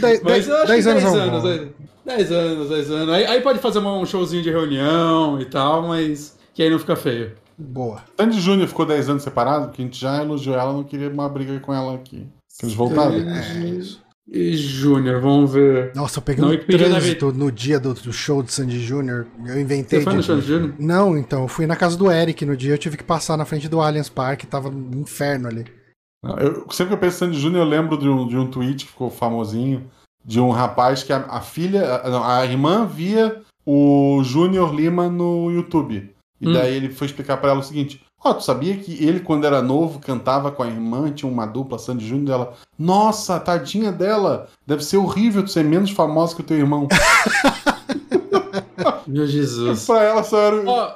Dez, acho dez que 10 anos, é um anos, bom. 10 10 anos, 10 anos. Aí, aí pode fazer um showzinho de reunião e tal, mas que aí não fica feio. Boa. Sandy Júnior ficou 10 anos separado, porque a gente já elogiou ela, não queria uma briga com ela aqui. Que eles voltaram. É isso. E Júnior, vamos ver. Nossa, eu peguei Não, um trânsito no dia do, do show de Sandy Júnior. Eu inventei Você foi no show de Júnior? Não, então, eu fui na casa do Eric no dia, eu tive que passar na frente do Allianz Park, tava um inferno ali. Eu, sempre que eu penso em Sandy Júnior, eu lembro de um, de um tweet que ficou famosinho, de um rapaz que a, a filha, a, não, a irmã via o Júnior Lima no YouTube. E Hum. daí ele foi explicar pra ela o seguinte: Ó, tu sabia que ele, quando era novo, cantava com a irmã, tinha uma dupla Sandy Júnior dela. Nossa, tadinha dela, deve ser horrível tu ser menos famosa que o teu irmão. Meu Jesus. pra ela só era. Ó,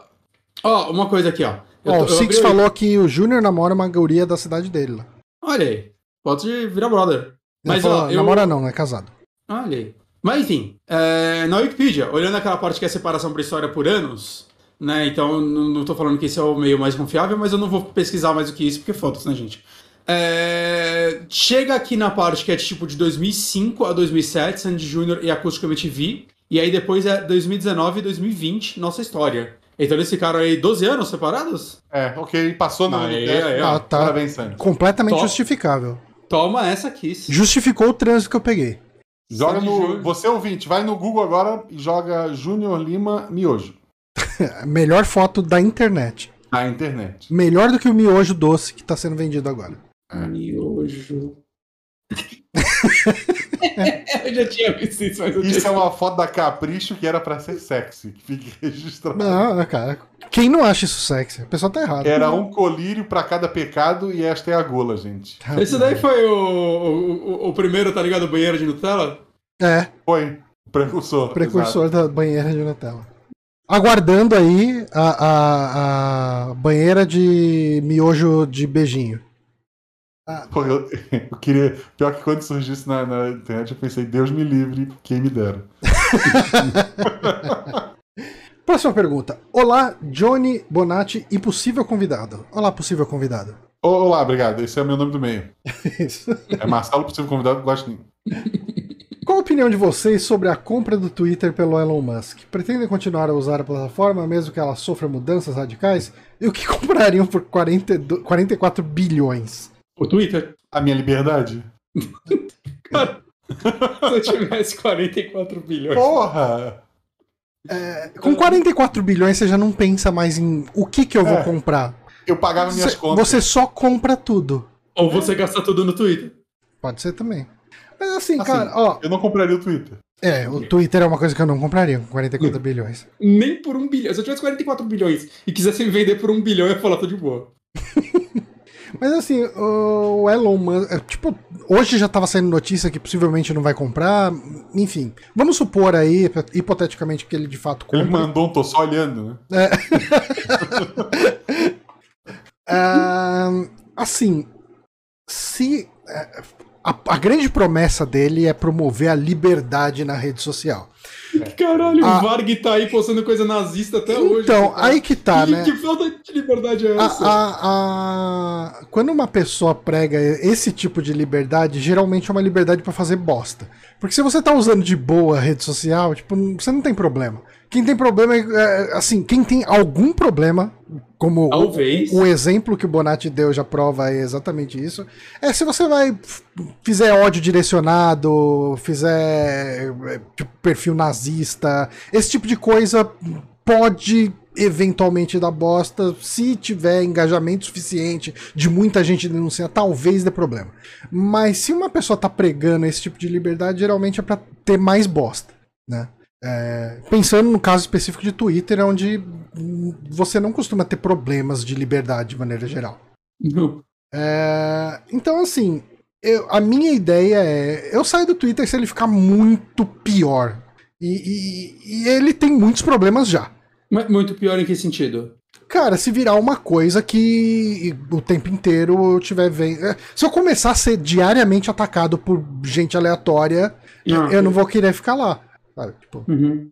ó, uma coisa aqui, ó. Ó, tô- o Six falou que o Júnior namora uma guria da cidade dele lá. Olha aí. Pode virar brother. Mas, falou, ó, eu... namora não, é casado. Olha aí. Mas enfim, é, na Wikipedia, olhando aquela parte que é separação por história por anos, né? Então não, não tô falando que esse é o meio mais confiável, mas eu não vou pesquisar mais do que isso, porque fotos, né, gente? É, chega aqui na parte que é tipo de 2005 a 2007, Sandy Júnior e Acústica MTV, e aí depois é 2019 e 2020, nossa história. Então eles ficaram aí 12 anos separados? É, ok, passou na Aí, ó. Ah, tá. Parabéns, Sandy. Completamente Top. justificável. Toma essa Kiss. Justificou o trânsito que eu peguei. Joga no. Júnior. Você ouvinte, vai no Google agora e joga Júnior Lima Miojo. Melhor foto da internet. Na internet. Melhor do que o miojo doce que tá sendo vendido agora. Miojo. eu já tinha visto isso, mas eu Isso tinha... é uma foto da Capricho que era pra ser sexy, que fique registrado. Não, cara. Quem não acha isso sexy? A pessoa tá errada. Era um colírio pra cada pecado e esta é a gula, gente. Esse daí foi o, o, o- o primeiro, tá ligado? Banheiro de Nutella? É, Foi. Precursor. precursor da banheira de Nutella. Aguardando aí a, a, a banheira de miojo de beijinho. Exato. Pô, eu, eu queria. Pior que quando surgiu isso na, na internet, eu pensei, Deus me livre, quem me dera. Próxima pergunta. Olá, Johnny Bonatti e possível convidado. Olá, possível convidado. Olá, obrigado. Esse é o meu nome do meio. É Marcelo, possível convidado, gosto de Qual a opinião de vocês sobre a compra do Twitter pelo Elon Musk? Pretendem continuar a usar a plataforma mesmo que ela sofra mudanças radicais? E o que comprariam por 42 44 bilhões? O Twitter? A minha liberdade? Cara, se eu tivesse 44 bilhões. Porra! Com 44 bilhões você já não pensa mais em o que, que eu vou É. comprar. Eu pagava minhas Você, contas. você só compra tudo. Ou você gasta tudo no Twitter. Pode ser também. Mas assim, Assim, cara, ó. Eu não compraria o Twitter. É, o Twitter é uma coisa que eu não compraria com 44 bilhões. Nem por um bilhão. Se eu tivesse 44 bilhões e quisesse me vender por um bilhão, eu ia falar, tô de boa. Mas assim, o Elon Musk. é, Tipo, hoje já tava saindo notícia que possivelmente não vai comprar. Enfim, vamos supor aí, hipoteticamente, que ele de fato Ele compra. mandou um tô só olhando, né? Ah, assim, se. É, A, a grande promessa dele é promover a liberdade na rede social. Caralho, Ah. o Varg tá aí postando coisa nazista até hoje. Então, aí que tá, que, né? que falta de liberdade é A- essa? a- a- Quando uma pessoa prega esse tipo de liberdade, geralmente é uma liberdade pra fazer bosta. Porque se você tá usando de boa a rede social, tipo, você não tem problema. Quem tem problema é, é, assim, quem tem algum problema, como o, Talvez. exemplo que o Bonatti deu já prova é exatamente isso, é se você vai fizer ódio direcionado, fizer é, tipo, perfil nazista, esse tipo de coisa pode eventualmente dar bosta se tiver engajamento suficiente de muita gente denunciar, talvez dê problema. Mas se uma pessoa tá pregando esse tipo de liberdade, geralmente é pra ter mais bosta, né? É, pensando no caso específico de Twitter, onde hum, você não costuma ter problemas de liberdade de maneira geral. Não. É, então, assim, eu- a minha ideia é: eu saio do Twitter se ele ficar muito pior. E, e- e ele tem muitos problemas já. Mas muito pior em que sentido? Cara, se virar uma coisa que o tempo inteiro eu tiver vendo. é, Se eu começar a ser diariamente atacado por gente aleatória, Ah, eu não vou querer ficar lá. Sabe? Tipo, Uhum.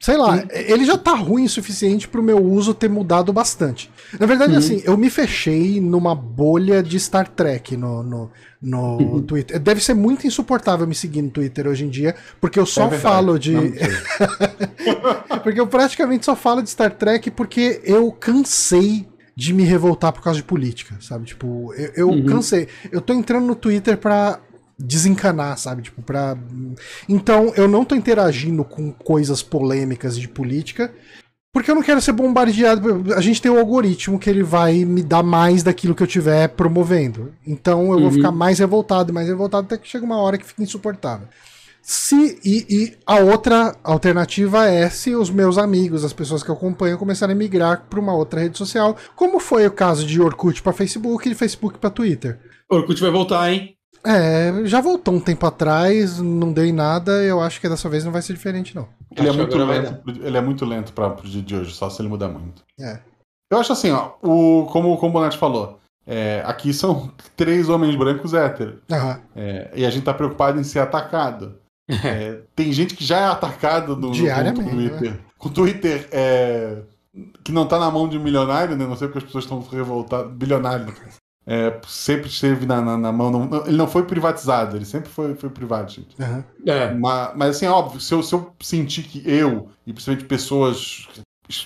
sei lá, ele já tá ruim o suficiente pro meu uso ter mudado bastante. Na verdade, Uhum. assim, eu me fechei numa bolha de Star Trek no, no, no Uhum. Twitter. Deve ser muito insuportável me seguir no Twitter hoje em dia, porque eu só É falo de. Porque eu praticamente só falo de Star Trek porque eu cansei de me revoltar por causa de política, sabe? Tipo, eu, eu Uhum. cansei. Eu tô entrando no Twitter pra desencanar, sabe? Tipo, pra. Então, eu não tô interagindo com coisas polêmicas de política. Porque eu não quero ser bombardeado. A gente tem o um algoritmo que ele vai me dar mais daquilo que eu tiver promovendo. Então eu uhum. vou ficar mais revoltado, mais revoltado, até que chega uma hora que fica insuportável. Se, e, e, a outra alternativa é se os meus amigos, as pessoas que eu acompanho, começarem a migrar para uma outra rede social, como foi o caso de Orkut para Facebook e de Facebook para Twitter. Orkut vai voltar, hein? É, já voltou um tempo atrás, não deu em nada, eu acho que dessa vez não vai ser diferente, não. Ele é muito lento, ele é muito lento para o dia de hoje, só se ele mudar muito. É. Eu acho assim, ó, o, como, como o Bonatti falou, é, aqui são três homens brancos héteros. Uhum. É, e a gente tá preocupado em ser atacado. É, tem gente que já é atacado no, Diariamente, no Twitter. Né? Com o Twitter é, que não tá na mão de um milionário, né? Não sei porque as pessoas estão revoltadas. Bilionário, é, sempre esteve na, na, na mão. Não, ele não foi privatizado, ele sempre foi, foi privado, gente. Uhum. É. Mas, mas, assim, óbvio, se eu, se eu sentir que eu, e principalmente pessoas,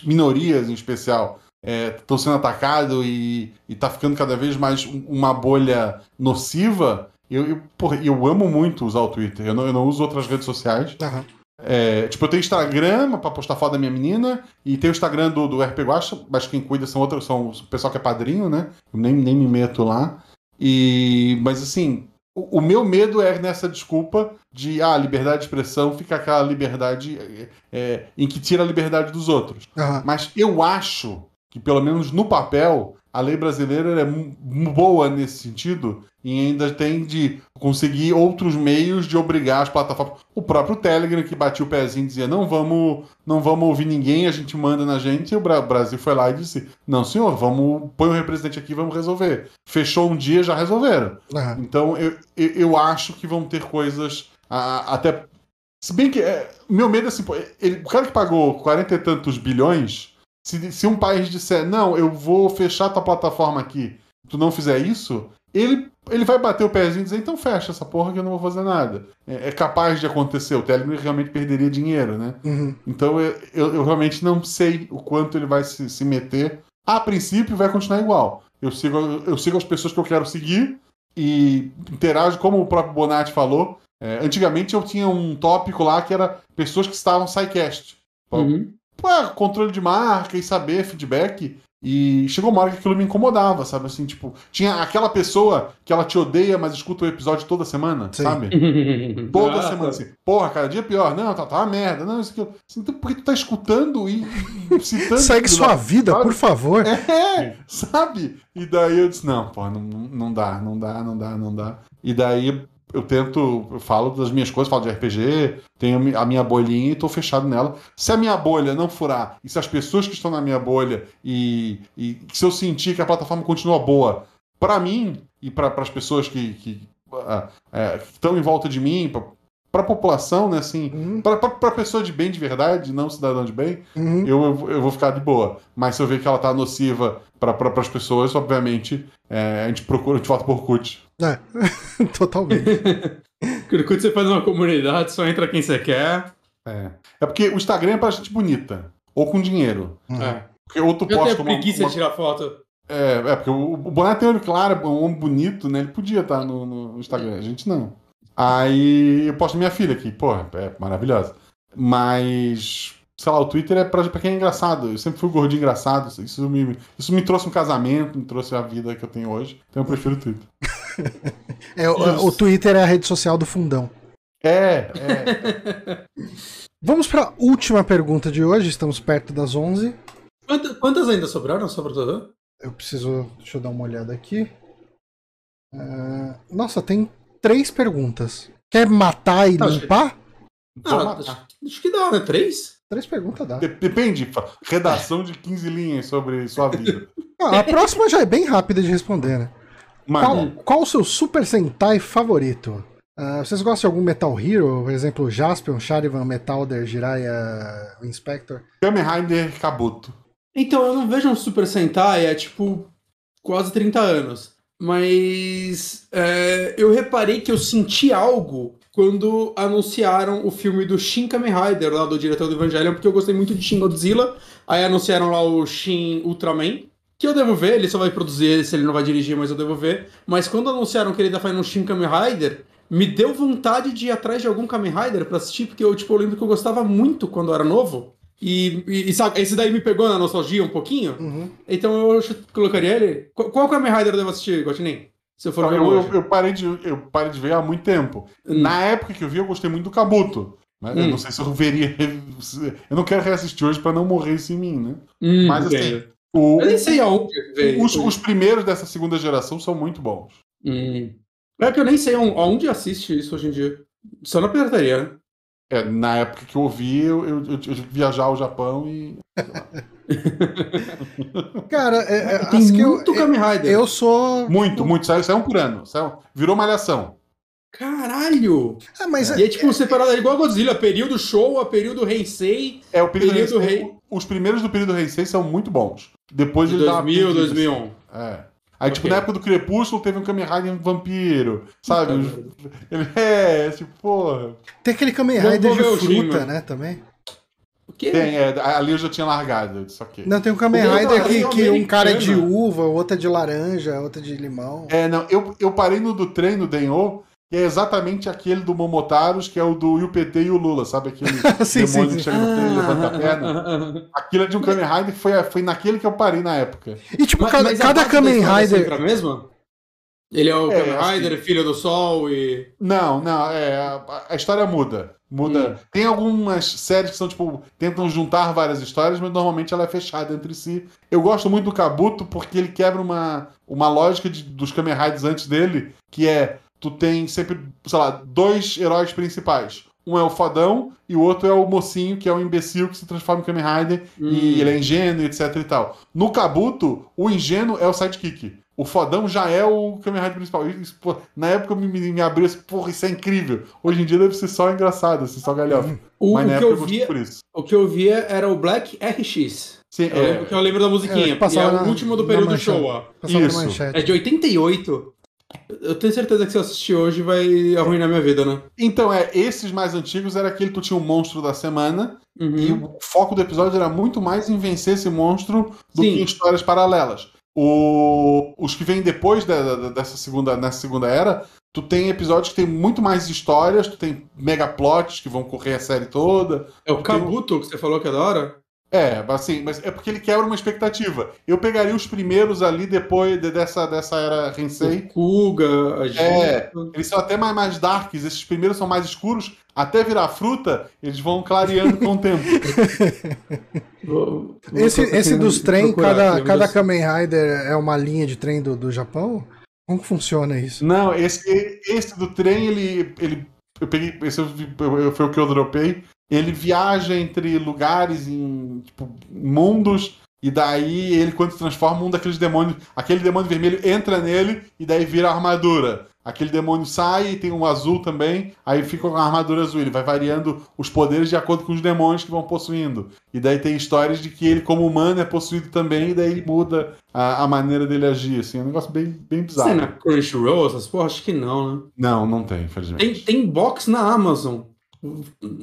minorias em especial, estão é, sendo atacados e, e tá ficando cada vez mais uma bolha nociva, eu, eu, porra, eu amo muito usar o Twitter. Eu não, eu não uso outras redes sociais. Uhum. É, tipo, eu tenho Instagram pra postar foto da minha menina, e tem o Instagram do, do RP Guacha, mas quem cuida são outros, são o pessoal que é padrinho, né? Eu nem, nem me meto lá. E, mas assim, o, o meu medo é nessa desculpa de ah, liberdade de expressão fica aquela liberdade é, é, em que tira a liberdade dos outros. Uhum. Mas eu acho que, pelo menos no papel, a lei brasileira é boa nesse sentido e ainda tem de conseguir outros meios de obrigar as plataformas. O próprio Telegram que batia o pezinho e dizia não vamos, não vamos ouvir ninguém, a gente manda na gente. E o Brasil foi lá e disse não senhor, vamos põe um representante aqui, vamos resolver. Fechou um dia, já resolveram. Uhum. Então eu, eu, eu, acho que vão ter coisas a, até se bem que é, meu medo é assim, ele, o cara que pagou quarenta e tantos bilhões se, se um país disser, não, eu vou fechar tua plataforma aqui, tu não fizer isso, ele, ele vai bater o pezinho e dizer, então fecha essa porra que eu não vou fazer nada. É, é capaz de acontecer, o Telegram realmente perderia dinheiro, né? Uhum. Então eu, eu, eu, realmente não sei o quanto ele vai se, se meter. A princípio vai continuar igual. Eu sigo, eu sigo as pessoas que eu quero seguir e interajo, como o próprio Bonatti falou. É, antigamente eu tinha um tópico lá que era pessoas que estavam SciCast. Uhum pô, controle de marca e saber feedback. E chegou uma hora que aquilo me incomodava, sabe? Assim, tipo, tinha aquela pessoa que ela te odeia, mas escuta o episódio toda semana, Sim. sabe? toda semana, assim. Porra, cada dia pior. Não, tá, tá uma merda. Não, isso aqui. Assim, então, por que tu tá escutando e, citando. Segue sua vida, sabe? por favor. É, sabe? E daí eu disse, não, pô, não, não dá, não dá, não dá, não dá. E daí eu tento, eu falo das minhas coisas, falo de RPG, tenho a minha bolhinha e estou fechado nela. Se a minha bolha não furar, e se as pessoas que estão na minha bolha, e, e se eu sentir que a plataforma continua boa, para mim e para as pessoas que, que, uh, é, que, estão em volta de mim, para a população, né, assim, uhum. para pessoa de bem de verdade, não cidadão de bem, uhum. eu, eu vou ficar de boa. Mas se eu ver que ela tá nociva para pra, as pessoas, obviamente, é, a gente procura, a gente volta por Orkut. É, totalmente. Orkut você faz uma comunidade, só entra quem você quer. É. É porque o Instagram é pra gente bonita. Ou com dinheiro. Uhum. É. Porque outro posta. Eu tenho preguiça uma... de tirar foto. É, é porque o, o Boné tem olho claro, um homem bonito, né? Ele podia estar no, no Instagram, a gente não. Aí eu posto minha filha aqui, porra, é maravilhosa. Mas, sei lá, o Twitter é pra, pra quem é engraçado. Eu sempre fui gordinho engraçado. Isso me, isso me trouxe um casamento, me trouxe a vida que eu tenho hoje. Então eu prefiro o Twitter. é, o, o, Twitter é a rede social do fundão. É, é. Vamos para a última pergunta de hoje, estamos perto das 11. Quantas, quantas ainda sobraram, só para Eu preciso. Deixa eu dar uma olhada aqui. Uh, nossa, tem três perguntas. Quer matar e limpar? Ah, acho, acho que dá, né? Três? Três perguntas dá. Depende. Redação de 15 linhas sobre sua vida. Ah, a próxima já é bem rápida de responder, né? Qual, qual, o seu Super Sentai favorito? Uh, vocês gostam de algum Metal Hero? Por exemplo, Jaspion, Charivan, Metalder, Jiraiya, Inspector? Kamen Rider Kabuto. Então, eu não vejo um Super Sentai há, tipo, quase 30 anos. Mas é, eu reparei que eu senti algo quando anunciaram o filme do Shin Kamen Rider, lá do diretor do Evangelion, porque eu gostei muito de Shin Godzilla. Aí anunciaram lá o Shin Ultraman, que eu devo ver, ele só vai produzir se ele não vai dirigir, mas eu devo ver. Mas quando anunciaram que ele tá fazendo um Shin Kamen Rider, me deu vontade de ir atrás de algum Kamen Rider pra assistir, porque eu, tipo, eu lembro que eu gostava muito quando eu era novo. E, e, e sabe, esse daí me pegou na nostalgia um pouquinho. Uhum. Então eu colocaria ele. Qual, qual Kamen Rider eu devo assistir, Guaxinim? Se eu for ver eu, hoje. eu, eu parei de, eu parei de ver há muito tempo. Hum. Na época que eu vi, eu gostei muito do Kabuto. Mas eu Hum. não sei se eu veria. Eu não quero reassistir hoje pra não morrer isso em mim, né? Hum, Mas assim, o- Eu nem sei aonde veio. os, os primeiros dessa segunda geração são muito bons. Hum. É que eu nem sei aon- aonde assiste isso hoje em dia. Só na pirataria, né? É, na época que eu ouvi, eu, eu, eu, eu viajar ao Japão e. Cara, é, é, Tem as que eu, muito Kamen Rider. eu sou. Muito, muito. Saiu, saiu um por ano. Saiu, virou malhação. Caralho! Ah, mas E é tipo separado é igual a Godzilla, período Showa, período Heisei, É, o período, Período Heisei- Rei. Os primeiros do período Heisei são muito bons. Depois de ele dá uma 2000, perdida, 2001. É. Aí, tipo, Ok. na época do Crepúsculo teve um Kamen Rider vampiro, sabe? Ele é, tipo, porra. tem aquele Kamen Rider de fruta, Shinman. né? Também. O quê? Tem, é, ali eu já tinha largado, disse, ok. Não, tem um Kamen Rider é que, um que um cara é de uva, outro é de laranja, outro é de limão. É, não, eu, eu parei no do trem, no Denho, que é exatamente aquele do Momotaros, que é o do UPT e o Lula, sabe? Aquele Sim, demônio sim, que chega no trem e levanta a Ah. perna. Aquilo é de um Kamen Rider que foi, foi naquele que eu parei na época. E tipo, Mas- cada, mas cada Kamen é Rider. a mesma? Ele é o É, Kamen Rider, filho do sol e. Não, não, é, a, a história muda. Muda. Hum. Tem algumas séries que são, tipo, tentam juntar várias histórias, mas normalmente ela é fechada entre si. Eu gosto muito do Kabuto porque ele quebra uma, uma lógica de- dos Kamen Riders antes dele, que é tu tem sempre, sei lá, dois heróis principais. Um é o fodão e o outro é o mocinho, que é o imbecil que se transforma em Kamen Rider Hum. e ele é ingênuo, etc e tal. No Kabuto, o ingênuo é o sidekick. O fodão já é o Kamen Rider principal. Isso, pô, na época me, me, me abriu assim, porra, isso é incrível. Hoje em dia deve ser só engraçado, assim, só galhofa. O, Mas o na que época eu eu via, por isso. o que eu via era o Black RX. Sim, Eu, lembro, é, que eu lembro da musiquinha, É, que é o na- último do período. Showa. Isso. É de 88. Eu tenho certeza que se eu assistir hoje vai arruinar minha vida, né? Então, é, esses mais antigos era aquele que tu tinha o monstro da semana Uhum. e o foco do episódio era muito mais em vencer esse monstro do Sim. que em histórias paralelas. O- os que vêm depois da- da- dessa segunda, nessa segunda era, tu tem episódios que tem muito mais histórias, tu tem mega plots que vão correr a série toda. É o Kabuto que você falou que é da hora? É, assim, mas é porque ele quebra uma expectativa. Eu pegaria os primeiros ali depois de- dessa, dessa era Hensei. O Kuga, a É. Gita. Eles são até mais, mais darks, esses primeiros são mais escuros. Até virar fruta, eles vão clareando com o tempo. Vou- vou Esse, esse dos trem, procurar cada, cada Kamen Rider é uma linha de trem do, do Japão? Como que funciona isso? Não, esse, esse do trem, ele. ele eu peguei. Esse eu- foi o que eu dropei. Ele viaja entre lugares em tipo, mundos. E daí ele, quando se transforma, um daqueles demônios. Aquele demônio vermelho entra nele e daí vira armadura. Aquele demônio sai e tem um azul também. Aí fica com a armadura azul. Ele vai variando os poderes de acordo com os demônios que vão possuindo. E daí tem histórias de que ele, como humano, é possuído também. E daí muda a, a maneira dele agir. Assim, é um negócio bem, bem bizarro. Tem na Crunchyroll essas porra? Acho que não, né? Não, não tem, infelizmente. Tem, tem box na Amazon.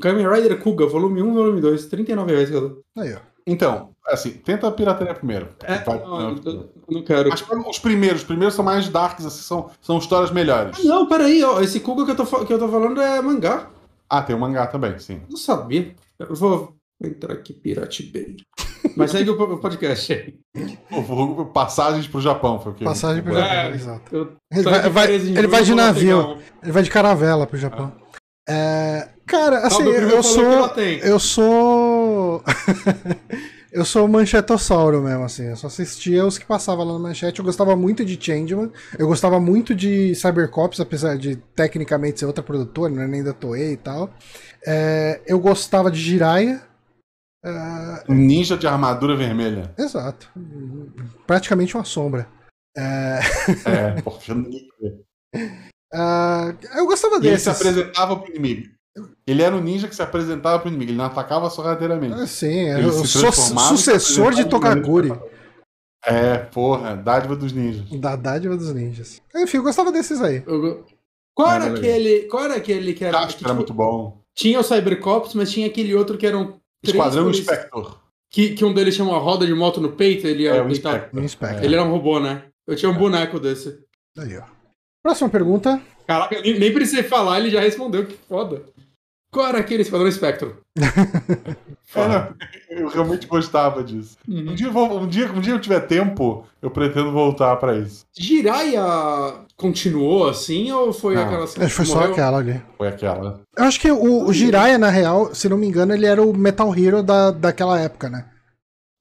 Kamen Rider Kuga, volume 1 volume 2, 39 reais cada. Aí, ó. Então, assim, tenta a pirataria primeiro. É, Vai- não, não. não quero. Mas os primeiros, os primeiros são mais darks, assim, são, são histórias melhores. Ah, não, peraí, ó, esse Kuga que eu, tô, que eu tô falando é mangá. Ah, tem o mangá também, sim. Não sabia. Eu vou entrar aqui, Pirate Bay. Mas segue o po- podcast Passagens pro Japão foi o que. Passagem pro É. Japão, exato. Eu Ele vai, de vai- ele vai de navio. um. Ele vai de caravela pro Japão. É, cara, assim, meu primo eu ela sou. Eu sou. eu sou manchetossauro mesmo, assim. Eu só assistia os que passavam lá na manchete. Eu gostava muito de Changeman. Eu gostava muito de Cybercops, apesar de tecnicamente ser outra produtora, não é nem da Toei e tal. É, eu gostava de Jiraiya. É, Ninja de armadura vermelha. exato. Praticamente uma sombra. É, É, porque ah, eu gostava E ele se apresentava pro inimigo. Ele era o ninja que se apresentava pro inimigo, ele não atacava sorrateiramente. Ah, sim, é Ele o su- sucessor de Tokaguri. É, porra, dádiva dos ninjas. Da dádiva dos ninjas. Enfim, eu gostava desses aí. Eu Qual era aquele. Qual era aquele que era. Acho que que, era tipo, muito bom. Tinha o Cybercops, mas tinha aquele outro que eram. três Esquadrão polis- Inspector. Que, que um deles tinha uma roda de moto no peito, ele ia É, tentar- Inspector. Ele era um robô, né? Eu tinha um boneco desse. Aí, ó. Próxima pergunta. Caraca, nem, nem precisei falar, ele já respondeu, que foda. Qual era aquele Esquadrão Espectro? Era, eu realmente gostava disso. Uhum. Um dia, eu vou- um, dia, um dia eu tiver tempo, eu pretendo voltar pra isso. Jiraiya continuou assim ou foi Não. aquela Acho que foi só morreu? aquela ali. Foi aquela. Eu acho que o, o Jiraiya, na real, se não me engano, ele era o Metal Hero da, daquela época, né?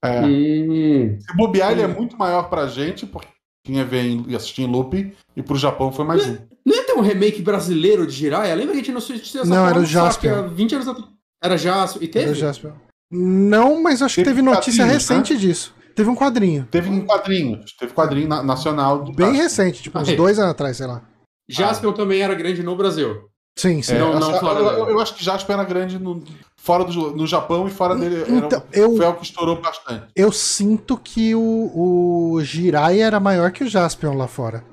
É. Hum. Se bobear, ele é muito maior pra gente, porque tinha ver em- e assistir em looping, e pro Japão foi mais um. Não ia ter um remake brasileiro de Jiraiya? Lembra que a gente não assistiu essa Não, era o Jaspion. há 20 anos atrás. Era Jaspion. E teve? Era o Jasper. Não, mas acho que Teve teve notícia recente disso. Teve um quadrinho. Teve em quadrinhos, teve quadrinho na- nacional. Bem Jaspion. recente, tipo uns Ah, é. dois anos atrás, sei lá. Jaspion também era grande no Brasil. Sim, sim. É, Não, eu, não eu- eu- acho que Jasper era grande no, fora do no Japão e fora dele era, Então, eu, foi algo que estourou bastante. eu sinto que o, o Jiraiya era maior que o Jaspion lá fora.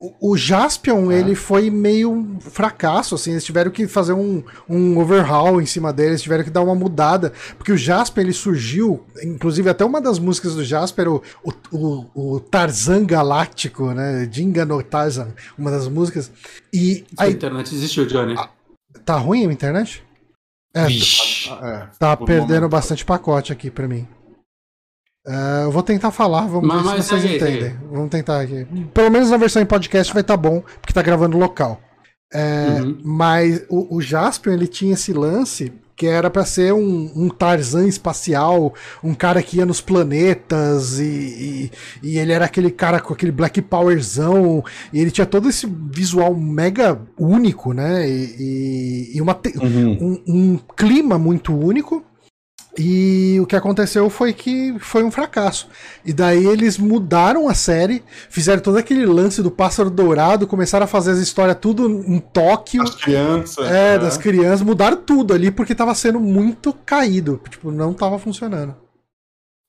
O, o Jaspion, É. ele foi meio um fracasso, assim, eles tiveram que fazer um, um overhaul em cima dele, eles tiveram que dar uma mudada, porque o Jasper, ele surgiu, inclusive até uma das músicas do Jasper, o, o, o, Tarzan Galáctico, né, Jinga no Tarzan, uma das músicas, e A internet existiu, Johnny. tá ruim a internet? É, Vixe. É, Tá por um perdendo momento. bastante pacote aqui pra mim. É, eu vou tentar falar, vamos Mas- ver mas se vocês segue, entendem. Vamos tentar aqui. Pelo menos na versão em podcast vai estar bom, porque tá gravando local. É, Uhum. Mas o, o Jaspion, ele tinha esse lance que era pra ser um, um Tarzan espacial, um cara que ia nos planetas e, e, e ele era aquele cara com aquele Black Powerzão e ele tinha todo esse visual mega único, né? E, e- e uma te- um, um clima muito único. E o que aconteceu foi que foi um fracasso. E daí eles mudaram a série, fizeram todo aquele lance do pássaro dourado, começaram a fazer as histórias tudo em Tóquio. As crianças. É, né? das crianças, mudaram tudo ali porque tava sendo muito caído. Tipo, não tava funcionando.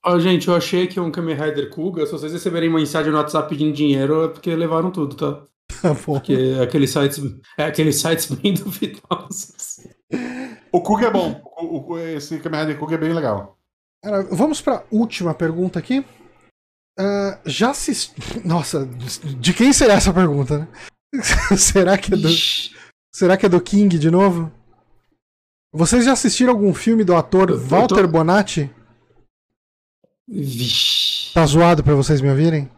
Ó, gente, eu achei que um Kamen Rider Kuga, se vocês receberem uma mensagem no WhatsApp pedindo dinheiro, é porque levaram tudo, tá? Tá bom. Porque aqueles sites, é aqueles sites bem duvidosos. O Kug é bom. O, o- esse Kamen Rider Kug é bem legal. Cara, Vamos pra última pergunta aqui. Ah, já assisti. Nossa, de quem será essa pergunta, né? será, que é do... Ixi. será que é do King de novo? Vocês já assistiram algum filme do ator Eu- eu tô- Walter Bonatti? Vixe. Tá zoado pra vocês me ouvirem?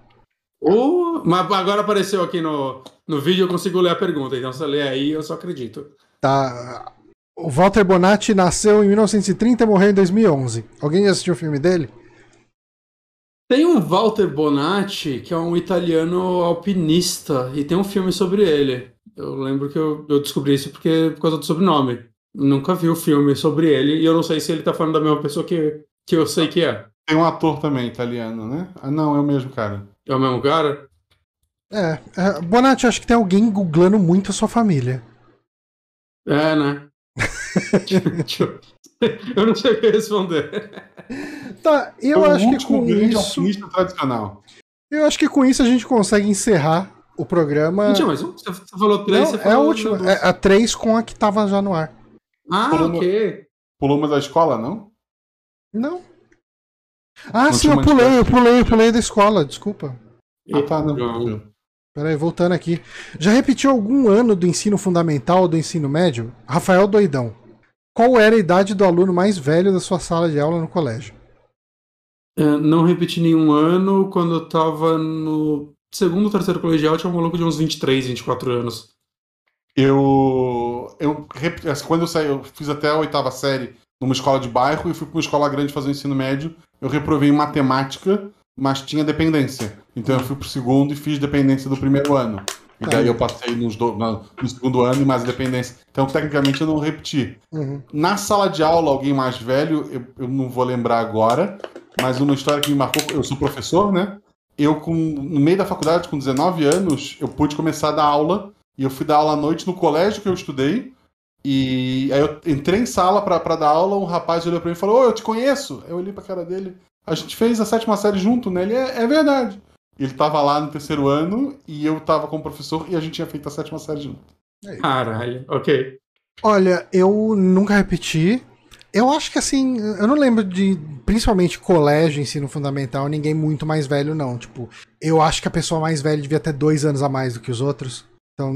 Oh, mas agora apareceu aqui no, no vídeo, eu consigo ler a pergunta. Então, se você ler aí, eu só acredito. Tá. O Walter Bonatti nasceu em 1930 e morreu em 2011. Alguém já assistiu o filme dele? Tem um Walter Bonatti, que é um italiano alpinista, e tem um filme sobre ele. Eu lembro que eu, eu descobri isso porque, por causa do sobrenome. Nunca vi o filme sobre ele, e eu não sei se ele tá falando da mesma pessoa que, que eu sei que é. Tem um ator também italiano, né? Ah, não, é o mesmo cara. É o mesmo cara? É, é, Bonatti, acho que tem alguém googlando muito a sua família. É, né? Eu- não sei o que responder. Tá, eu acho que com isso. tradicional. Eu acho que com isso a gente consegue encerrar o programa. Não tinha mais um? Você falou três, Não, você é a falou última. É a 3 com a que tava já no ar. Ah, Falou no- ok. Pulou uma da escola, não? Não. Ah, Não sim, eu uma pulei, eu pulei, eu pulei da escola, desculpa. Ah, tá, não. Não. Peraí, voltando aqui. Já repetiu algum ano do ensino fundamental ou do ensino médio? Rafael Doidão. Qual era a idade do aluno mais velho da sua sala de aula no colégio? É, não repeti nenhum ano. Quando eu tava no segundo ou terceiro colegial, tinha um maluco de uns 23, 24 anos. Eu, eu assim, quando eu saí, eu fiz até a oitava série numa escola de bairro e fui para uma escola grande fazer o ensino médio. Eu reprovei em matemática, mas tinha dependência. Então eu fui pro segundo e fiz dependência do primeiro ano. E Tá. daí eu passei nos do, na- no segundo ano e mais dependência. Então, tecnicamente, eu não repeti. Uhum. Na sala de aula, alguém mais velho, eu, eu não vou lembrar agora, mas uma história que me marcou, eu sou professor, né? Eu, com, no meio da faculdade, com 19 anos, eu pude começar a dar aula, e eu fui dar aula à noite no colégio que eu estudei, e aí eu entrei em sala pra, pra dar aula, um rapaz olhou pra mim e falou, ô, eu te conheço. Eu olhei pra cara dele, a gente fez a sétima série junto, né? Ele, é, é verdade. Ele tava lá no terceiro ano, e eu tava como professor, e a gente tinha feito a sétima série junto. Caralho, ok. Olha, eu nunca repeti. Eu acho que assim, eu não lembro de, principalmente colégio, ensino fundamental, ninguém muito mais velho, não. Tipo, eu acho que a pessoa mais velha devia ter dois anos a mais do que os outros. Então,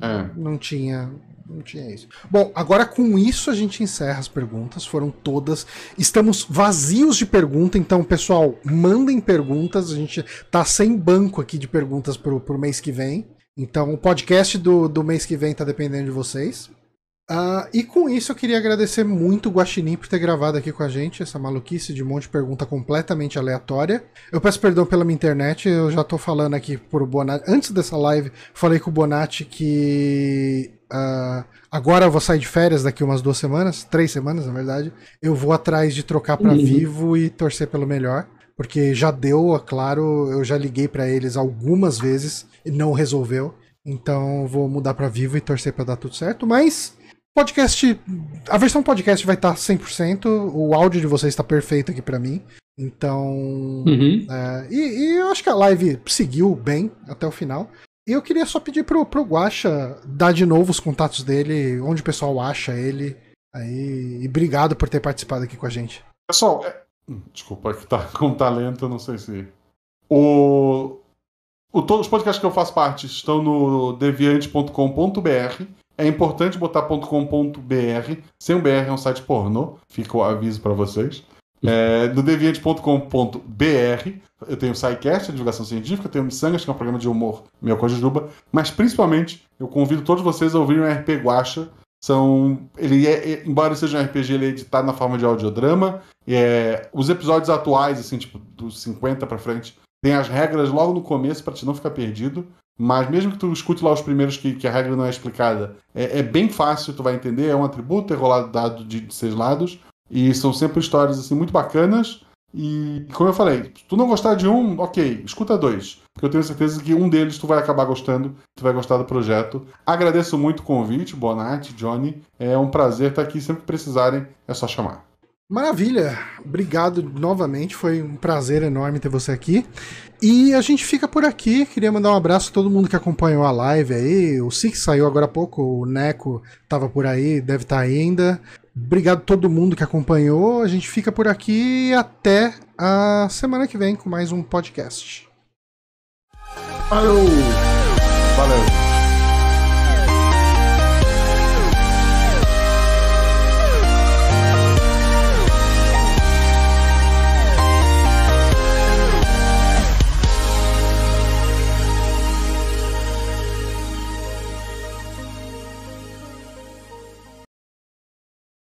É. não tinha. Não tinha isso. Bom, agora com isso a gente encerra as perguntas. Foram todas. Estamos vazios de pergunta, então, pessoal, mandem perguntas. A gente tá sem banco aqui de perguntas pro, pro mês que vem. Então, o podcast do, do mês que vem tá dependendo de vocês. Uh, e com isso eu queria agradecer muito o Guaxinim por ter gravado aqui com a gente essa maluquice de um monte de pergunta completamente aleatória. Eu peço perdão pela minha internet, eu já tô falando aqui pro Bonatti. Antes dessa live, falei com o Bonatti que uh, agora eu vou sair de férias daqui umas duas semanas, três semanas na verdade. Eu vou atrás de trocar para uhum. vivo e torcer pelo melhor. Porque já deu, é claro, eu já liguei para eles algumas vezes e não resolveu. Então vou mudar para vivo e torcer para dar tudo certo. Mas Podcast. A versão podcast vai estar 100%. O áudio de vocês está perfeito aqui para mim. Então. Uhum. É, e, e, eu acho que a live seguiu bem até o final. E eu queria só pedir pro, pro Guacha dar de novo os contatos dele, onde o pessoal acha ele. Aí, e obrigado por ter participado aqui com a gente. Pessoal, é... Hum, desculpa que tá com talento, não sei se. O... o. Todos os podcasts que eu faço parte estão no deviante.com.br. É importante botar .com.br. Sem o BR é um site pornô. Fica o aviso para vocês. É, no deviante.com.br eu tenho o SciCast, a divulgação científica, eu tenho o Missangas, que é um programa de humor meu com a Jujuba, mas principalmente eu convido todos vocês a ouvirem o RP Guacha. São, ele é, é, embora seja um RPG, ele é editado na forma de audiodrama. É, os episódios atuais, assim, tipo, dos 50 para frente, tem as regras logo no começo para te não ficar perdido. Mas mesmo que tu escute lá os primeiros que, que a regra não é explicada, é, é, bem fácil, tu vai entender, é um atributo, é rolado dado de, de seis lados. E são sempre histórias assim muito bacanas. E como eu falei, se tu não gostar de um, ok, escuta dois. Porque eu tenho certeza que um deles tu vai acabar gostando, tu vai gostar do projeto. Agradeço muito o convite, Bonatti, Johnny. É um prazer estar aqui. Sempre que precisarem, é só chamar. Maravilha, obrigado novamente, foi um prazer enorme ter você aqui. E a gente fica por aqui. Queria mandar um abraço a todo mundo que acompanhou a live aí. O Six saiu agora há pouco, o Neco estava por aí, deve estar tá ainda. Obrigado a todo mundo que acompanhou. A gente fica por aqui e até a semana que vem com mais um podcast. Falou!